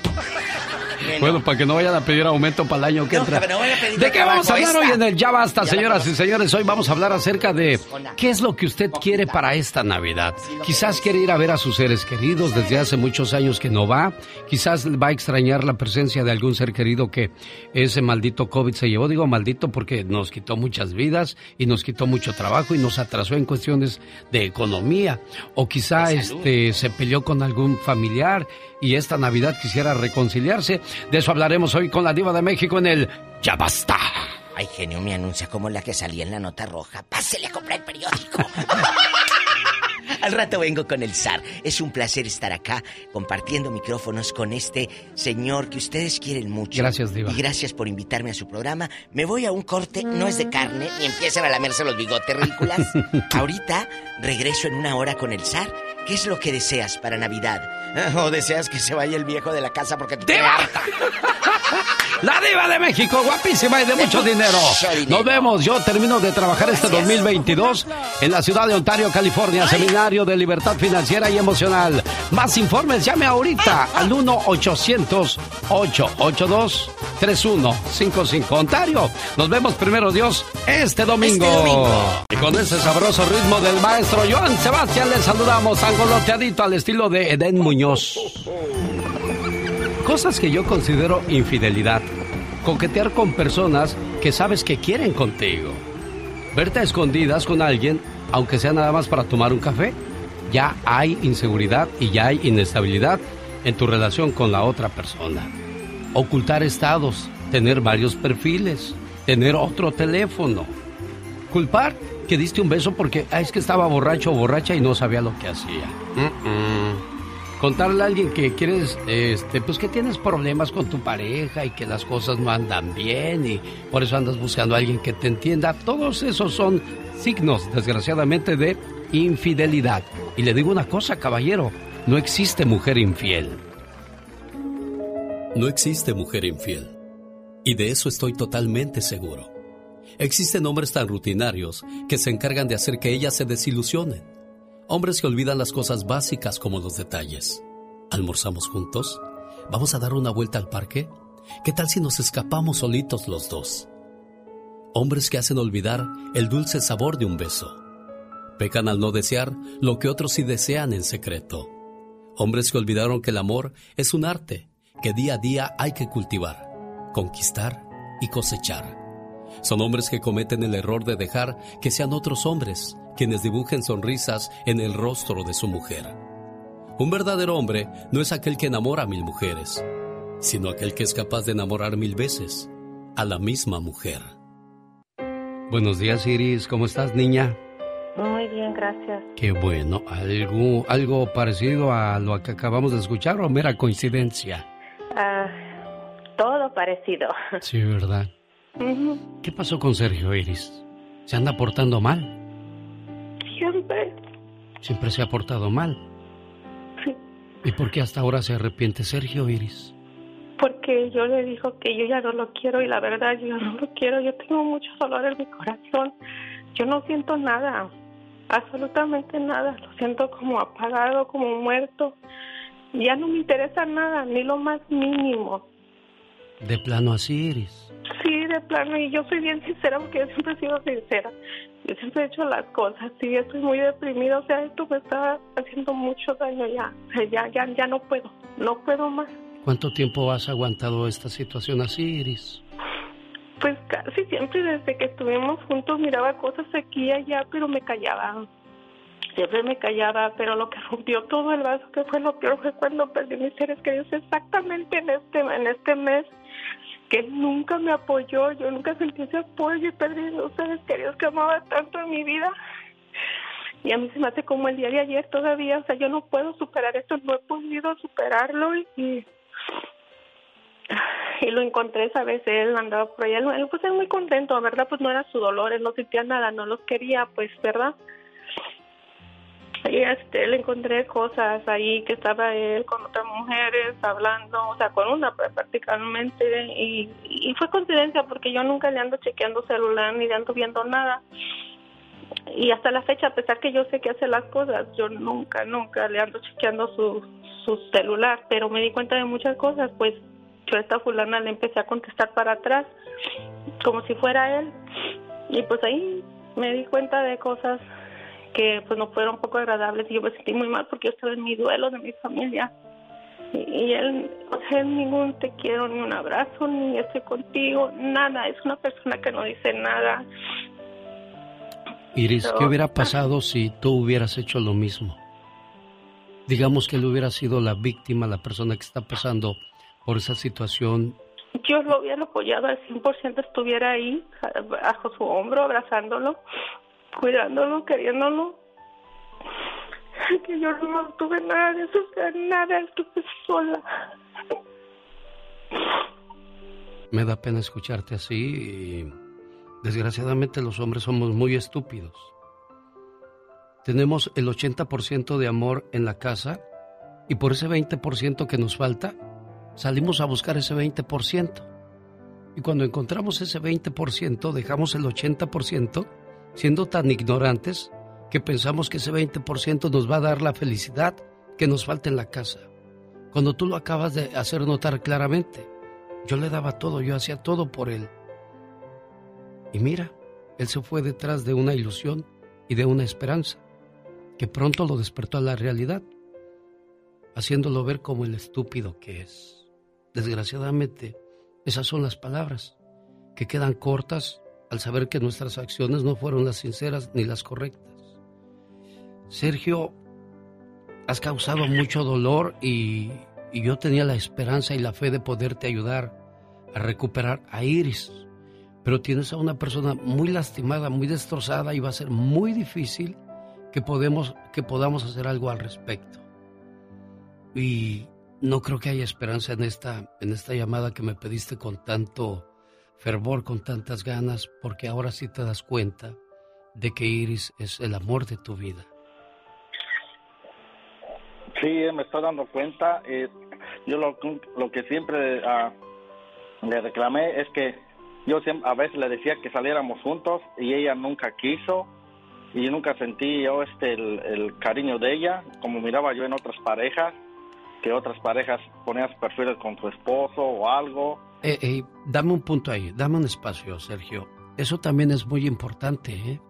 bueno, para que no vayan a pedir aumento para el año que entra. ¿De qué vamos a hablar hoy en el Ya Basta, señoras y señores? Hoy vamos a hablar acerca de qué es lo que usted quiere para esta Navidad. Quizás quiere ir a ver a sus seres queridos desde hace muchos años que no va. Quizás va a extrañar la presencia de algún ser querido que ese maldito COVID se llevó. Digo maldito porque nos quitó muchas vidas y nos quitó mucho trabajo y nos atrasó en cuestiones de economía o quizá este se peleó con algún familiar y esta Navidad quisiera reconciliarse. De eso hablaremos hoy con la diva de México en el Ya basta. Ay, genio, me anuncia como la que salía en la nota roja. Pásele a comprar el periódico. Al rato vengo con el zar. Es un placer estar acá compartiendo micrófonos con este señor que ustedes quieren mucho. Gracias, Diva. Y gracias por invitarme a su programa. Me voy a un corte, no es de carne, ni empiezan a lamerse los bigotes ridículas. Ahorita regreso en una hora con el zar. ¿Qué es lo que deseas para Navidad? ¿O deseas que se vaya el viejo de la casa porque te harta? La diva de México, guapísima y de mucho dinero. Nos vemos. Yo termino de trabajar este 2022 en la ciudad de Ontario, California, Seminario de Libertad Financiera y Emocional. Más informes, llame ahorita al 1-800-882-3155. Ontario. Nos vemos primero, Dios, este domingo. Y con ese sabroso ritmo del maestro Joan Sebastián le saludamos angoloteadito al estilo de Eden Muñoz. Cosas que yo considero infidelidad. Coquetear con personas que sabes que quieren contigo. Verte a escondidas con alguien, aunque sea nada más para tomar un café. Ya hay inseguridad y ya hay inestabilidad en tu relación con la otra persona. Ocultar estados, tener varios perfiles, tener otro teléfono. Culpar que diste un beso porque ah, es que estaba borracho o borracha y no sabía lo que hacía contarle a alguien que quieres, este, pues que tienes problemas con tu pareja y que las cosas no andan bien y por eso andas buscando a alguien que te entienda. Todos esos son signos, desgraciadamente, de infidelidad. Y le digo una cosa, caballero, no existe mujer infiel. No existe mujer infiel. Y de eso estoy totalmente seguro. Existen hombres tan rutinarios que se encargan de hacer que ellas se desilusionen Hombres que olvidan las cosas básicas como los detalles. ¿Almorzamos juntos? ¿Vamos a dar una vuelta al parque? ¿Qué tal si nos escapamos solitos los dos? Hombres que hacen olvidar el dulce sabor de un beso. Pecan al no desear lo que otros sí desean en secreto. Hombres que olvidaron que el amor es un arte que día a día hay que cultivar conquistar y cosechar. Son hombres que cometen el error de dejar que sean otros hombres quienes dibujen sonrisas en el rostro de su mujer. Un verdadero hombre no es aquel que enamora a mil mujeres, sino aquel que es capaz de enamorar mil veces a la misma mujer. Buenos días, Iris. ¿Cómo estás, niña? Muy bien, gracias. Qué bueno. ¿Algo, algo parecido a lo que acabamos de escuchar o mera coincidencia? Ah, todo parecido. Sí, ¿verdad? ¿Qué pasó con Sergio Iris? ¿Se anda portando mal? Siempre. Siempre se ha portado mal. Sí. ¿Y por qué hasta ahora se arrepiente Sergio Iris? Porque yo le dijo que yo ya no lo quiero y la verdad yo no lo quiero. Yo tengo mucho dolor en mi corazón. Yo no siento nada, absolutamente nada. Lo siento como apagado, como muerto. Ya no me interesa nada, ni lo más mínimo. De plano así, Iris. Sí, de plano, y yo soy bien sincera porque yo siempre he sido sincera. Yo siempre he hecho las cosas, sí, estoy muy deprimida, o sea, esto me está haciendo mucho daño ya, o sea, ya, ya, ya no puedo, no puedo más. ¿Cuánto tiempo has aguantado esta situación así, Iris? Pues casi siempre desde que estuvimos juntos miraba cosas aquí y allá, pero me callaba. Siempre me callaba, pero lo que rompió todo el vaso, que fue lo peor, fue cuando perdí mis seres queridos exactamente en este, en este mes que nunca me apoyó, yo nunca sentí ese apoyo y perdí los seres queridos que amaba tanto en mi vida. Y a mí se me hace como el día de ayer todavía, o sea, yo no puedo superar esto, no he podido superarlo y, y lo encontré esa vez, él andaba por allá, él pues él muy contento, ¿verdad? Pues no era su dolor, él no sentía nada, no los quería, pues, ¿verdad? Y este, le encontré cosas ahí que estaba él con otras mujeres hablando, o sea, con una prácticamente, y, y fue coincidencia porque yo nunca le ando chequeando celular ni le ando viendo nada. Y hasta la fecha, a pesar que yo sé que hace las cosas, yo nunca, nunca le ando chequeando su, su celular, pero me di cuenta de muchas cosas, pues yo a esta fulana le empecé a contestar para atrás, como si fuera él, y pues ahí me di cuenta de cosas que pues no fueron un poco agradables y yo me sentí muy mal porque yo estaba en mi duelo de mi familia y, y él, o sea, él ningún te quiero ni un abrazo ni estoy contigo, nada, es una persona que no dice nada. Iris, Pero- ¿qué hubiera pasado si tú hubieras hecho lo mismo? Digamos que él hubiera sido la víctima, la persona que está pasando por esa situación. Yo lo hubiera apoyado al 100%, estuviera ahí, bajo su hombro, abrazándolo, cuidándolo, queriéndolo. Que yo no tuve nada de eso, nada, estuve sola. Me da pena escucharte así desgraciadamente los hombres somos muy estúpidos. Tenemos el 80% de amor en la casa y por ese 20% que nos falta, salimos a buscar ese 20%. Y cuando encontramos ese 20%, dejamos el 80% siendo tan ignorantes que pensamos que ese 20% nos va a dar la felicidad que nos falta en la casa. Cuando tú lo acabas de hacer notar claramente, yo le daba todo, yo hacía todo por él. Y mira, él se fue detrás de una ilusión y de una esperanza, que pronto lo despertó a la realidad, haciéndolo ver como el estúpido que es. Desgraciadamente, esas son las palabras que quedan cortas al saber que nuestras acciones no fueron las sinceras ni las correctas. Sergio, has causado mucho dolor y, yo tenía la esperanza y la fe de poderte ayudar a recuperar a Iris. Pero tienes a una persona muy lastimada, muy destrozada y va a ser muy difícil que, que podamos hacer algo al respecto. Y no creo que haya esperanza en esta, en esta llamada que me pediste con tanto fervor, con tantas ganas, porque ahora sí te das cuenta de que Iris es el amor de tu vida. Sí, me estoy dando cuenta. eh, yo lo, que siempre ah, le reclamé es que yo siempre, a veces le decía que saliéramos juntos y ella nunca quiso y nunca sentí yo este el, el cariño de ella como miraba yo en otras parejas que otras parejas ponían perfiles con su esposo o algo Eh, eh, dame un punto ahí, dame un espacio, Sergio. Eso también es muy importante, ¿eh?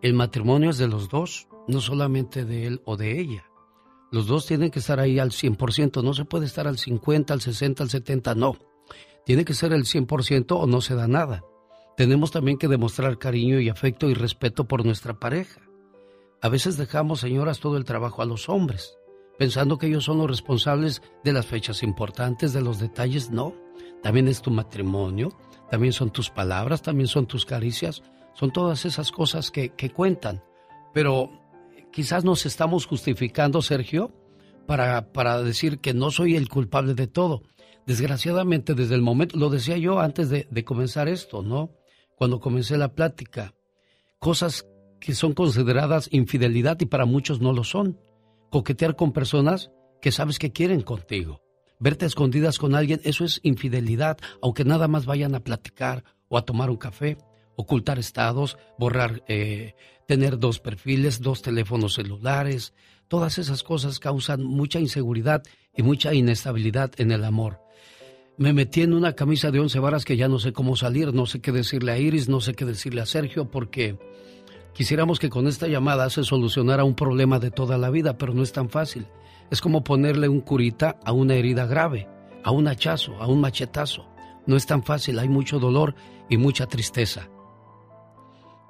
El matrimonio es de los dos, no solamente de él o de ella. Los dos tienen que estar ahí al 100%, no se puede estar al 50, al 60, al 70, no. Tiene que ser el 100% o no se da nada. Tenemos también que demostrar cariño y afecto y respeto por nuestra pareja. A veces dejamos, señoras, todo el trabajo a los hombres, pensando que ellos son los responsables de las fechas importantes, de los detalles. No, también es tu matrimonio, también son tus palabras, también son tus caricias, son todas esas cosas que, que cuentan. Pero quizás nos estamos justificando, Sergio, para, para decir que no soy el culpable de todo. Desgraciadamente, desde el momento, lo decía yo antes de, de comenzar esto, ¿no? Cuando comencé la plática, cosas que son consideradas infidelidad y para muchos no lo son. Coquetear con personas que sabes que quieren contigo. Verte escondidas con alguien, eso es infidelidad, aunque nada más vayan a platicar o a tomar un café, ocultar estados, borrar, eh, tener dos perfiles, dos teléfonos celulares, todas esas cosas causan mucha inseguridad y mucha inestabilidad en el amor. Me metí en una camisa de once varas que ya no sé cómo salir, no sé qué decirle a Iris, no sé qué decirle a Sergio, porque quisiéramos que con esta llamada se solucionara un problema de toda la vida, pero no es tan fácil. Es como ponerle un curita a una herida grave, a un hachazo, a un machetazo. No es tan fácil, hay mucho dolor y mucha tristeza.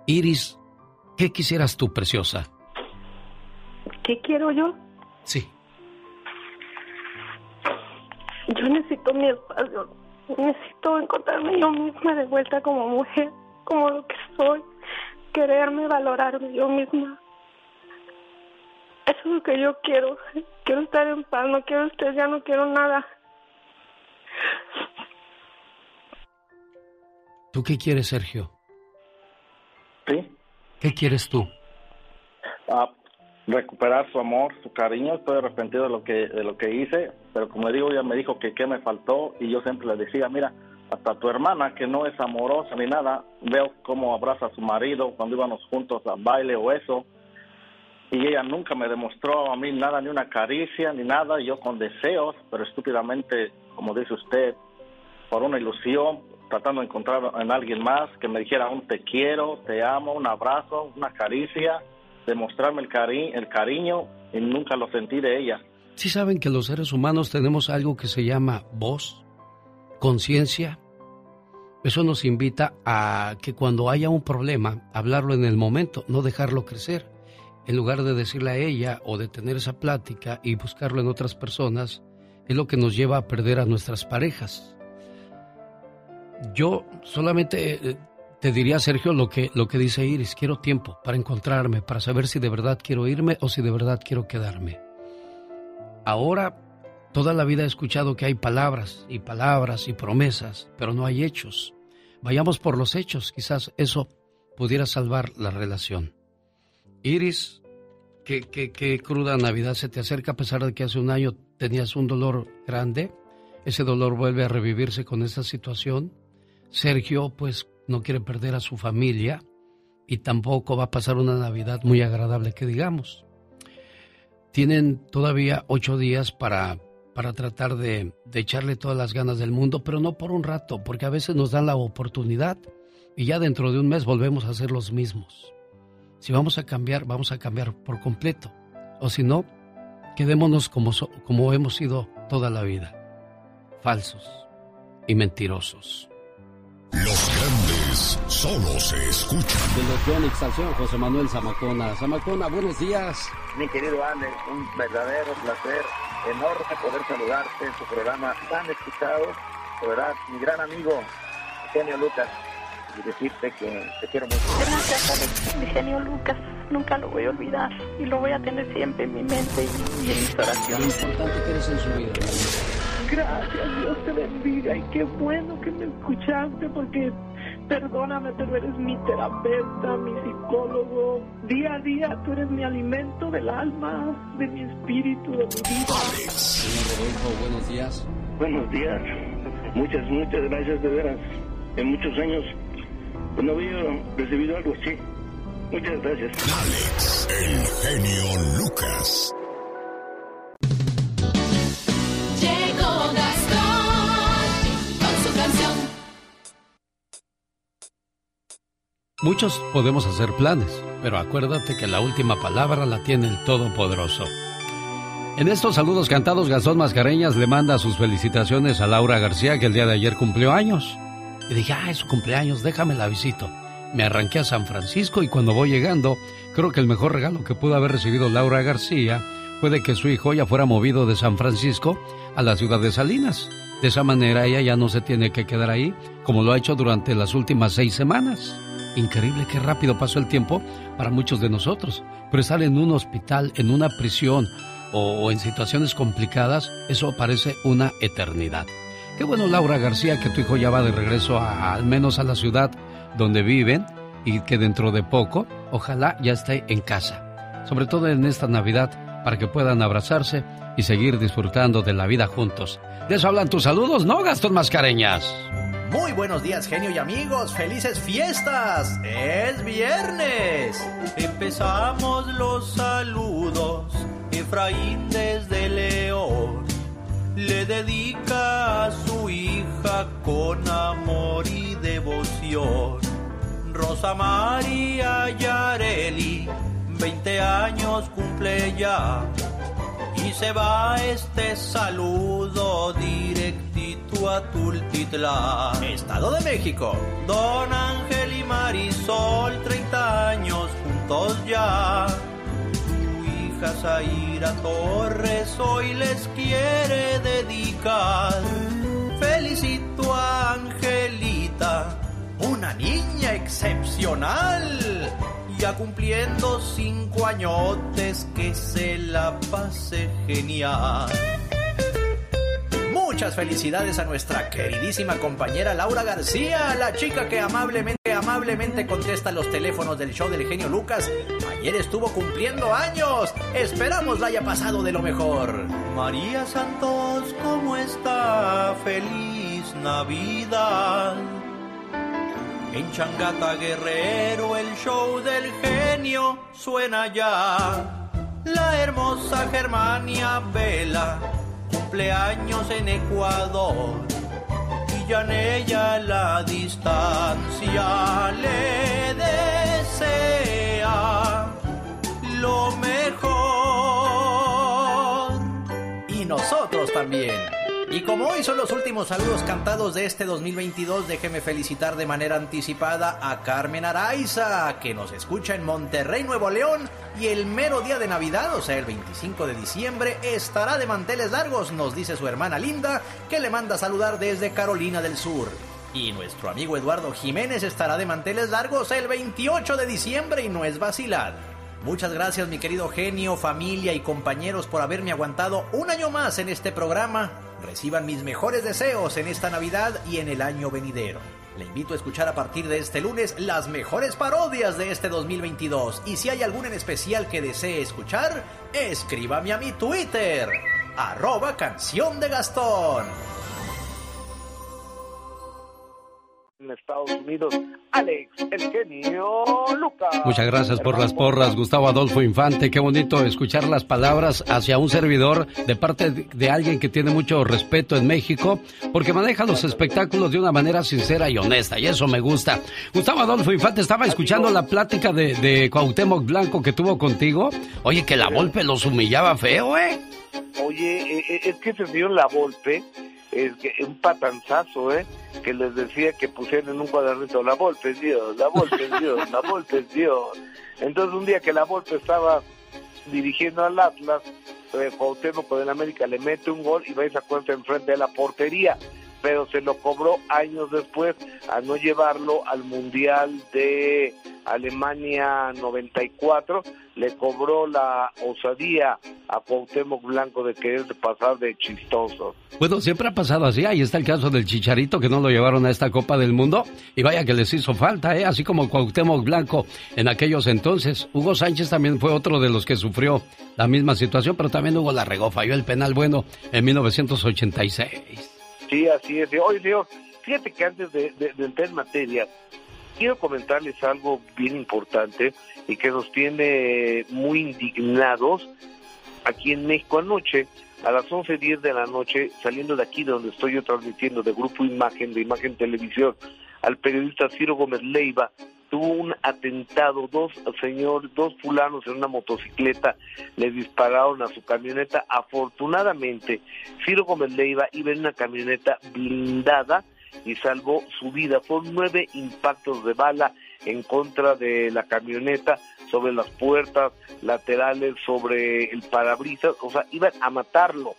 Iris, ¿qué quisieras tú, preciosa? ¿Qué quiero yo? Sí. Yo necesito mi espacio. Necesito encontrarme yo misma de vuelta como mujer, como lo que soy. Quererme, valorarme yo misma. Eso es lo que yo quiero. Quiero estar en paz, no quiero usted, ya no quiero nada. ¿Tú qué quieres, Sergio? Sí. ¿Qué quieres tú? Ah, recuperar su amor, su cariño. Estoy arrepentido de lo que de lo que hice, pero como le digo, ella me dijo que qué me faltó y yo siempre le decía, mira, hasta tu hermana que no es amorosa ni nada, veo cómo abraza a su marido cuando íbamos juntos a baile o eso. Y ella nunca me demostró a mí nada, ni una caricia, ni nada, yo con deseos, pero estúpidamente, como dice usted, por una ilusión, tratando de encontrar en alguien más que me dijera un te quiero, te amo, un abrazo, una caricia, demostrarme el, cari el cariño y nunca lo sentí de ella. ¿Sí saben que los seres humanos tenemos algo que se llama voz, conciencia? Eso nos invita a que cuando haya un problema, hablarlo en el momento, no dejarlo crecer. En lugar de decirle a ella o de tener esa plática y buscarlo en otras personas, es lo que nos lleva a perder a nuestras parejas. Yo solamente eh, te diría, Sergio, lo que, lo que dice Iris. Quiero tiempo para encontrarme, para saber si de verdad quiero irme o si de verdad quiero quedarme. Ahora, toda la vida he escuchado que hay palabras y palabras y promesas, pero no hay hechos. Vayamos por los hechos, quizás eso pudiera salvar la relación. Iris, qué, qué, qué cruda Navidad se te acerca a pesar de que hace un año tenías un dolor grande. Ese dolor vuelve a revivirse con esta situación. Sergio, pues, no quiere perder a su familia y tampoco va a pasar una Navidad muy agradable, que digamos. Tienen todavía ocho días para, para tratar de, de echarle todas las ganas del mundo, pero no por un rato, porque a veces nos dan la oportunidad y ya dentro de un mes volvemos a ser los mismos. Si vamos a cambiar, vamos a cambiar por completo. O si no, quedémonos como, so- como hemos sido toda la vida. Falsos y mentirosos. Los grandes solo se escuchan. De los Yonix, José Manuel Zamacona. Zamacona, buenos días. Mi querido Alex, un verdadero placer, enorme poder saludarte en tu programa tan escuchado. De verdad, mi gran amigo, Eugenio Lucas, y decirte que te quiero mucho. Gracias, Alex. Mi genio Lucas. Nunca lo voy a olvidar. Y lo voy a tener siempre en mi mente y, y en mis Lo oraciones. importante que eres en su vida. Gracias, Dios te bendiga. Y qué bueno que me escuchaste porque, perdóname, pero eres mi terapeuta, mi psicólogo. Día a día tú eres mi alimento del alma, de mi espíritu, de mi vida. Señor Rodolfo, buenos días. Buenos días. Muchas, muchas gracias de veras. En muchos años no había recibido algo así. Muchas gracias. Alex, el genio Lucas. Llegó Gastón con su canción. Muchos podemos hacer planes, pero acuérdate que la última palabra la tiene el Todopoderoso. En estos saludos cantados, Gastón Mascareñas le manda sus felicitaciones a Laura García, que el día de ayer cumplió años. Y dije, ah, es su cumpleaños, déjame la visito. Me arranqué a San Francisco y cuando voy llegando, creo que el mejor regalo que pudo haber recibido Laura García fue de que su hijo ya fuera movido de San Francisco a la ciudad de Salinas. De esa manera ella ya no se tiene que quedar ahí, como lo ha hecho durante las últimas seis semanas. Increíble qué rápido pasó el tiempo para muchos de nosotros, pero estar en un hospital, en una prisión o, en situaciones complicadas, eso parece una eternidad. Qué bueno, Laura García, que tu hijo ya va de regreso al menos a la ciudad donde viven y que dentro de poco, ojalá ya esté en casa. Sobre todo en esta Navidad, para que puedan abrazarse y seguir disfrutando de la vida juntos. De eso hablan tus saludos, ¿no, Gastón Mascareñas? Muy buenos días, genio y amigos. Felices fiestas. Es viernes. Empezamos los saludos. Efraín desde León le dedica a su hija con amor y devoción. Rosa María Yareli, 20 años cumple ya. Y se va este saludo directito a Tultitlán. Estado de México. Don Ángel y Marisol, 30 años juntos ya Zaira Torres hoy les quiere dedicar. Felicito a Angelita, una niña excepcional. Ya cumpliendo cinco añotes que se la pase genial. Muchas felicidades a nuestra queridísima compañera Laura García, la chica que amablemente, amablemente contesta los teléfonos del show del genio Lucas. Ayer estuvo cumpliendo años. Esperamos la haya pasado de lo mejor. María Santos, ¿cómo está? Feliz Navidad. En Changata Guerrero el show del genio suena ya. La hermosa Germania Vela cumpleaños en Ecuador y ya en ella la distancia le desea lo mejor. Y nosotros también. Y como hoy son los últimos saludos cantados de este 2022, déjeme felicitar de manera anticipada a Carmen Araiza, que nos escucha en Monterrey, Nuevo León, y el mero día de Navidad, o sea, el 25 de diciembre, estará de manteles largos, nos dice su hermana Linda, que le manda saludar desde Carolina del Sur. Y nuestro amigo Eduardo Jiménez estará de manteles largos el 28 de diciembre y no es vacilar. Muchas gracias mi querido genio, familia y compañeros por haberme aguantado un año más en este programa. Reciban mis mejores deseos en esta Navidad y en el año venidero. Le invito a escuchar a partir de este lunes las mejores parodias de este 2022 y si hay alguna en especial que desee escuchar, escríbame a mi Twitter, arroba canción de Gastón. Estados Unidos, Alex, el genio Lucas. Muchas gracias por las porras, Gustavo Adolfo Infante. Qué bonito escuchar las palabras hacia un servidor de parte de alguien que tiene mucho respeto en México, porque maneja los espectáculos de una manera sincera y honesta, y eso me gusta. Gustavo Adolfo Infante estaba escuchando la plática de, de Cuauhtémoc Blanco que tuvo contigo. Oye, que la Volpe los humillaba feo, ¿eh? Oye, eh, eh, es que se dio la Volpe es que un patanzazo, ¿eh? Que les decía que pusieran en un cuadernito, la Volpe es Dios, la Volpe es Dios, la Volpe es Dios. Entonces un día que la Volpe estaba dirigiendo al Atlas, eh, Cuauhtémoc del América le mete un gol y va y se enfrente de la portería pero se lo cobró años después a no llevarlo al Mundial de Alemania 94, le cobró la osadía a Cuauhtémoc Blanco de querer pasar de chistoso. Bueno, siempre ha pasado así, ahí está el caso del Chicharito que no lo llevaron a esta Copa del Mundo y vaya que les hizo falta, ¿eh? así como Cuauhtémoc Blanco en aquellos entonces. Hugo Sánchez también fue otro de los que sufrió la misma situación, pero también Hugo la regó, falló el penal bueno en 1986. Sí, así es. Oye, señor, fíjate que antes de, entrar en materia, quiero comentarles algo bien importante y que nos tiene muy indignados aquí en México anoche a las 11.10 de la noche, saliendo de aquí donde estoy yo transmitiendo de Grupo Imagen, de Imagen Televisión, al periodista Ciro Gómez Leiva, tuvo un atentado, dos señores, dos fulanos en una motocicleta le dispararon a su camioneta. Afortunadamente, Ciro Gómez Leiva iba en una camioneta blindada y salvó su vida. Fueron nueve impactos de bala en contra de la camioneta, sobre las puertas laterales, sobre el parabrisas, o sea, iban a matarlo.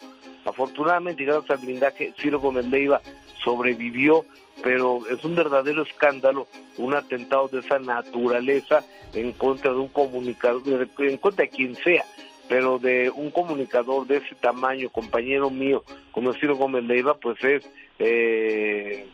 Afortunadamente, gracias al blindaje, Ciro Gómez Leiva sobrevivió, pero es un verdadero escándalo un atentado de esa naturaleza en contra de un comunicador, en contra de quien sea, pero de un comunicador de ese tamaño, compañero mío, como Ciro Gómez Leiva, pues es eh,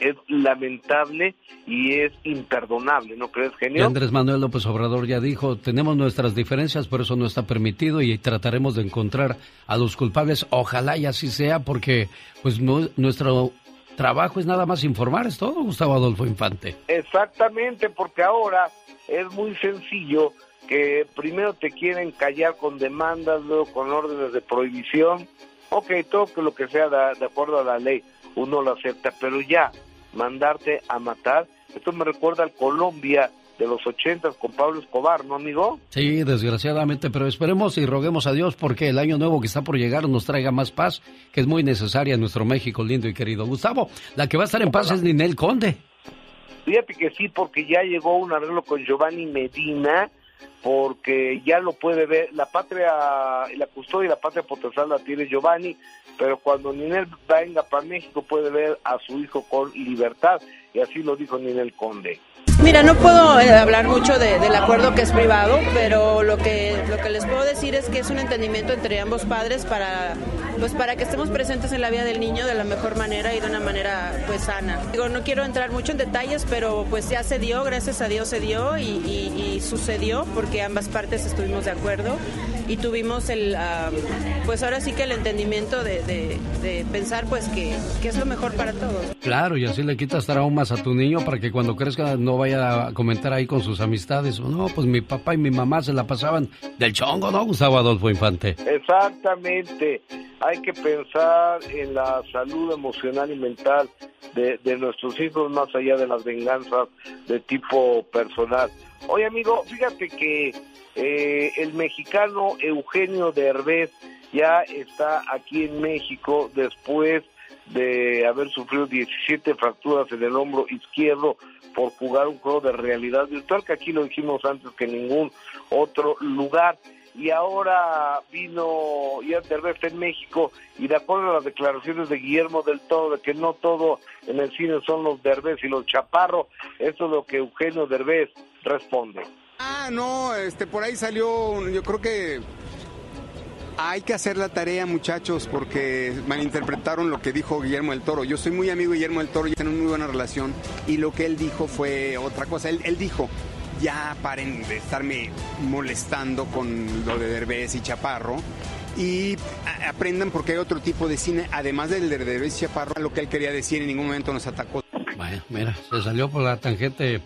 es lamentable y es imperdonable, ¿no crees, genio? Andrés Manuel López Obrador ya dijo, tenemos nuestras diferencias, pero eso no está permitido y trataremos de encontrar a los culpables. Ojalá y así sea, porque pues nuestro trabajo es nada más informar, es todo, Gustavo Adolfo Infante. Exactamente, porque ahora es muy sencillo que primero te quieren callar con demandas, luego con órdenes de prohibición. Ok, todo lo que sea de acuerdo a la ley, uno lo acepta, pero ya mandarte a matar. Esto me recuerda al Colombia de los ochentas con Pablo Escobar, ¿no, amigo? Sí, desgraciadamente, pero esperemos y roguemos a Dios porque el año nuevo que está por llegar nos traiga más paz, que es muy necesaria en nuestro México lindo y querido. Gustavo, la que va a estar en paz es Ninel Conde. Fíjate que sí, porque ya llegó un arreglo con Giovanni Medina, porque ya lo puede ver, la patria, la custodia y la patria potestad la tiene Giovanni, pero cuando Ninel venga para México puede ver a su hijo con libertad, y así lo dijo Ninel Conde. Mira, no puedo eh, hablar mucho del acuerdo que es privado, pero lo que, lo que les puedo decir es que es un entendimiento entre ambos padres para, pues para que estemos presentes en la vida del niño de la mejor manera y de una manera pues sana. Digo, no quiero entrar mucho en detalles, pero pues ya se dio, gracias a Dios se dio y, sucedió porque ambas partes estuvimos de acuerdo y tuvimos el, pues ahora sí que el entendimiento de, pensar pues que, que, es lo mejor para todos. Claro, y así le quitas traumas a tu niño para que cuando crezca no vaya a comentar ahí con sus amistades. No, pues mi papá y mi mamá se la pasaban del chongo, ¿no, Gustavo Adolfo Infante? Exactamente. Hay que pensar en la salud emocional y mental de, nuestros hijos más allá de las venganzas de tipo personal. Oye, amigo, fíjate que eh, el mexicano Eugenio Derbez ya está aquí en México después de haber sufrido 17 fracturas en el hombro izquierdo por jugar un juego de realidad virtual, que aquí lo dijimos antes que en ningún otro lugar. Y ahora vino Ian Derbez en México y de acuerdo a las declaraciones de Guillermo del Toro de que no todo en el cine son los Derbez y los Chaparro, eso es lo que Eugenio Derbez responde. Ah, no, este por ahí salió, yo creo que hay que hacer la tarea, muchachos, porque malinterpretaron lo que dijo Guillermo del Toro. Yo soy muy amigo de Guillermo del Toro y tenemos muy buena relación. Y lo que él dijo fue otra cosa. Él, dijo, ya paren de estarme molestando con lo de Derbez y Chaparro y aprendan porque hay otro tipo de cine, además del de Derbez y Chaparro, lo que él quería decir en ningún momento nos atacó. Bueno, mira, se salió por la tangente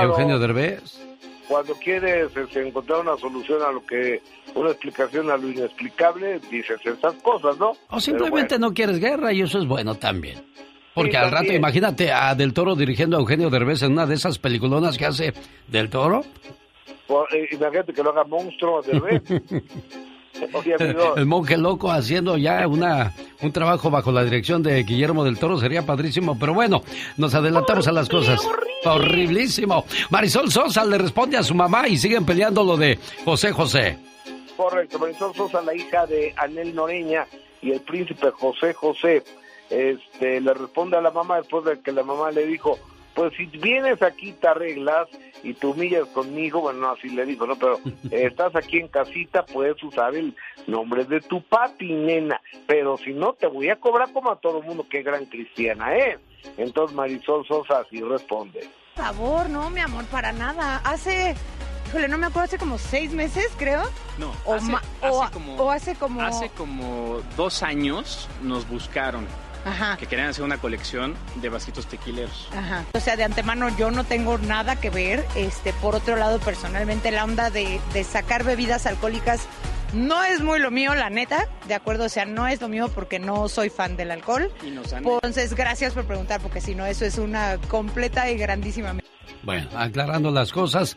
Eugenio Derbez cuando quieres encontrar una solución a lo que, una explicación a lo inexplicable, dices esas cosas, ¿no? O simplemente no quieres guerra y eso es bueno también. Porque al rato, imagínate a Del Toro dirigiendo a Eugenio Derbez en una de esas peliculonas que hace Del Toro. Eh, imagínate que lo haga monstruo El monje loco haciendo ya una, un trabajo bajo la dirección de Guillermo del Toro sería padrísimo, pero bueno, nos adelantamos a las cosas. Horriblísimo. Marisol Sosa le responde a su mamá y siguen peleando lo de José José. Correcto, Marisol Sosa, la hija de Anel Noreña y el príncipe José José, este, le responde a la mamá después de que la mamá le dijo, pues si vienes aquí te arreglas y te humillas conmigo, bueno, no, así le digo, ¿no? Pero estás aquí en casita, puedes usar el nombre de tu papi, nena, pero si no, te voy a cobrar como a todo el mundo, qué gran cristiana es. Entonces Marisol Sosa así responde. Por favor, no, mi amor, para nada. Hace, híjole, no me acuerdo, hace como seis meses, creo. No, o, hace, como, o hace como... Hace como dos años nos buscaron que querían hacer una colección de vasitos tequileros. Ajá. O sea, de antemano yo no tengo nada que ver. Este, por otro lado, personalmente la onda de, sacar bebidas alcohólicas no es muy lo mío, la neta, de acuerdo, o sea, no es lo mío porque no soy fan del alcohol. Entonces, gracias por preguntar, porque si no, eso es una completa y grandísima... Bueno, aclarando las cosas,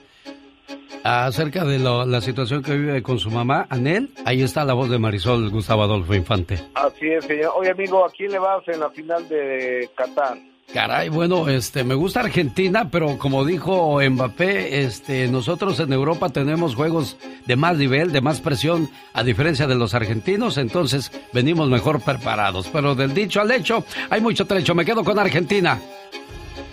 acerca de lo- la situación que vive con su mamá, Anel, ahí está la voz de Marisol Gustavo Adolfo Infante. Así es, señor. Oye, amigo, ¿a quién le vas en la final de Qatar? Caray, bueno, este, me gusta Argentina, pero como dijo Mbappé, este, nosotros en Europa tenemos juegos de más nivel, de más presión, a diferencia de los argentinos, entonces venimos mejor preparados. Pero del dicho al hecho, hay mucho trecho. Me quedo con Argentina.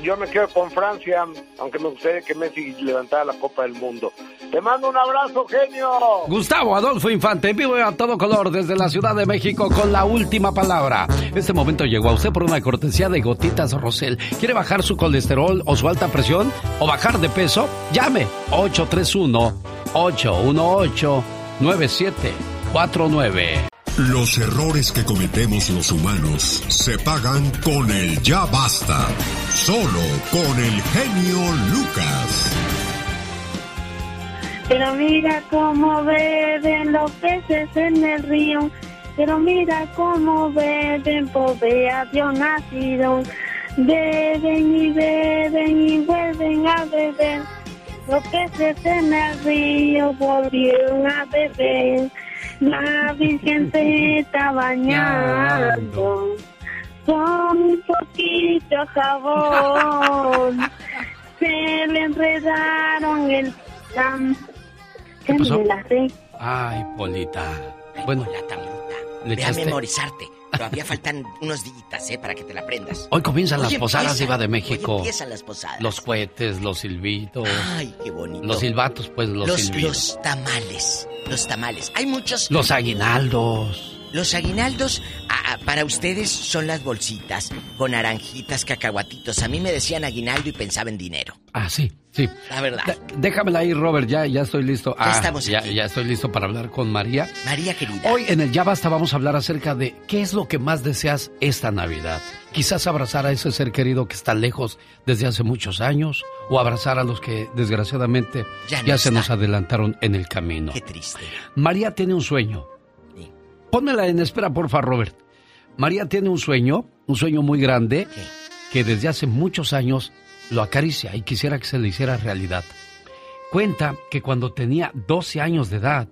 Yo me quedo con Francia, aunque me gustaría que Messi levantara la Copa del Mundo. Te mando un abrazo, genio. Gustavo Adolfo Infante, vivo a todo color desde la Ciudad de México con la última palabra. Este momento llegó a usted por una cortesía de Gotitas Rosel. ¿Quiere bajar su colesterol o su alta presión o bajar de peso? Llame 831-818-9749. Los errores que cometemos los humanos se pagan con el ya basta. Solo con el genio Lucas. Pero mira cómo beben los peces en el río. Pero mira cómo beben, pobre había nacido. Beben y beben y vuelven a beber. Los peces en el río volvieron a beber. La Virgen se está bañando con un poquito de jabón. Se le enredaron el plan. ¿Qué pasó? Ay, Polita. Bueno, le Ve a echaste- memorizarte. Todavía faltan unos días, ¿eh? Para que te la aprendas. Hoy comienzan las Hoy posadas Iba de hoy México. empiezan las posadas. Los cohetes, los silbitos. Ay, qué bonito. Los silbatos, pues los, los, silbidos. los tamales. Los tamales. Hay muchos. Los aguinaldos. Los aguinaldos, para ustedes son las bolsitas con naranjitas, cacahuatitos. A mí me decían aguinaldo y pensaba en dinero. Ah, sí, sí. La verdad. D- déjamela ahí, Robert, ya, ya estoy listo. Ya Ah, estamos ya, aquí. ya estoy listo para hablar con María. María querida. Hoy en el Ya Basta vamos a hablar acerca de qué es lo que más deseas esta Navidad. Quizás abrazar a ese ser querido que está lejos desde hace muchos años o abrazar a los que desgraciadamente Ya se nos adelantaron en el camino. Qué triste. María tiene un sueño. Pónmela en espera, porfa, Robert. María tiene un sueño, un sueño muy grande, que desde hace muchos años lo acaricia y quisiera que se le hiciera realidad. Cuenta que cuando tenía 12 años de edad,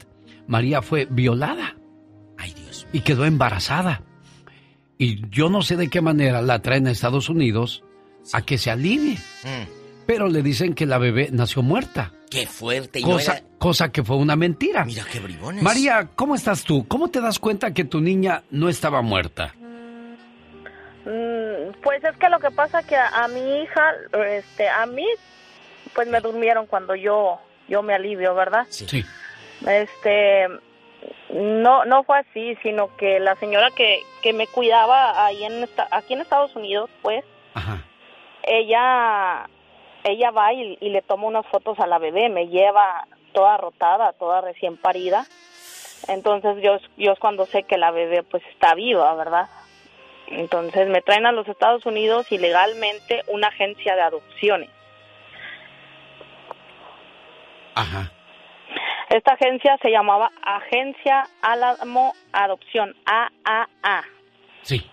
María fue violada. Y quedó embarazada. Y yo no sé de qué manera la traen a Estados Unidos a que se alivie. Mm, Pero le dicen que la bebé nació muerta. qué fuerte. Y no Cosa, era- cosa que fue una mentira. Mira qué bribones. María, ¿cómo estás tú? ¿Cómo te das cuenta que tu niña no estaba muerta? Mm, Pues es que lo que pasa que a, a mi hija, este, a mí, pues me durmieron cuando yo, yo me alivio, ¿verdad? Sí. Este, no, no fue así, sino que la señora que, que me cuidaba ahí en aquí en Estados Unidos, pues, ella, ella va y, y le toma unas fotos a la bebé, me lleva toda rotada, toda recién parida. Entonces yo, yo es cuando sé que la bebé pues está viva, ¿verdad? Entonces me traen a los Estados Unidos ilegalmente una agencia de adopciones. Ajá. Esta agencia se llamaba Agencia Álamo Adopción, AAA, Sí.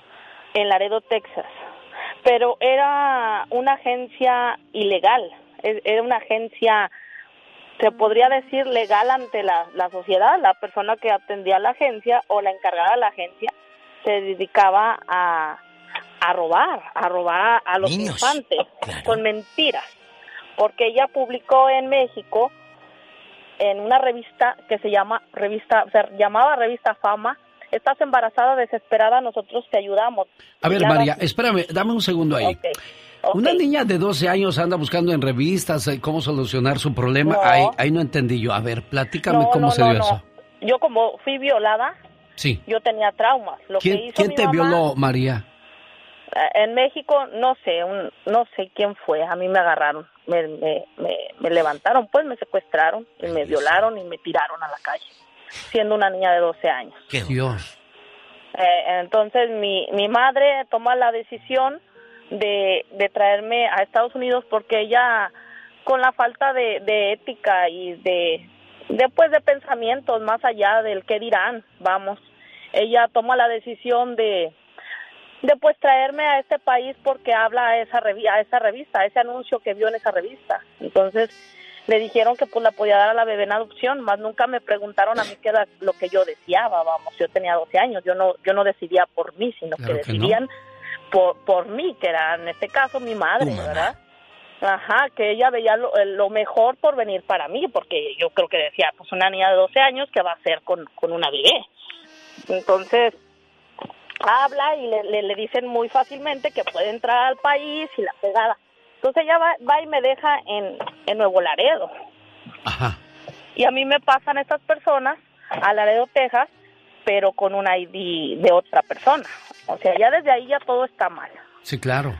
en Laredo, Texas. Pero era una agencia ilegal, e- era una agencia, se podría decir, legal ante la, la sociedad. La persona que atendía la agencia o la encargada de la agencia se dedicaba a, a robar, a robar a los Niños, infantes con mentiras. Porque ella publicó en México en una revista que se llama revista se llamaba revista Fama estás embarazada desesperada nosotros te ayudamos A ver, María, espérame, dame un segundo ahí. Una niña de 12 años anda buscando en revistas eh, cómo solucionar su problema. No. Ahí, ahí no entendí yo. A ver, platícame No, cómo no, se dio no. eso. yo como fui violada Sí. yo tenía traumas lo que ¿Quién, hizo quién mi te mamá, violó, María? eh, en México no sé un- no sé quién fue a mí me agarraron me, me, me, me levantaron pues me secuestraron y me violaron y me tiraron a la calle siendo una niña de 12 años Dios. Eh, entonces mi, mi madre toma la decisión de, de traerme a Estados Unidos porque ella con la falta de, de ética y de después de pensamientos más allá del qué dirán, vamos. Ella toma la decisión de de pues traerme a este país porque habla a esa revi- a esa revista, a ese anuncio que vio en esa revista. Entonces le dijeron que pues la podía dar a la bebé en adopción, más nunca me preguntaron a mí qué era lo que yo deseaba, vamos, yo tenía 12 años, yo no yo no decidía por mí, sino Claro que que no. decidían por por mí, que era en este caso mi madre, ¿verdad? Ajá, que ella veía lo, lo mejor por venir para mí, porque yo creo que decía, pues una niña de 12 años, ¿qué va a hacer con, con una bebé? Entonces, habla y le, le, le dicen muy fácilmente que puede entrar al país y la pegada. Entonces ella va, va y me deja en, en Nuevo Laredo. Y a mí me pasan estas personas a Laredo, Texas, pero con un ID de otra persona. O sea, ya desde ahí ya todo está mal. Sí, claro.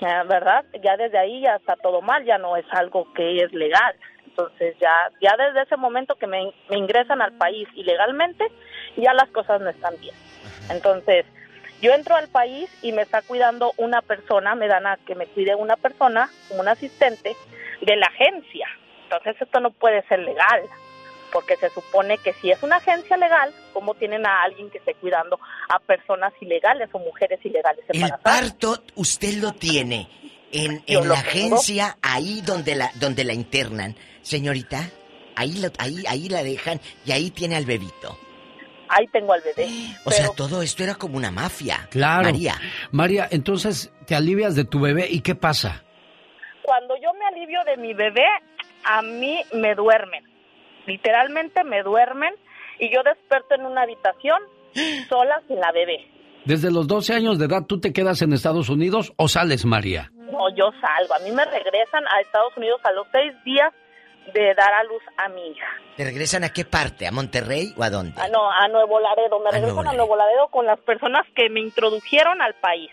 ¿verdad? Ya desde ahí ya está todo mal, ya no es algo que es legal. Entonces ya ya desde ese momento que me, me ingresan al país ilegalmente, ya las cosas no están bien. Entonces, yo entro al país y me está cuidando una persona, me dan a que me cuide una persona, un asistente de la agencia. Entonces esto no puede ser legal, porque se supone que si es una agencia legal, ¿cómo tienen a alguien que esté cuidando a personas ilegales o mujeres ilegales El parto usted lo tiene en, en la agencia, ahí donde la, donde la internan. Señorita, ahí, lo- ahí, ahí la dejan y ahí tiene al bebito. Ahí tengo al bebé. O sea, todo esto era como una mafia. Claro. María. María, entonces te alivias de tu bebé y ¿qué pasa? cuando yo me alivio de mi bebé, a mí me duermen. Literalmente me duermen y yo desperto en una habitación sola sin la bebé. Desde los 12 años de edad, ¿tú te quedas en Estados Unidos o sales, María? No, yo salgo. A mí me regresan a Estados Unidos a los seis días de dar a luz a mi hija. ¿Te regresan a qué parte? ¿A Monterrey o a dónde? Ah, no, a Nuevo Laredo. Me regresan a Nuevo Laredo con las personas que me introdujeron al país.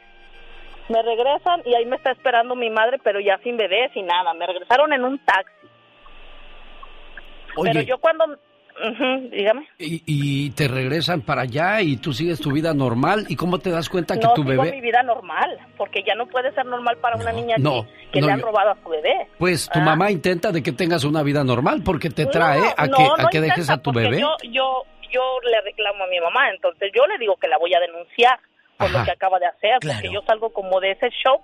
Me regresan y ahí me está esperando mi madre, pero ya sin bebé, sin nada. Me regresaron en un taxi. Oye. Pero yo cuando... Ujú, dígame. Y, y te regresan para allá y tú sigues tu vida normal. ¿Y cómo te das cuenta que no tu sigo bebé... mi vida normal, porque ya no puede ser normal para una niña no, que, que no, le han robado a su bebé. Pues tu Ah. mamá intenta de que tengas una vida normal porque te trae a No, que, no, a no que dejes a tu bebé. Yo, yo, yo le reclamo a mi mamá, entonces yo le digo que la voy a denunciar por lo Ajá. que acaba de hacer, porque yo salgo como de ese show,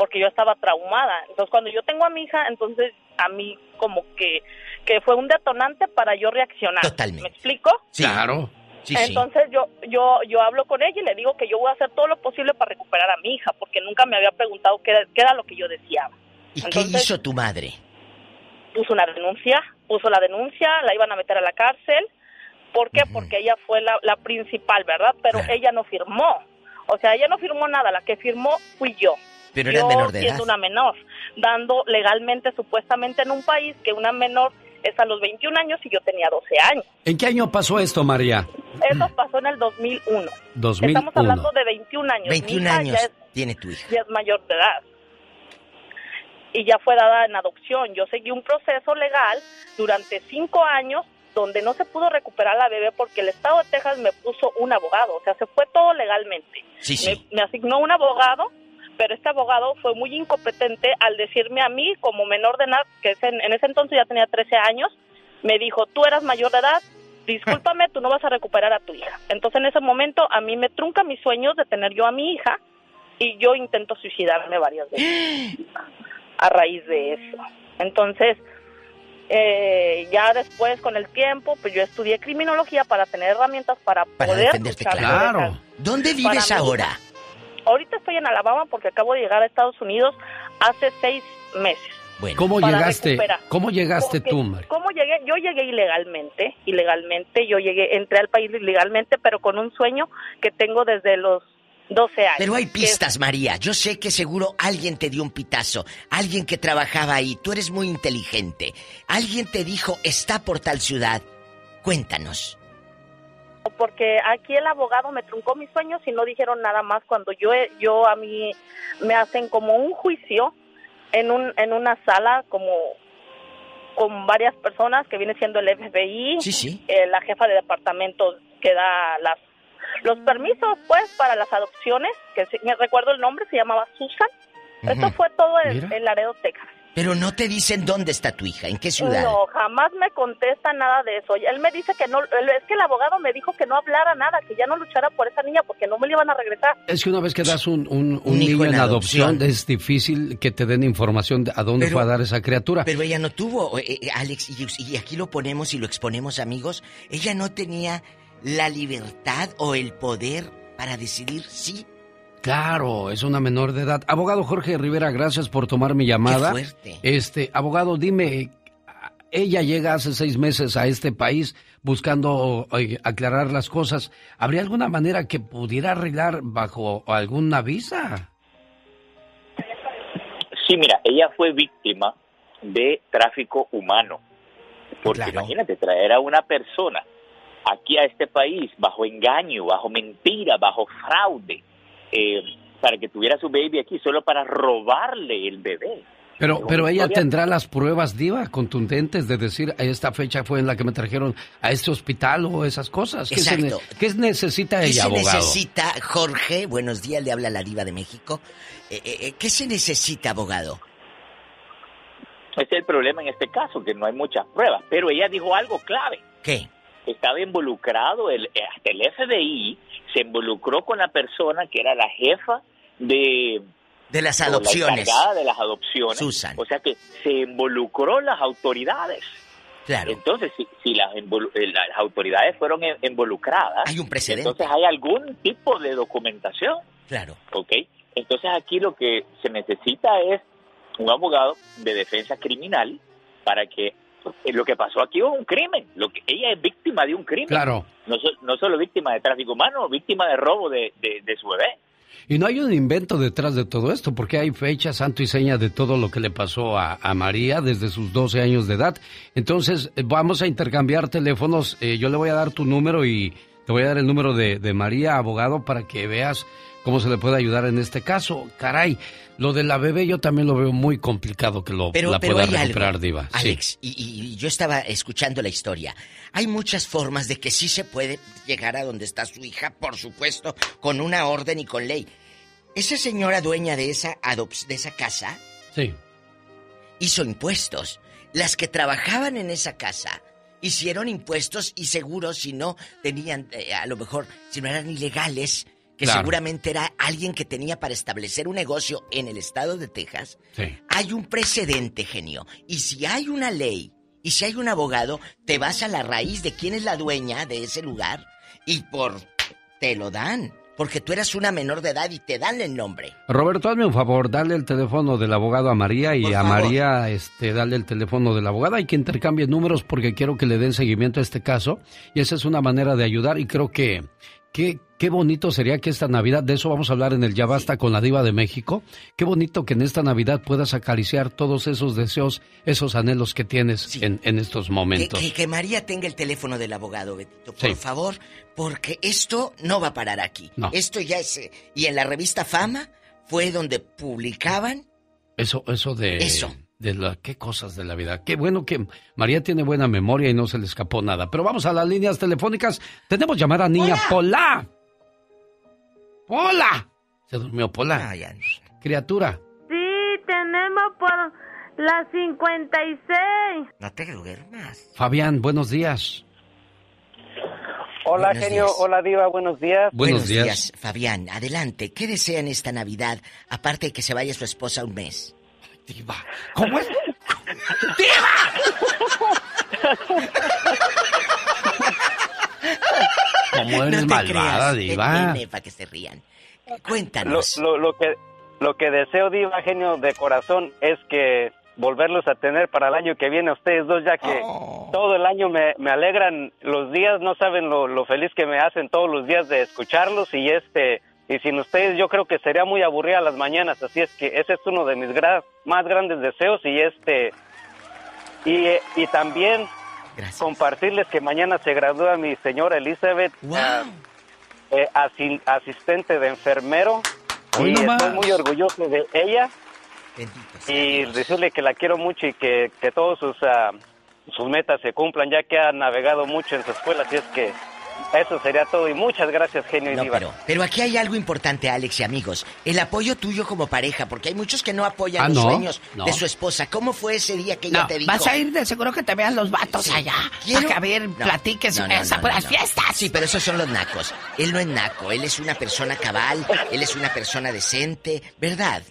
porque yo estaba traumada. Entonces cuando yo tengo a mi hija, entonces a mí como que, que fue un detonante para yo reaccionar. ¿Me explico? Claro. Entonces yo yo yo hablo con ella y le digo que yo voy a hacer todo lo posible para recuperar a mi hija, porque nunca me había preguntado qué era, qué era lo que yo deseaba. ¿Y qué hizo tu madre? puso una denuncia, puso la denuncia, la iban a meter a la cárcel. ¿Por qué? Porque ella fue la, la principal, ¿verdad? Pero ella no firmó. O sea, ella no firmó nada, la que firmó fui yo. Pero eras yo menor de siendo edad. una menor, dando legalmente, supuestamente en un país que una menor es a los 21 años y yo tenía 12 años. ¿En qué año pasó esto, María? Eso pasó en el 2001. 2001. Estamos hablando de 21 años. Mi 21 hija años Ya es, tiene tu hija. ya es mayor de edad. Y ya fue dada en adopción. Yo seguí un proceso legal durante cinco años donde no se pudo recuperar la bebé porque el estado de Texas me puso un abogado. O sea, se fue todo legalmente. Sí, sí. Me, me asignó un abogado, pero este abogado fue muy incompetente al decirme a mí, como menor de edad, que es en, en ese entonces ya tenía 13 años, me dijo, tú eras mayor de edad, discúlpame, tú no vas a recuperar a tu hija. Entonces en ese momento a mí me trunca mis sueños de tener yo a mi hija y yo intento suicidarme varias veces a raíz de eso. Entonces, eh, ya después con el tiempo, pues yo estudié criminología para tener herramientas para, Para poder defenderte, claro. ¿Dónde vives mí. ahora? Ahorita estoy en Alabama porque acabo de llegar a Estados Unidos hace seis meses. ¿Cómo para llegaste? recuperar. ¿Cómo llegaste Porque, tú, María? ¿Cómo llegué? Yo llegué ilegalmente, ilegalmente, yo llegué, entré al país ilegalmente, pero con un sueño que tengo desde los 12 años. Pero hay que pistas, María. Yo sé que seguro alguien te dio un pitazo. Alguien que trabajaba ahí. Tú eres muy inteligente. Alguien te dijo, está por tal ciudad. Cuéntanos. Porque aquí el abogado me truncó mis sueños y no dijeron nada más cuando yo yo a mí me hacen como un juicio en un en una sala como con varias personas que viene siendo el FBI, eh, la jefa de departamento que da las los permisos pues para las adopciones, que sí- me recuerdo el nombre, se llamaba Susan. Esto Ujú. fue todo en Laredo, Texas. Pero no te dicen dónde está tu hija, en qué ciudad. No, jamás me contesta nada de eso. Él me dice que no, es que el abogado me dijo que no hablara nada, que ya no luchara por esa niña porque no me le iban a regresar. Es que una vez que das un, un, niño en adopción, es difícil que te den información de a dónde fue a dar esa criatura. Pero ella no tuvo, eh, eh, Alex, y, y aquí lo ponemos y lo exponemos amigos, ella no tenía la libertad o el poder para decidir sí Claro, es una menor de edad. Abogado Jorge Rivera, gracias por tomar mi llamada. Qué fuerte. Este, abogado, dime, ella llega hace seis meses a este país buscando aclarar las cosas. ¿Habría alguna manera que pudiera arreglar bajo alguna visa? Sí, mira, ella fue víctima de tráfico humano. Porque imagínate, traer a una persona aquí a este país bajo engaño, bajo mentira, bajo fraude eh, para que tuviera su baby aquí solo para robarle el bebé. Pero, pero ella tendrá las pruebas diva contundentes de decir esta fecha fue en la que me trajeron a este hospital o esas cosas. ¿Qué, Exacto. ¿qué necesita ella, ¿Qué se necesita Jorge? Buenos días, le habla la diva de México. Eh, eh, ¿Qué se necesita, abogado? Ese es el problema en este caso, que no hay muchas pruebas. Pero ella dijo algo clave. ¿Qué? Estaba involucrado el, hasta el FBI se involucró con la persona que era la jefa de de las adopciones. La de las adopciones. Susan. O sea que se involucró las autoridades. Claro. Entonces, si, si las, eh, las, autoridades fueron involucradas, hay un precedente. Entonces hay algún tipo de documentación. Claro. ¿Ok? Entonces aquí lo que se necesita es un abogado de defensa criminal para que lo que pasó aquí es un crimen. Lo que, ella es víctima de un crimen. Claro. No, no solo víctima de tráfico humano, víctima de robo de, de, su bebé. Y no hay un invento detrás de todo esto, porque hay fecha, santo y seña de todo lo que le pasó a, a María desde sus 12 años de edad. Entonces, eh, vamos a intercambiar teléfonos. Eh, yo le voy a dar tu número y te voy a dar el número de, de María, abogado, para que veas cómo se le puede ayudar en este caso. Caray, lo de la bebé yo también lo veo muy complicado que lo la pueda recuperar, Diva. Alex, y, yo estaba escuchando la historia. Hay muchas formas de que sí se puede llegar a donde está su hija, por supuesto, con una orden y con ley. Esa señora dueña de esa, de esa casa sí. hizo impuestos. Las que trabajaban en esa casa hicieron impuestos y seguros si no tenían, eh, a lo mejor, si no eran ilegales, que seguramente era alguien que tenía para establecer un negocio en el estado de Texas, hay un precedente, genio. Y si hay una ley y si hay un abogado, te vas a la raíz de quién es la dueña de ese lugar y por te lo dan. Porque tú eras una menor de edad y te dan el nombre. Roberto, hazme un favor, dale el teléfono del abogado a María y a María, este, dale el teléfono de la abogada Hay que intercambie números porque quiero que le den seguimiento a este caso. Y esa es una manera de ayudar y creo que Qué, qué bonito sería que esta Navidad, de eso vamos a hablar en el Ya Basta con la Diva de México. Qué bonito que en esta Navidad puedas acariciar todos esos deseos, esos anhelos que tienes en, en, estos momentos. Que, que, María tenga el teléfono del abogado, Betito, por favor, porque esto no va a parar aquí. Esto ya es. Y en la revista Fama fue donde publicaban. Eso, eso de. Eso de la, qué cosas de la vida. Qué bueno que María tiene buena memoria y no se le escapó nada. Pero vamos a las líneas telefónicas. Tenemos llamada niña Pola. Pola. Se durmió Pola. Criatura. Sí, tenemos por las 56. No te duermas. Fabián, buenos días. Hola, genio. Hola, Diva. Buenos días. Buenos, días. Fabián. Adelante. ¿Qué desean esta Navidad? Aparte de que se vaya su esposa un mes. Diva. ¿Cómo es? ¡Diva! ¿Cómo eres malvada, Diva? para que se rían. Cuéntanos. Lo, lo, que, lo que deseo, Diva, genio de corazón, es que volverlos a tener para el año que viene a ustedes dos, ya que oh. todo el año me, me, alegran los días, no saben lo, lo, feliz que me hacen todos los días de escucharlos y este y sin ustedes yo creo que sería muy aburrida las mañanas, así es que ese es uno de mis más grandes deseos y este y, y también compartirles que mañana se gradúa mi señora Elizabeth, ah, eh, asistente de enfermero. Y estoy muy orgulloso de ella. Y decirle que la quiero mucho y que, que todos sus, ah, sus metas se cumplan ya que ha navegado mucho en su escuela, así es que eso sería todo y muchas gracias, genio y No, diva. pero, pero aquí hay algo importante, Alex y amigos. El apoyo tuyo como pareja, porque hay muchos que no apoyan Ah, los no, sueños no. de su esposa. ¿Cómo fue ese día que ella No, te dijo? vas a ir de seguro que te vean los vatos allá. Quiero- Para que a ver, No, platiques no, no, esas no, puras no. fiestas. Sí, pero esos son los nacos. Él no es naco, él es una persona cabal, él es una persona decente, ¿verdad?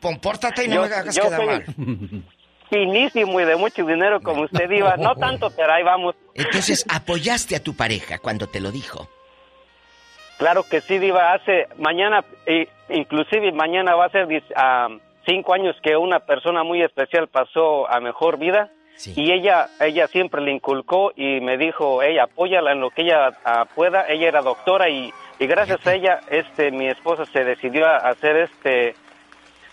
Compórtate y no Yo- me hagas quedar soy- mal. Finísimo y de mucho dinero como usted, diva. No tanto, pero ahí vamos. Entonces, ¿apoyaste a tu pareja cuando te lo dijo? Claro que sí, Diva. Hace mañana, eh, inclusive mañana va a ser ah, cinco años que una persona muy especial pasó a mejor vida. Y ella, ella siempre le inculcó y me dijo, ella apóyala en lo que ella ah, pueda. Ella era doctora y, y gracias a ella, este, mi esposa se decidió a hacer este,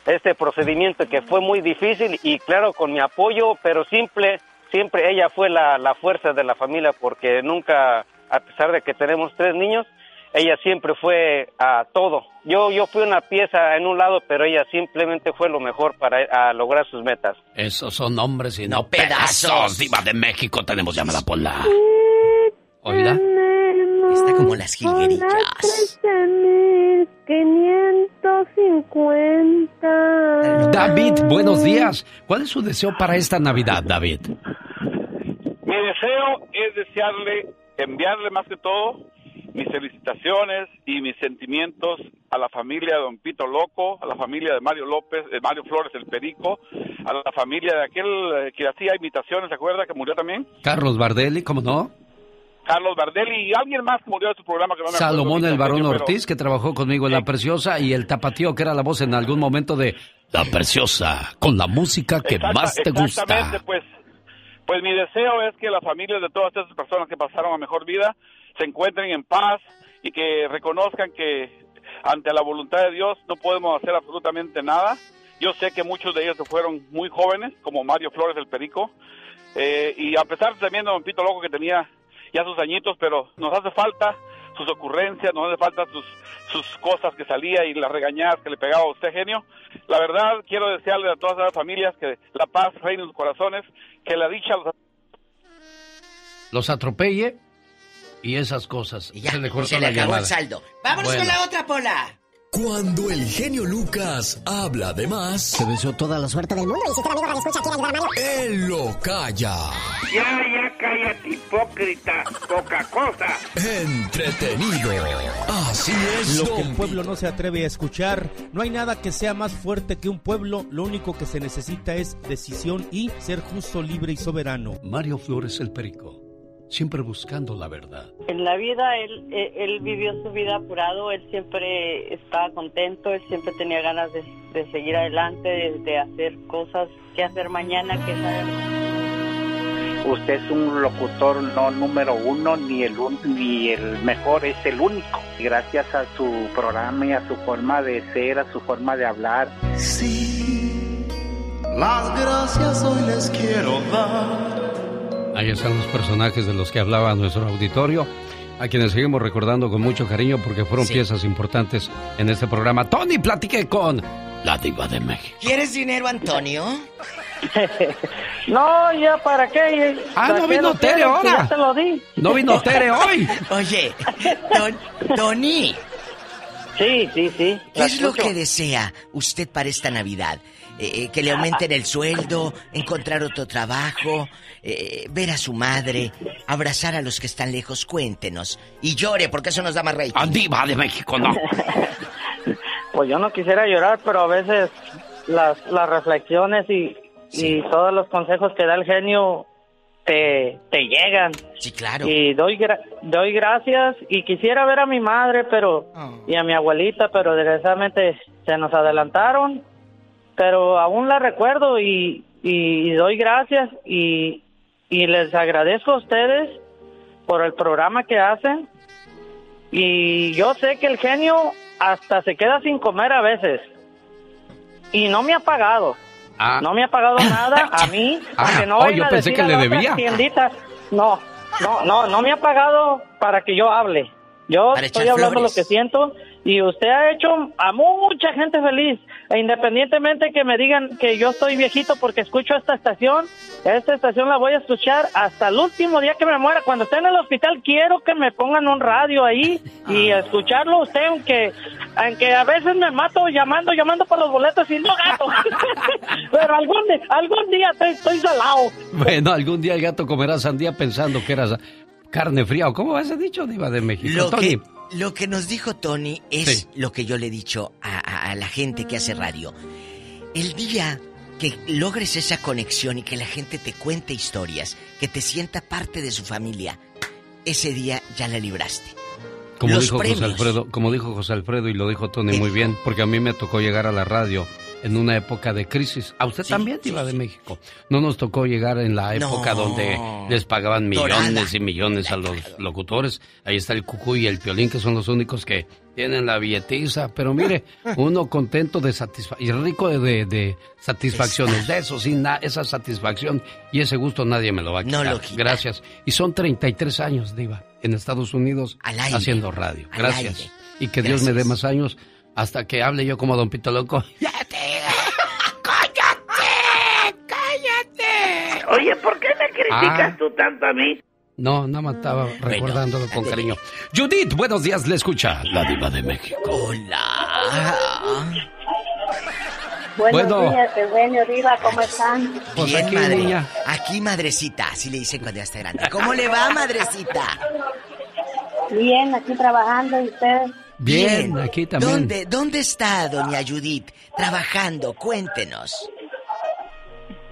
este procedimiento que fue muy difícil y claro con mi apoyo, pero simple, siempre ella fue la, la fuerza de la familia porque nunca, a pesar de que tenemos tres niños, ella siempre fue a todo. Yo, yo fui una pieza en un lado, pero ella simplemente fue lo mejor para a lograr sus metas. Esos son hombres y no, pedazos. pedazos. Diva de México, tenemos llamada por la... Oiga. Está como las jilguerillas. 13.550. David, buenos días. ¿Cuál es su deseo para esta Navidad, David? Mi deseo es desearle, enviarle más que todo mis felicitaciones y mis sentimientos a la familia de Don Pito Loco, a la familia de Mario López, de Mario Flores el Perico, a la familia de aquel eh, que hacía imitaciones, ¿se acuerda? Que murió también. Carlos Bardelli, ¿cómo no? Carlos Bardelli y alguien más murió de su programa que no me acuerdo Salomón el Barón Ortiz, que trabajó conmigo en La Preciosa, y el Tapatío, que era la voz en algún momento de La Preciosa, con la música que Exacta- más te Exactamente, gusta. pues, pues mi deseo es que las familias de todas esas personas que pasaron a mejor vida se encuentren en paz y que reconozcan que ante la voluntad de Dios no podemos hacer absolutamente nada. Yo sé que muchos de ellos se fueron muy jóvenes, como Mario Flores el Perico, eh, y a pesar también de Don Pito Loco que tenía ya sus añitos, pero nos hace falta sus ocurrencias, nos hace falta sus, sus cosas que salía y las regañadas que le pegaba a usted, genio. La verdad, quiero desearle a todas las familias que la paz reine en sus corazones, que la dicha los Los atropelle y esas cosas. se le cortó Se le la acabó llamada. el saldo. ¡Vámonos Bueno. con la otra, Pola! Cuando el genio Lucas habla de más, Se deseó toda la suerte del mundo y si usted, amigo Escucha, quiere ayudar a Mario. él lo calla. Ya, ya, cállate, hipócrita, poca cosa. Entretenido. Así es, Lo que el pueblo no se atreve a escuchar, no hay nada que sea más fuerte que un pueblo, lo único que se necesita es decisión y ser justo, libre y soberano. Mario Flores el Perico, siempre buscando la verdad. En la vida él, él, él vivió su vida apurado, él siempre estaba contento, él siempre tenía ganas de, de seguir adelante, de, de hacer cosas que hacer mañana, que saber. Usted es un locutor no número uno, ni el, un- ni el mejor, es el único. Gracias a su programa y a su forma de ser, a su forma de hablar. Sí, las gracias hoy les quiero dar. Ahí están los personajes de los que hablaba nuestro auditorio, a quienes seguimos recordando con mucho cariño porque fueron piezas importantes en este programa. Tony, platiqué con la diva de México. ¿Quieres dinero, Antonio? No, ya para qué. Ah, no ¿Para qué vino Tere quieres? ahora. Si Ya te lo di. No vino Tere hoy. Oye, Don- Tony. Sí, sí, sí. ¿Qué es lo que desea usted para esta Navidad? Eh, eh, que le aumenten el sueldo, encontrar otro trabajo, eh, ver a su madre, abrazar a los que están lejos, cuéntenos. Y llore, porque eso nos da más rating. Diva de México, no. Pues yo no quisiera llorar, pero a veces las, las reflexiones y, y todos los consejos que da el genio te, te llegan. Sí, claro. Y doy, gra- doy gracias y quisiera ver a mi madre pero y a mi abuelita, pero desgraciadamente se nos adelantaron. Pero aún la recuerdo y, y doy gracias y, y les agradezco a ustedes por el programa que hacen. Y yo sé que el genio hasta se queda sin comer a veces. Y no me ha pagado. Ah. No me ha pagado nada a mí, Ah, aunque no oh, yo pensé que le debía. No, no, no, no me ha pagado para que yo hable. Yo Para estoy hablando flores. lo que siento y usted ha hecho a mucha gente feliz. E independientemente que me digan que yo estoy viejito porque escucho esta estación, esta estación la voy a escuchar hasta el último día que me muera. Cuando esté en el hospital quiero que me pongan un radio ahí y Ah. escucharlo usted, aunque, aunque a veces me mato llamando, llamando por los boletos y no gato. Pero algún día, algún día estoy, estoy salado. Bueno, algún día el gato comerá sandía pensando que era carne fría. ¿O cómo vas a dicho, Diva de México? Lo Tony? que, lo que nos dijo Tony es lo que yo le he dicho a, a- a la gente que hace radio. El día que logres esa conexión y que la gente te cuente historias, que te sienta parte de su familia, ese día ya la libraste. Como Los dijo José. Alfredo, como dijo José Alfredo y lo dijo Tony muy bien, porque a mí me tocó llegar a la radio en una época de crisis. A usted también, Diva de México. No nos tocó llegar en la época No. donde les pagaban millones Dorada. y millones a los locutores. Ahí está el Cucuy y el Piolín, que son los únicos que tienen la billetiza. Pero mire, uno contento de y rico de, de- de satisfacciones. De eso, sin esa satisfacción y ese gusto nadie me lo va a quitar. No lo quita. Gracias. Y son 33 años, Diva, en Estados Unidos aire. haciendo radio. Gracias. Y que Dios me dé más años hasta que hable yo como Don Pito Loco. Oye, ¿por qué me criticas Ah. tú tanto a mí? No, nada más estaba recordándolo con cariño. Judith, buenos días, le escucha la diva de México. Hola. Buenos Bueno. días, Eugenio Diva, ¿cómo están? Pues Bien, aquí, madre. niña. Aquí, madrecita, así le dicen cuando ya está grande. ¿Cómo le va, madrecita? Bien, aquí trabajando y ustedes. Bien, aquí también. ¿Dónde, ¿Dónde está doña Judith trabajando? Cuéntenos.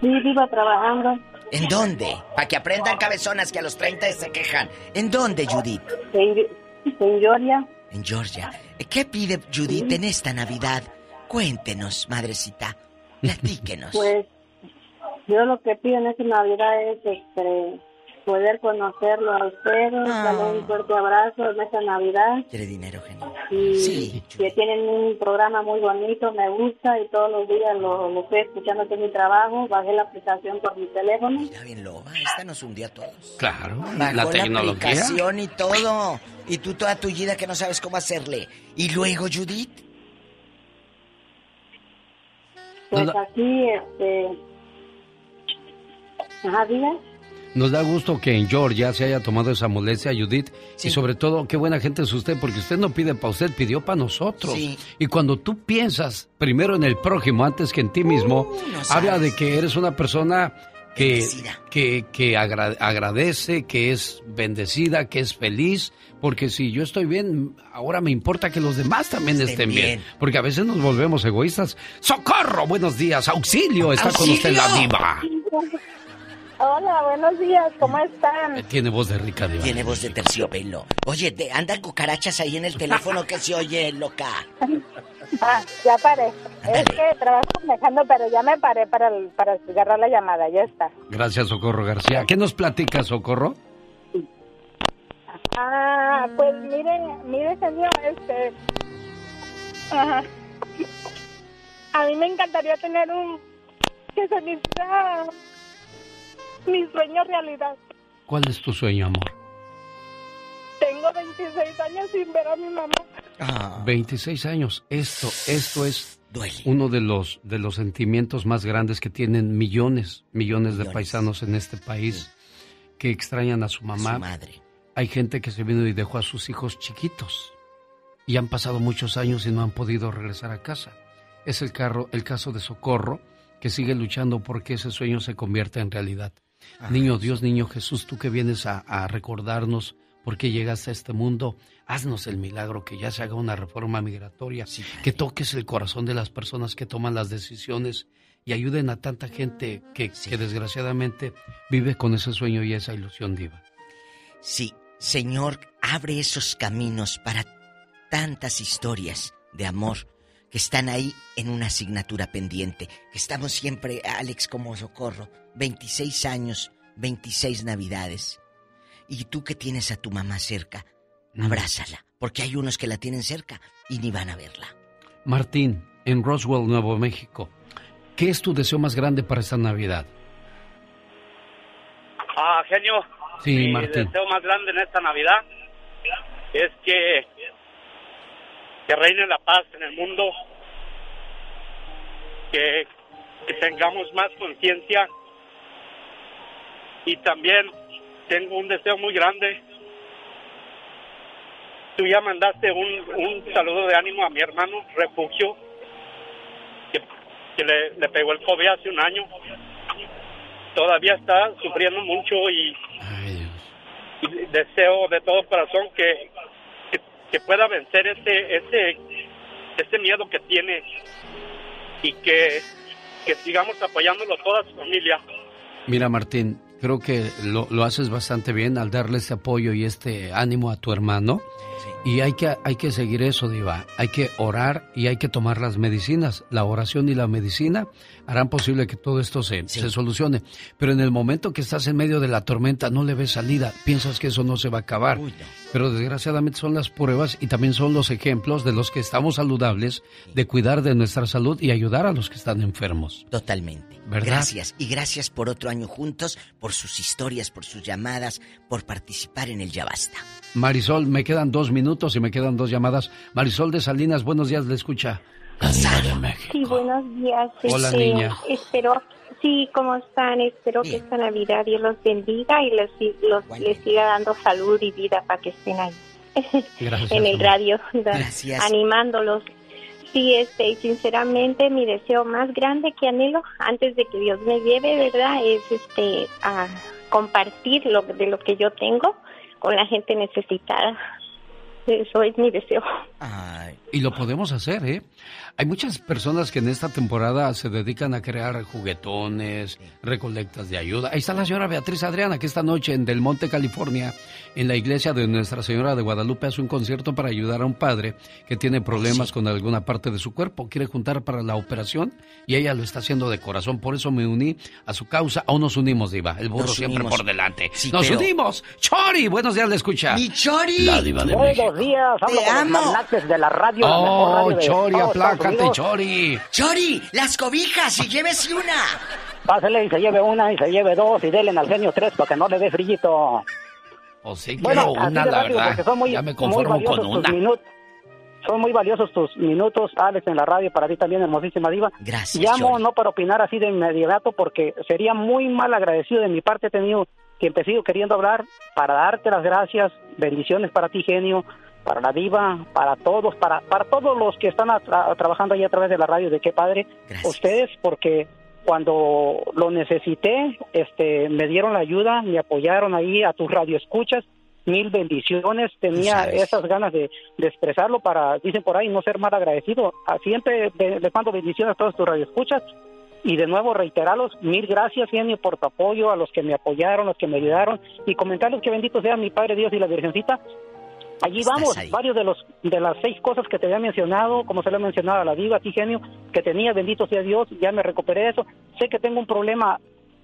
Sí, Diva, trabajando ¿En dónde? Para que aprendan cabezonas que a los 30 se quejan. ¿En dónde, Judith? en, en Georgia. En Georgia. ¿Qué pide Judith en esta Navidad? Cuéntenos, madrecita. Platíquenos. Pues yo lo que pido en esta Navidad es este, poder conocerlo a ustedes, darle un fuerte abrazo en esta Navidad. ¿Quiere dinero, genio? Y que tienen un programa muy bonito, me gusta y todos los días lo, lo estoy escuchando en mi trabajo. Bajé la aplicación por mi teléfono. Está bien loba, esta nos hundió a todos. Claro, Bajó la la tecnología. aplicación y todo. Y tú toda tu vida que no sabes cómo hacerle. Y luego, Judith, Pues aquí, este... Ajá, diga. Nos da gusto que en Georgia se haya tomado esa molestia, Judith. Y sobre todo, qué buena gente es usted, porque usted no pide para usted, pidió para nosotros. Sí. Y cuando tú piensas primero en el prójimo antes que en ti mismo, no habla de que eres una persona que, que, que agra- agradece, que es bendecida, que es feliz. Porque si yo estoy bien, ahora me importa que los demás también estén bien. bien. Porque a veces nos volvemos egoístas. ¡Socorro! Buenos días. ¡Auxilio! Está con usted la diva. Hola, buenos días, ¿cómo están? Tiene voz de rica diva. tiene voz de terciopelo. Oye, te andan cucarachas ahí en el teléfono que se oye, loca. Ah, ya paré. Es que trabajo manejando, pero ya me paré para, el- para agarrar la llamada, ya está. Gracias, Socorro García. ¿Qué nos platica, Socorro? Ah, pues miren, mire señor, este... Ajá. A mí me encantaría tener un... que se mi sueño realidad. ¿Cuál es tu sueño, amor? Tengo 26 años sin ver a mi mamá. Ah. 26 años. Esto, esto es uno de los, de los sentimientos más grandes que tienen millones, millones de paisanos en este país que extrañan a su mamá. madre. Hay gente que se vino y dejó a sus hijos chiquitos y han pasado muchos años y no han podido regresar a casa. Es el, carro, el caso de Socorro, que sigue luchando porque ese sueño se convierta en realidad. Niño Dios, niño Jesús, tú que vienes a, a recordarnos por qué llegaste a este mundo, haznos el milagro que ya se haga una reforma migratoria, que toques el corazón de las personas que toman las decisiones y ayuden a tanta gente que, que desgraciadamente vive con ese sueño y esa ilusión diva. Sí, Señor, abre esos caminos para tantas historias de amor que están ahí en una asignatura pendiente, que estamos siempre, Alex, como socorro, 26 años, 26 navidades. Y tú que tienes a tu mamá cerca, abrázala, porque hay unos que la tienen cerca y ni van a verla. Martín, en Roswell, Nuevo México, ¿qué es tu deseo más grande para esta Navidad? Ah, genio. Sí, mi Martín. deseo más grande en esta Navidad es que, que reine la paz en el mundo, que, que tengamos más conciencia y también tengo un deseo muy grande. Tú ya mandaste un, un saludo de ánimo a mi hermano Refugio, que, que le, le pegó el COVID hace un año. Todavía está sufriendo mucho y, y deseo de todo corazón que, que, pueda vencer ese, ese, ese miedo que tiene y que, que sigamos apoyándolo toda su familia. Mira, Martín, creo que lo, lo haces bastante bien al darle este apoyo y este ánimo a tu hermano. Y hay que, hay que seguir eso, Diva. Hay que orar y hay que tomar las medicinas. La oración y la medicina harán posible que todo esto se, se solucione. Pero en el momento que estás en medio de la tormenta, no le ves salida. Piensas que eso no se va a acabar. Pero desgraciadamente son las pruebas y también son los ejemplos de los que estamos saludables, de cuidar de nuestra salud y ayudar a los que están enfermos. Totalmente. ¿Verdad? Gracias. Y gracias por otro año juntos, por sus historias, por sus llamadas, por participar en el Ya Basta. Marisol, me quedan dos minutos y me quedan dos llamadas. Marisol de Salinas, buenos días, le escucha. La Diva de México. Sí, buenos días. Hola, Este, niña. Espero, sí, ¿cómo están? Espero que esta Navidad Dios los bendiga y les, los, les siga dando salud y vida para que estén ahí. Gracias, en el radio. Gracias. animándolos. Sí, este, y sinceramente mi deseo más grande que anhelo antes de que Dios me lleve, ¿verdad? Es este, a compartir lo, de lo que yo tengo con la gente necesitada. そういう意味ですよ。Deseo. Y lo podemos hacer, ¿eh? Hay muchas personas que en esta temporada se dedican a crear juguetones, recolectas de ayuda. Ahí está la señora Beatriz Adriana, que esta noche en Del Monte, California, en la iglesia de Nuestra Señora de Guadalupe, hace un concierto para ayudar a un padre que tiene problemas con alguna parte de su cuerpo. Quiere juntar para la operación y ella lo está haciendo de corazón. Por eso me uní a su causa. Aún nos unimos, Diva. El burro Nos siempre unimos. por delante. Sí, ¡Nos pero- unimos! ¡Chori! Buenos días, le escucha. ¡Mi Chori! La Diva de México. Buenos días, hablo con de la radio. la mejor Oh, radio Chori, aplácate. Chori. Chori, las cobijas y llévese una. Pásele y se lleve una y se lleve dos y denle al genio tres para que no le dé frillito. O sí, Bueno, quiero una, de la rápido, verdad. porque son muy- ya me muy conformo valiosos con tus una. minutos. Son muy valiosos tus minutos, Alex, en la radio, para ti también, hermosísima diva. Gracias, Llamo Chori. no para opinar así de inmediato, porque sería muy mal agradecido de mi parte. He tenido que empecé queriendo hablar para darte las gracias, bendiciones para ti, genio, para la diva, para todos, para, para todos los que están a- tra- trabajando ahí a través de la radio, de qué padre, ustedes, porque cuando lo necesité, este, me dieron la ayuda, me apoyaron ahí a tus radioescuchas, mil bendiciones, tenía esas ganas de, de expresarlo para, dicen por ahí, no ser mal agradecido. Ah, Siempre les mando bendiciones a todos tus radioescuchas. Y de nuevo reiterarlos, mil gracias, genio, por tu apoyo, a los que me apoyaron, los que me ayudaron, y comentarles que bendito sea mi Padre Dios y la Virgencita. Allí vamos, varios de los de las seis cosas que te había mencionado, como se lo he mencionado a la diva, a ti genio, que tenía, bendito sea Dios, ya me recuperé de eso. Sé que tengo un problema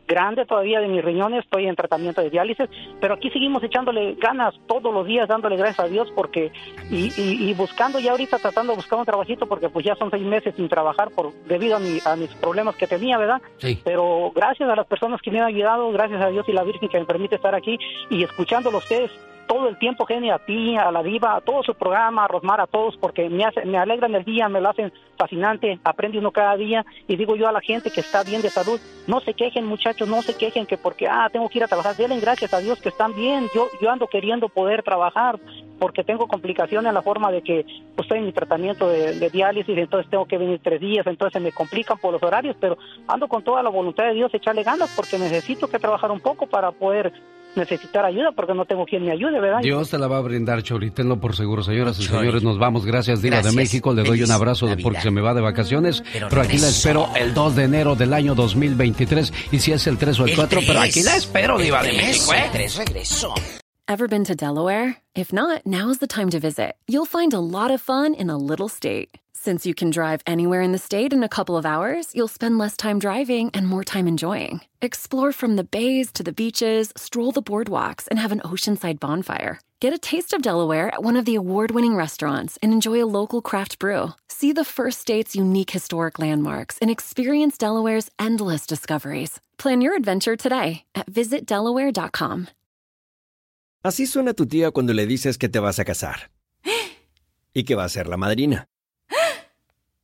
grande todavía de mis riñones, estoy en tratamiento de diálisis, pero aquí seguimos echándole ganas todos los días, dándole gracias a Dios porque y, y, y buscando ya ahorita tratando de buscar un trabajito porque pues ya son seis meses sin trabajar por debido a, mi, a mis problemas que tenía, ¿verdad? Sí. Pero gracias a las personas que me han ayudado, gracias a Dios y la Virgen que me permite estar aquí y escuchándolo a ustedes todo el tiempo, Genia, a ti, a la diva, a todo su programa, a Rosmar, a todos, porque me, hace, me alegran el día, me lo hacen fascinante, aprende uno cada día. Y digo yo a la gente que está bien de salud, no se quejen muchachos, no se quejen que porque, ah, tengo que ir a trabajar, denle gracias a Dios que están bien, yo, yo ando queriendo poder trabajar porque tengo complicaciones en la forma de que pues, estoy en mi tratamiento de, de diálisis, entonces tengo que venir tres días, entonces se me complican por los horarios, pero ando con toda la voluntad de Dios, echarle ganas porque necesito que trabajar un poco para poder necesitar ayuda porque no tengo quien me ayude, ¿verdad? Dios te la va a brindar, Chori, tenlo por seguro. Señoras y señores, nos vamos. Gracias, Diva de. México. Le doy un abrazo de- Navidad. porque se me va de vacaciones. Pero Pero, aquí la espero el 2 de enero del año 2023. Y si es el 3 o el, El 4, pero aquí la espero, El Diva de México, ¿eh? el regreso. Ever been to Delaware? If not, now's the time to visit. You'll find a lot of fun in a little state. Since you can drive anywhere in the state in a couple of hours, you'll spend less time driving and more time enjoying. Explore from the bays to the beaches, stroll the boardwalks, and have an oceanside bonfire. Get a taste of Delaware at one of the award winning restaurants and enjoy a local craft brew. See the first state's unique historic landmarks and experience Delaware's endless discoveries. Plan your adventure today at visitdelaware.com. Así suena tu tía cuando le dices que te vas a casar. y que va a ser la madrina.